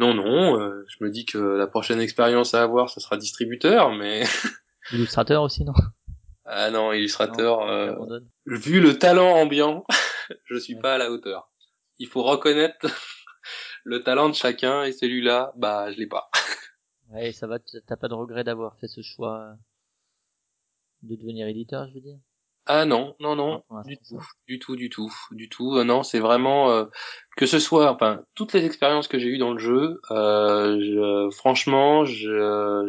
non, non, euh, je me dis que la prochaine expérience à avoir, ce sera distributeur, mais... illustrateur aussi, non? Ah non, illustrateur, euh, vu le talent ambiant, je suis pas à la hauteur. Il faut reconnaître le talent de chacun, et celui-là, bah, je l'ai pas. ouais, ça va, t'as pas de regret d'avoir fait ce choix de devenir éditeur, je veux dire? Ah non, non, non, du, tout, du tout, du tout, du tout. Euh, non, c'est vraiment euh, que ce soit, enfin, toutes les expériences que j'ai eues dans le jeu, euh, franchement, je,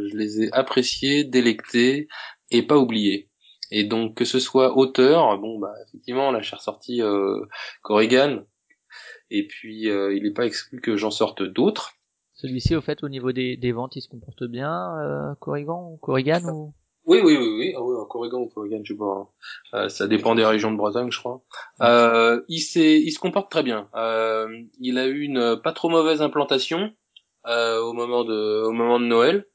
je, les ai appréciées, délectées et pas oubliées. Et donc que ce soit auteur, bon bah effectivement là j'ai ressorti euh, Corrigan, et puis il n'est pas exclu que j'en sorte d'autres. Celui-ci au fait au niveau des, des ventes il se comporte bien, Corrigan ou Corrigan ou oui, oui, oui, oui. Ah oui, en Corrigan ou Corrigan, je sais pas. Euh, ça dépend des régions de Bretagne, je crois. Euh, il s'est, il se comporte très bien. Euh, il a eu une pas trop mauvaise implantation euh, au moment de, au moment de Noël.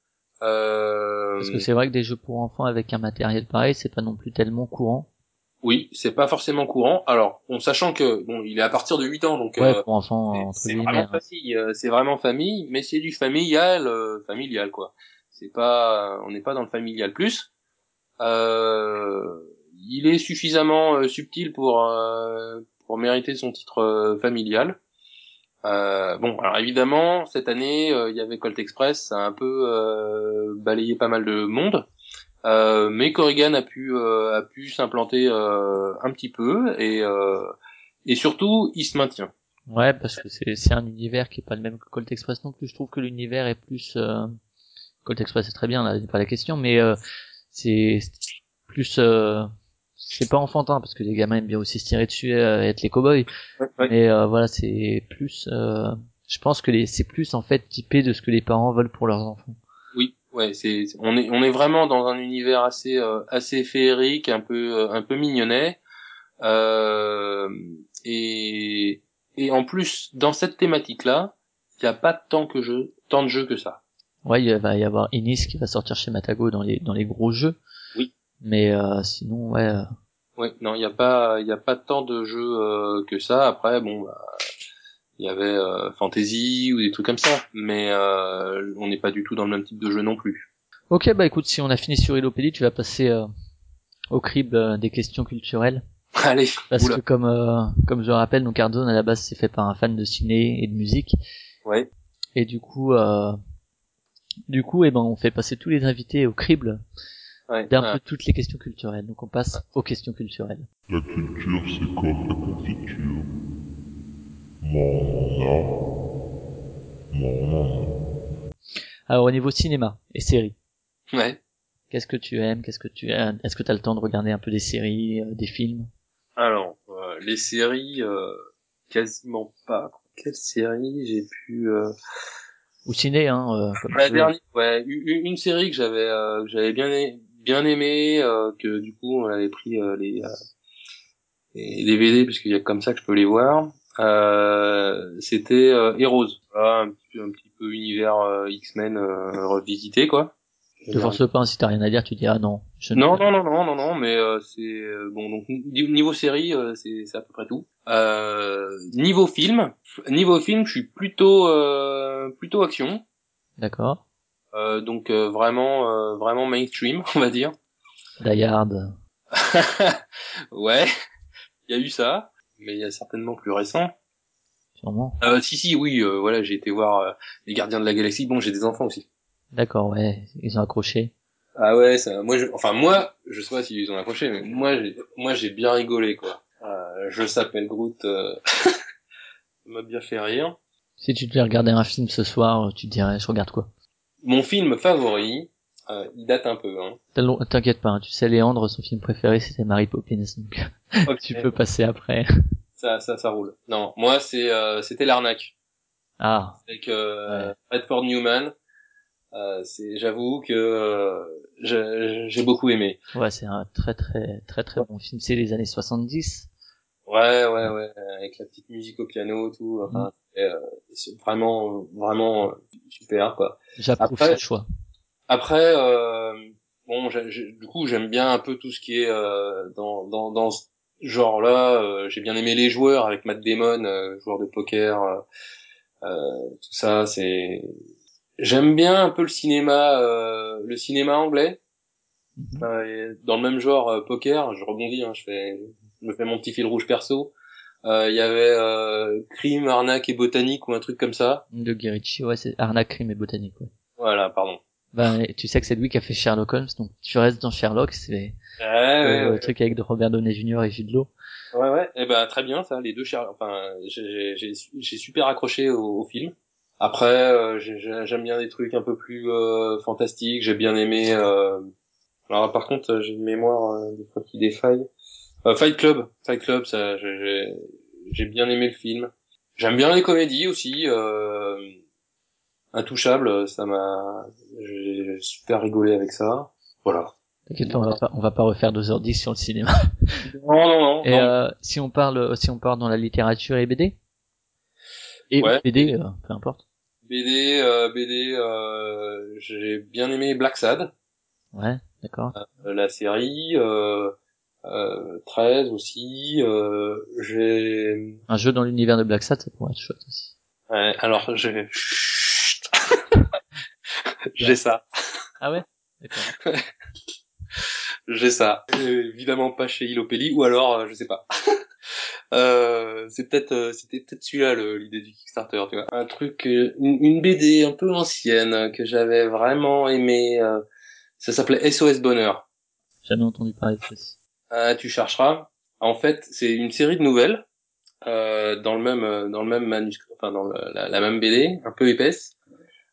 Euh, Parce que c'est vrai que des jeux pour enfants avec un matériel pareil, c'est pas non plus tellement courant. Oui, c'est pas forcément courant. Alors, en sachant que bon, il est à partir de 8 ans, donc ouais, pour enfants, c'est vraiment famille, c'est vraiment famille, mais c'est du familial, familial quoi. C'est pas, on n'est pas dans le familial plus. Euh, il est suffisamment euh, subtil pour euh, pour mériter son titre familial. bon, alors évidemment, cette année, il y avait Colt Express, ça a un peu balayé pas mal de monde. mais Corrigan a pu a pu s'implanter un petit peu et et surtout il se maintient. Ouais, parce que c'est c'est un univers qui est pas le même que Colt Express non plus. Je trouve que l'univers est plus Colt Express c'est très bien, là, c'est pas la question, mais euh, c'est plus euh, c'est pas enfantin parce que les gamins aiment bien aussi se tirer dessus euh, et être les cowboys. Ouais, Mais voilà, c'est plus je pense que les c'est plus en fait typé de ce que les parents veulent pour leurs enfants. Oui, ouais, c'est on est on est vraiment dans un univers assez assez féerique, un peu un peu mignonnet. et et en plus dans cette thématique là, il n'y a pas tant que jeu, tant de jeux que ça. Ouais, il va y avoir Inis qui va sortir chez Matago dans les dans les gros jeux. Oui. Mais euh, sinon, ouais. Euh... Ouais, non, il y a pas il y a pas tant de jeux euh, que ça. Après, bon, bah, il y avait fantasy ou des trucs comme ça, mais on n'est pas du tout dans le même type de jeu non plus. Ok, bah écoute, si on a fini sur Ilopédie, tu vas passer au crible des questions culturelles. Allez. Parce que comme comme je le rappelle, donc Cardone à la base c'est fait par un fan de ciné et de musique. Ouais. Et du coup, du coup, eh ben, on fait passer tous les invités au crible ouais, d'un peu toutes les questions culturelles. Donc on passe aux questions culturelles. La culture, c'est comme la confiture. Mon Alors au niveau cinéma et séries. Ouais. Qu'est-ce que tu aimes Qu'est-ce que tu aimes Est-ce que tu as le temps de regarder un peu des séries, euh, des films? Alors, euh, les séries, euh, quasiment pas. Quelle série j'ai pu ou ciné hein euh, comme la dernière ouais une, une, série que j'avais euh, que j'avais bien bien aimé euh, que du coup on avait pris euh, les, les DVD parce qu'il y a comme ça que je peux les voir c'était Heroes. Un petit un petit peu univers X-Men revisité quoi te force pas, si t'as rien à dire, tu dis ah non. non, non, non, non, non, non, mais euh, c'est euh, bon. Donc niveau série, euh, c'est c'est à peu près tout. niveau film, niveau film, je suis plutôt plutôt action. D'accord. donc vraiment vraiment mainstream, on va dire. Die Hard. ouais, il y a eu ça, mais il y a certainement plus récent. Sûrement. si si oui, voilà, j'ai été voir les Gardiens de la Galaxie. Bon, j'ai des enfants aussi. D'accord, ouais, ils ont accroché. Ah ouais, ça, moi, je, enfin moi, je sais pas s'ils ont accroché, mais moi, j'ai, moi, j'ai bien rigolé quoi. Euh, je s'appelle Groot, euh... m'a bien fait rire. Si tu devais regarder un film ce soir, tu te dirais, je regarde quoi? Mon film favori, euh, il date un peu. Hein. T'inquiète pas, hein, tu sais, Léandre, son film préféré, c'était Mary Poppins, donc tu peux passer après. Ça, ça, ça roule. Non, moi, c'est, euh, c'était l'arnaque. Ah. Avec euh, Redford Newman. Euh, c'est, j'avoue que euh, j'ai beaucoup aimé. Ouais, c'est un très très très très bon film. C'est les années 70. Ouais, ouais, ouais, avec la petite musique au piano, tout. Enfin, mm. euh, c'est vraiment vraiment super quoi. J'approuve ce choix. Après, euh, bon, du coup, j'aime bien un peu tout ce qui est dans dans dans ce genre-là. j'ai bien aimé les joueurs avec Matt Damon, joueur de poker. tout ça, c'est J'aime bien un peu le cinéma, euh, le cinéma anglais. Euh, dans le même genre euh, poker, je rebondis, hein, je fais, je me fais mon petit fil rouge perso. Il y avait crime, arnaque et botanique ou un truc comme ça. De Guerrici, ouais, c'est arnaque, crime et botanique, ouais. Voilà, pardon. Ben, tu sais que c'est lui qui a fait Sherlock Holmes, donc tu restes dans Sherlock, c'est ouais, le truc avec Robert Downey Jr. et Jude Law. Ouais, ouais, et eh ben très bien ça, les deux Sherlock. Enfin, j'ai super accroché au, au film. Après, euh, j'aime bien des trucs un peu plus euh, fantastiques. J'ai bien aimé. Euh... Alors par contre, j'ai une mémoire euh, des fois qui défaille. Fight Club, Fight Club, ça, j'ai bien aimé le film. J'aime bien les comédies aussi. Intouchable, ça m'a, j'ai super rigolé avec ça. Voilà. T'inquiète pas, on va pas, on va pas refaire 2h10 sur le cinéma. Non, non, non. Et Euh, si on parle, si on parle dans la littérature et BD et BD, peu importe. BD, euh, BD, euh, j'ai bien aimé Black Sad. Ouais, d'accord. Euh, la série, euh, euh, 13 aussi. Euh, j'ai un jeu dans l'univers de Black Sad, ça pourrait être chouette aussi. Ouais, alors j'ai j'ai ça. Ah ouais, d'accord. j'ai ça. évidemment pas chez Ilopelli ou alors je sais pas. Euh, c'est peut-être euh, c'était peut-être celui-là l'idée du Kickstarter tu vois. Un truc euh, une, BD un peu ancienne que j'avais vraiment aimé ça s'appelait SOS Bonheur. Jamais entendu parler de ça ah, tu chercheras. En fait c'est une série de nouvelles dans le même dans le même manuscrit enfin dans la, même BD un peu épaisse.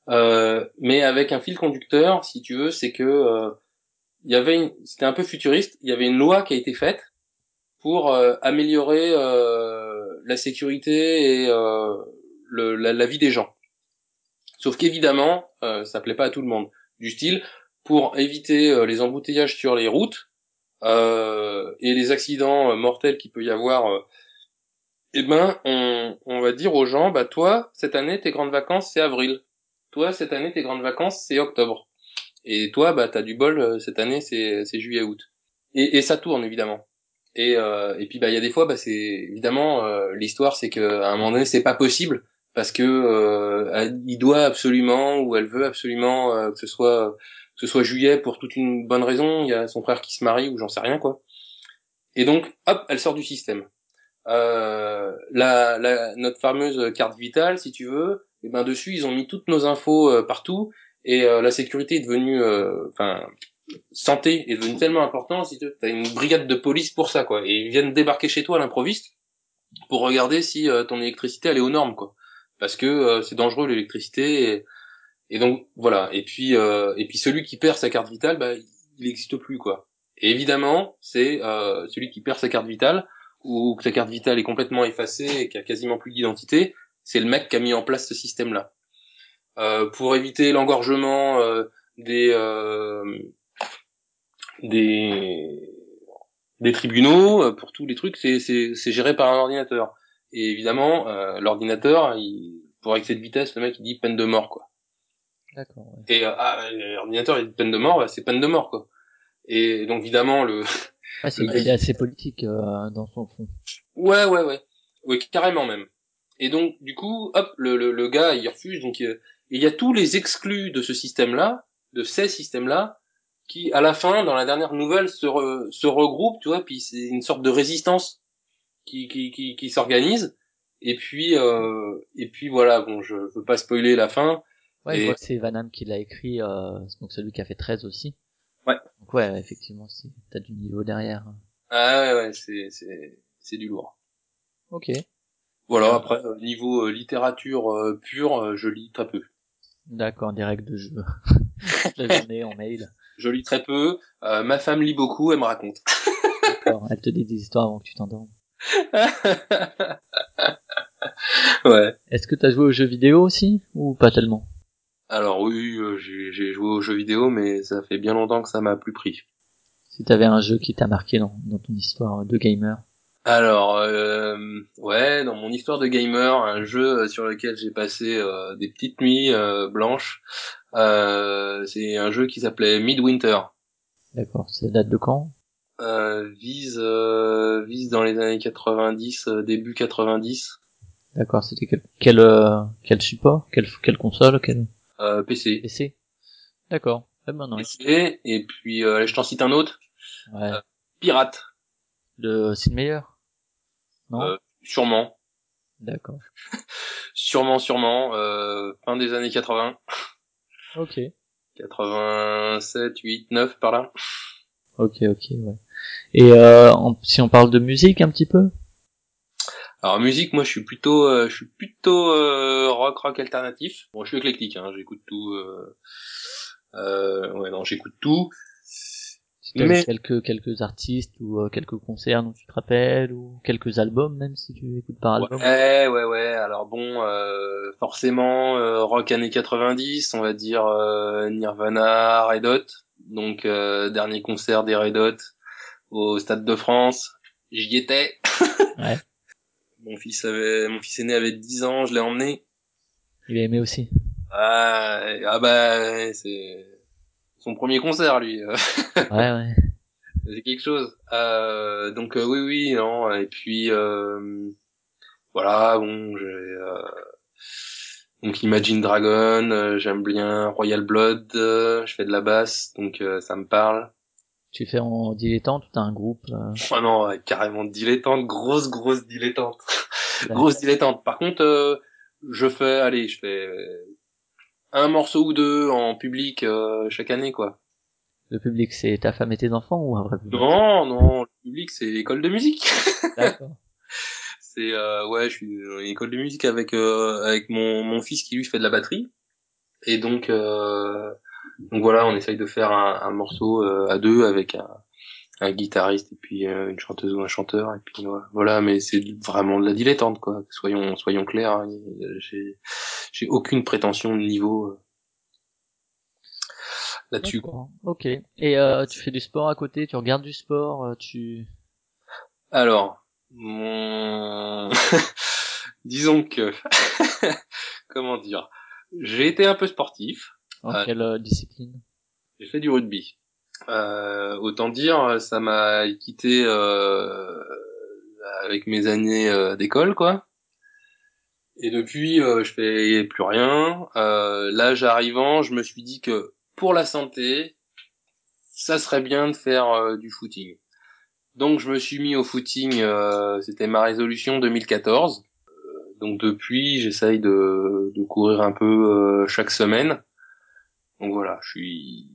Mais avec un fil conducteur si tu veux c'est que il y avait c'était un peu futuriste il y avait une loi qui a été faite pour euh, améliorer euh, la sécurité et euh, le, la, la, vie des gens. Sauf qu'évidemment, ça plaît pas à tout le monde. Du style, pour éviter les embouteillages sur les routes et les accidents mortels qu'il peut y avoir, eh ben, on, on va dire aux gens, bah toi, cette année, tes grandes vacances, c'est avril. Toi, cette année, tes grandes vacances, c'est octobre. Et toi, bah, t'as du bol, cette année, c'est juillet-août. Et, et ça tourne, évidemment. Et, euh, et puis bah il y a des fois bah c'est évidemment euh, l'histoire c'est que à un moment donné c'est pas possible parce que euh, il doit absolument ou elle veut absolument euh, que ce soit que ce soit juillet pour toute une bonne raison. Il y a son frère qui se marie ou j'en sais rien quoi. Et donc hop elle sort du système. Euh, la, la, notre fameuse carte vitale, si tu veux, et ben dessus ils ont mis toutes nos infos euh, partout et la sécurité est devenue, enfin santé est devenue tellement importante, si tu as une brigade de police pour ça quoi, et ils viennent débarquer chez toi à l'improviste pour regarder si ton électricité elle est aux normes quoi, parce que c'est dangereux l'électricité et, donc voilà, et puis et puis celui qui perd sa carte vitale, bah il n'existe plus quoi. Et évidemment c'est celui qui perd sa carte vitale ou que sa carte vitale est complètement effacée et qui a quasiment plus d'identité, c'est le mec qui a mis en place ce système-là. Euh, pour éviter l'engorgement euh, des, euh, des des tribunaux, euh, pour tous les trucs, c'est c'est géré par un ordinateur. Et évidemment, euh, l'ordinateur, pour excès de vitesse, le mec il dit peine de mort quoi. D'accord. Ouais. Et ah, l'ordinateur il dit peine de mort, bah, c'est peine de mort quoi. Et donc évidemment le Ouais, c'est il est assez politique euh, dans son fond. Ouais, ouais, ouais. Oui, carrément même. Et donc, du coup, hop, le, le, le gars, il refuse. Donc, il y a tous les exclus de ce système-là, de ces systèmes-là, qui, à la fin, dans la dernière nouvelle, se, re, se regroupent, tu vois, puis c'est une sorte de résistance qui, qui, qui, qui s'organise. Et puis, euh, et puis voilà, bon, je veux pas spoiler la fin. Ouais, je vois que c'est Vanham qui l'a écrit, euh, donc celui qui a fait 13 aussi. Ouais. Donc ouais, effectivement, t'as du niveau derrière. Ah ouais, ouais, c'est c'est c'est du lourd. Ok. Voilà. Après, euh, niveau euh, littérature euh, pure, euh, je lis très peu. D'accord, des règles de jeu. La journée en mail. Je lis très peu. ma femme lit beaucoup, elle me raconte. D'accord. Elle te dit des histoires avant que tu t'endormes. ouais. Est-ce que t'as joué aux jeux vidéo aussi ou pas tellement? Alors oui, euh, j'ai joué aux jeux vidéo, mais ça fait bien longtemps que ça m'a plus pris. Si t'avais un jeu qui t'a marqué dans, dans, ton histoire de gamer Alors, euh, ouais, dans mon histoire de gamer, un jeu sur lequel j'ai passé euh, des petites nuits euh, blanches, euh, c'est un jeu qui s'appelait Midwinter. D'accord, ça date de quand? Vise, vise dans les années 90, début 90. D'accord, c'était quel quel, quel support, quelle quelle console, quel euh, PC. PC. D'accord. Eh ben non. PC, et puis euh, je t'en cite un autre. Ouais. Euh, Pirate. De Sid Meier Non euh, Sûrement. D'accord. sûrement, sûrement. Euh, fin des années 80. Ok. 87, 8, 9 par là. Ok, ok, ouais. Et euh, si on parle de musique un petit peu? Alors musique, moi je suis plutôt, euh, je suis plutôt euh, rock rock alternatif. Bon, je suis éclectique, hein, j'écoute tout. Euh, euh, ouais, non, j'écoute tout. Mais quelques quelques artistes ou euh, quelques concerts dont tu te rappelles ou quelques albums même si tu écoutes par album? Ouais, ouais, ouais. Alors bon, euh, forcément rock années 90, on va dire Nirvana, Red Hot. Donc dernier concert des Red Hot au Stade de France, j'y étais. ouais. Mon fils avait, mon fils aîné avait 10 ans, je l'ai emmené. Il a aimé aussi. Ah, ah bah, c'est son premier concert, lui. ouais, ouais. C'est quelque chose. Euh, donc euh, oui, oui, non. Et puis euh, voilà, bon, j'ai euh, donc Imagine Dragon, euh, j'aime bien Royal Blood, je fais de la basse, donc ça me parle. Tu fais en dilettante ou t'as un groupe euh... Oh non, carrément dilettante, grosse grosse dilettante, grosse dilettante. Par contre, euh, je fais, allez, je fais un morceau ou deux en public euh, chaque année, quoi. Le public, c'est ta femme et tes enfants ou un vrai public? Non, non, le public, c'est l'école de musique. D'accord. c'est euh, ouais, je suis dans une école de musique avec euh, avec mon mon fils qui lui fait de la batterie et donc euh, donc voilà, on essaye de faire un, un morceau euh, à deux avec un, un guitariste et puis euh, une chanteuse ou un chanteur et puis voilà, mais c'est vraiment de la dilettante quoi. Soyons soyons clairs, hein, j'ai j'ai aucune prétention de niveau euh, là-dessus. Ok. Et euh, tu fais du sport à côté, tu regardes du sport, tu. Alors, mon... disons que comment dire, j'ai été un peu sportif. En quelle euh, discipline? J'ai fait du rugby. Euh, autant dire, ça m'a quitté euh, avec mes années euh, d'école, quoi. Et depuis, euh, je fais plus rien. Euh, l'âge arrivant, je me suis dit que pour la santé, ça serait bien de faire du footing. Donc je me suis mis au footing, c'était ma résolution 2014. Euh, donc depuis, j'essaye de, de courir un peu chaque semaine. Donc voilà, je suis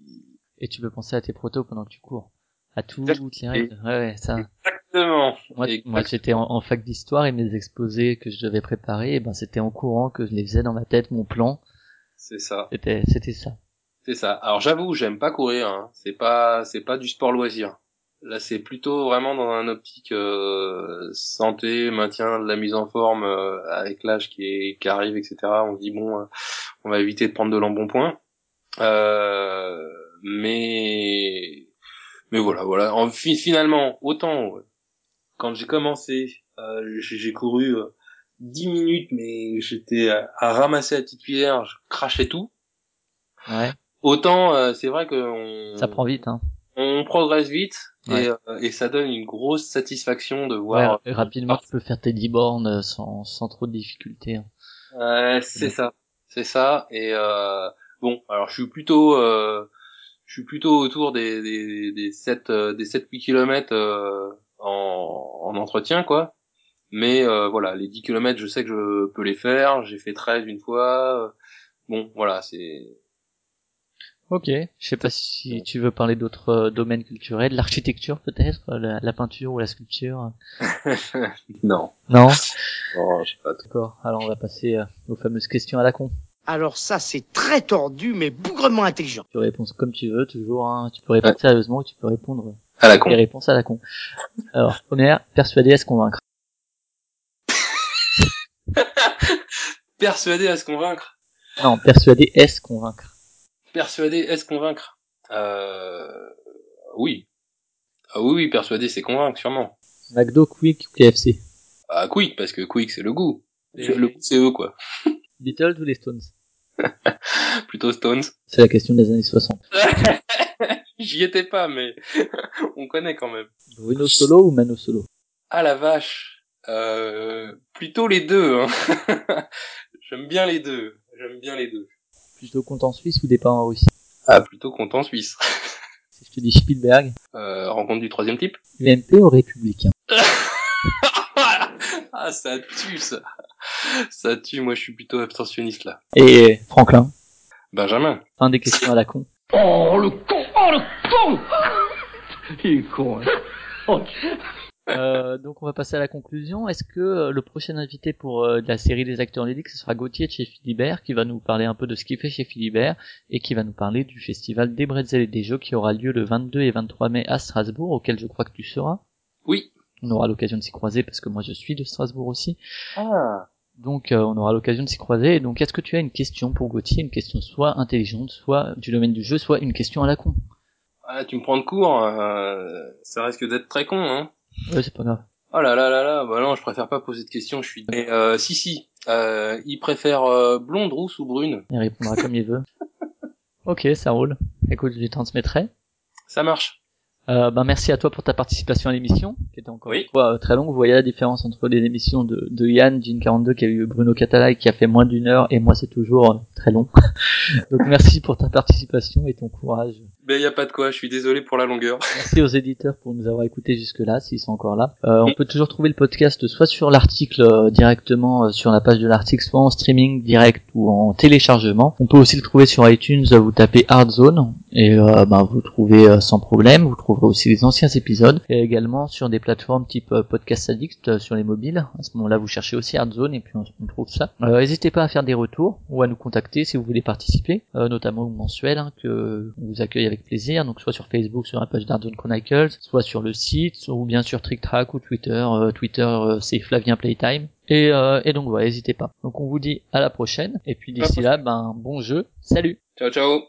Et tu peux penser à tes protos pendant que tu cours. À toutes les règles. Ouais, ouais, ça. exactement. Moi, j'étais en, en fac d'histoire et mes exposés que je devais préparer, et ben c'était en courant que je les faisais dans ma tête, mon plan. C'est ça, C'était, c'était ça. c'est ça. Alors j'avoue, j'aime pas courir. Hein. C'est pas, c'est pas du sport loisir. Là, c'est plutôt vraiment dans un optique euh, santé, maintien de la mise en forme euh, avec l'âge qui, est, qui arrive, etc. On se dit bon, euh, on va éviter de prendre de l'embonpoint. Euh, mais mais voilà, voilà. En, fi- finalement, autant quand j'ai commencé, euh, j'ai couru euh, 10 minutes, mais j'étais à, à ramasser la petite cuillère, je crachais tout. Ouais. Autant, euh, c'est vrai que on, Ça prend vite, hein. on progresse vite Ouais. et, euh, et ça donne une grosse satisfaction de voir. Ouais, rapidement, tu peux faire tes 10 bornes euh, sans, sans trop de difficultés. hein. Ouais, c'est ça, c'est ça. Et euh, bon, alors je suis plutôt, euh, je suis plutôt autour des des des 7 euh, des 7 8 kilomètres euh, en en entretien quoi. Mais euh, voilà, les 10 kilomètres, je sais que je peux les faire. J'ai fait 13 une fois. Bon, voilà, c'est Ok. Je sais pas si tu veux parler d'autres euh, domaines culturels, l'architecture peut-être, euh, la, la peinture ou la sculpture. non. Non? Je sais pas. D'accord. Alors on va passer aux fameuses questions à la con. Alors ça, c'est très tordu, mais bougrement intelligent. Tu réponds comme tu veux, toujours. Hein. Tu peux répondre sérieusement ou tu peux répondre À la con. les réponses à la con. Alors première, persuader à se convaincre. Persuadé à se convaincre. Non, persuader est-ce convaincre. Persuadé est-ce convaincre. Euh... Oui. Ah oui, oui, persuadé, c'est convaincre, sûrement. McDo, Quick ou KFC. Ah, Quick, parce que Quick, c'est le goût. Et- Le goût, c'est eux, quoi. Beatles ou les Stones? Plutôt Stones. C'est la question des années 60. J'y étais pas, mais on connaît quand même. Bruno Solo ou Mano Solo? Ah la vache. Euh... Plutôt les deux. Hein. J'aime bien les deux. J'aime bien les deux. Plutôt compte en Suisse ou départ en Russie Ah, plutôt content suisse. Si je te dis Spielberg, Euh, rencontre du troisième type? UMP ou républicain? Ah, ça tue, ça. Ça tue, moi je suis plutôt abstentionniste là. Et Franklin? Benjamin. Fin des questions à la con. Oh le con Oh le con Il est con, hein. Oh, Euh, donc on va passer à la conclusion. Est-ce que euh, le prochain invité pour euh, la série des acteurs lyriques, ce sera Gauthier de chez Philibert, qui va nous parler un peu de ce qu'il fait chez Philibert, et qui va nous parler du festival des bretzels et des jeux qui aura lieu le 22 et 23 mai à Strasbourg, auquel je crois que tu seras? Oui. On aura l'occasion de s'y croiser parce que moi je suis de Strasbourg aussi. Ah. Donc euh, on aura l'occasion de s'y croiser. Et donc est-ce que tu as une question pour Gauthier, une question soit intelligente, soit du domaine du jeu, soit une question à la con? Ah, tu me prends de court, euh, ça risque d'être très con, hein. Ouais, c'est pas grave. Oh là là là là, bah non, je préfère pas poser de questions, je suis... Mais euh, si si, euh, il préfère euh, blonde, rousse ou brune Il répondra comme il veut. Ok, ça roule. Écoute, je lui transmettrai. Ça marche. Euh, ben merci à toi pour ta participation à l'émission, qui était encore Oui. une fois euh, très longue. Vous voyez la différence entre les émissions de, de Yann, Jean 42, qui a eu Bruno Catala et qui a fait moins d'une heure, et moi c'est toujours euh, très long. Donc merci pour ta participation et ton courage. Ben y a pas de quoi, je suis désolé pour la longueur. Merci aux éditeurs pour nous avoir écoutés jusque-là, s'ils sont encore là. Euh, on peut toujours trouver le podcast soit sur l'article euh, directement euh, sur la page de l'article, soit en streaming direct ou en téléchargement. On peut aussi le trouver sur iTunes, vous tapez Hard Zone et ben, vous le trouvez sans problème. Vous trouverez aussi les anciens épisodes et également sur des plateformes type Podcast Addict sur les mobiles. À ce moment-là, vous cherchez aussi Hard Zone et puis on, on trouve ça. N'hésitez pas à faire des retours ou à nous contacter si vous voulez participer, notamment mensuel hein, que on vous accueille avec plaisir. Donc soit sur Facebook sur la page d'Hard Zone Chronicles, soit sur le site, ou bien sur TrickTrack ou Twitter. Euh, Twitter euh, c'est Flavien Playtime. Et, euh, et donc voilà, n'hésitez pas. Donc on vous dit à la prochaine et puis d'ici là, ben bon jeu, salut. Ciao ciao.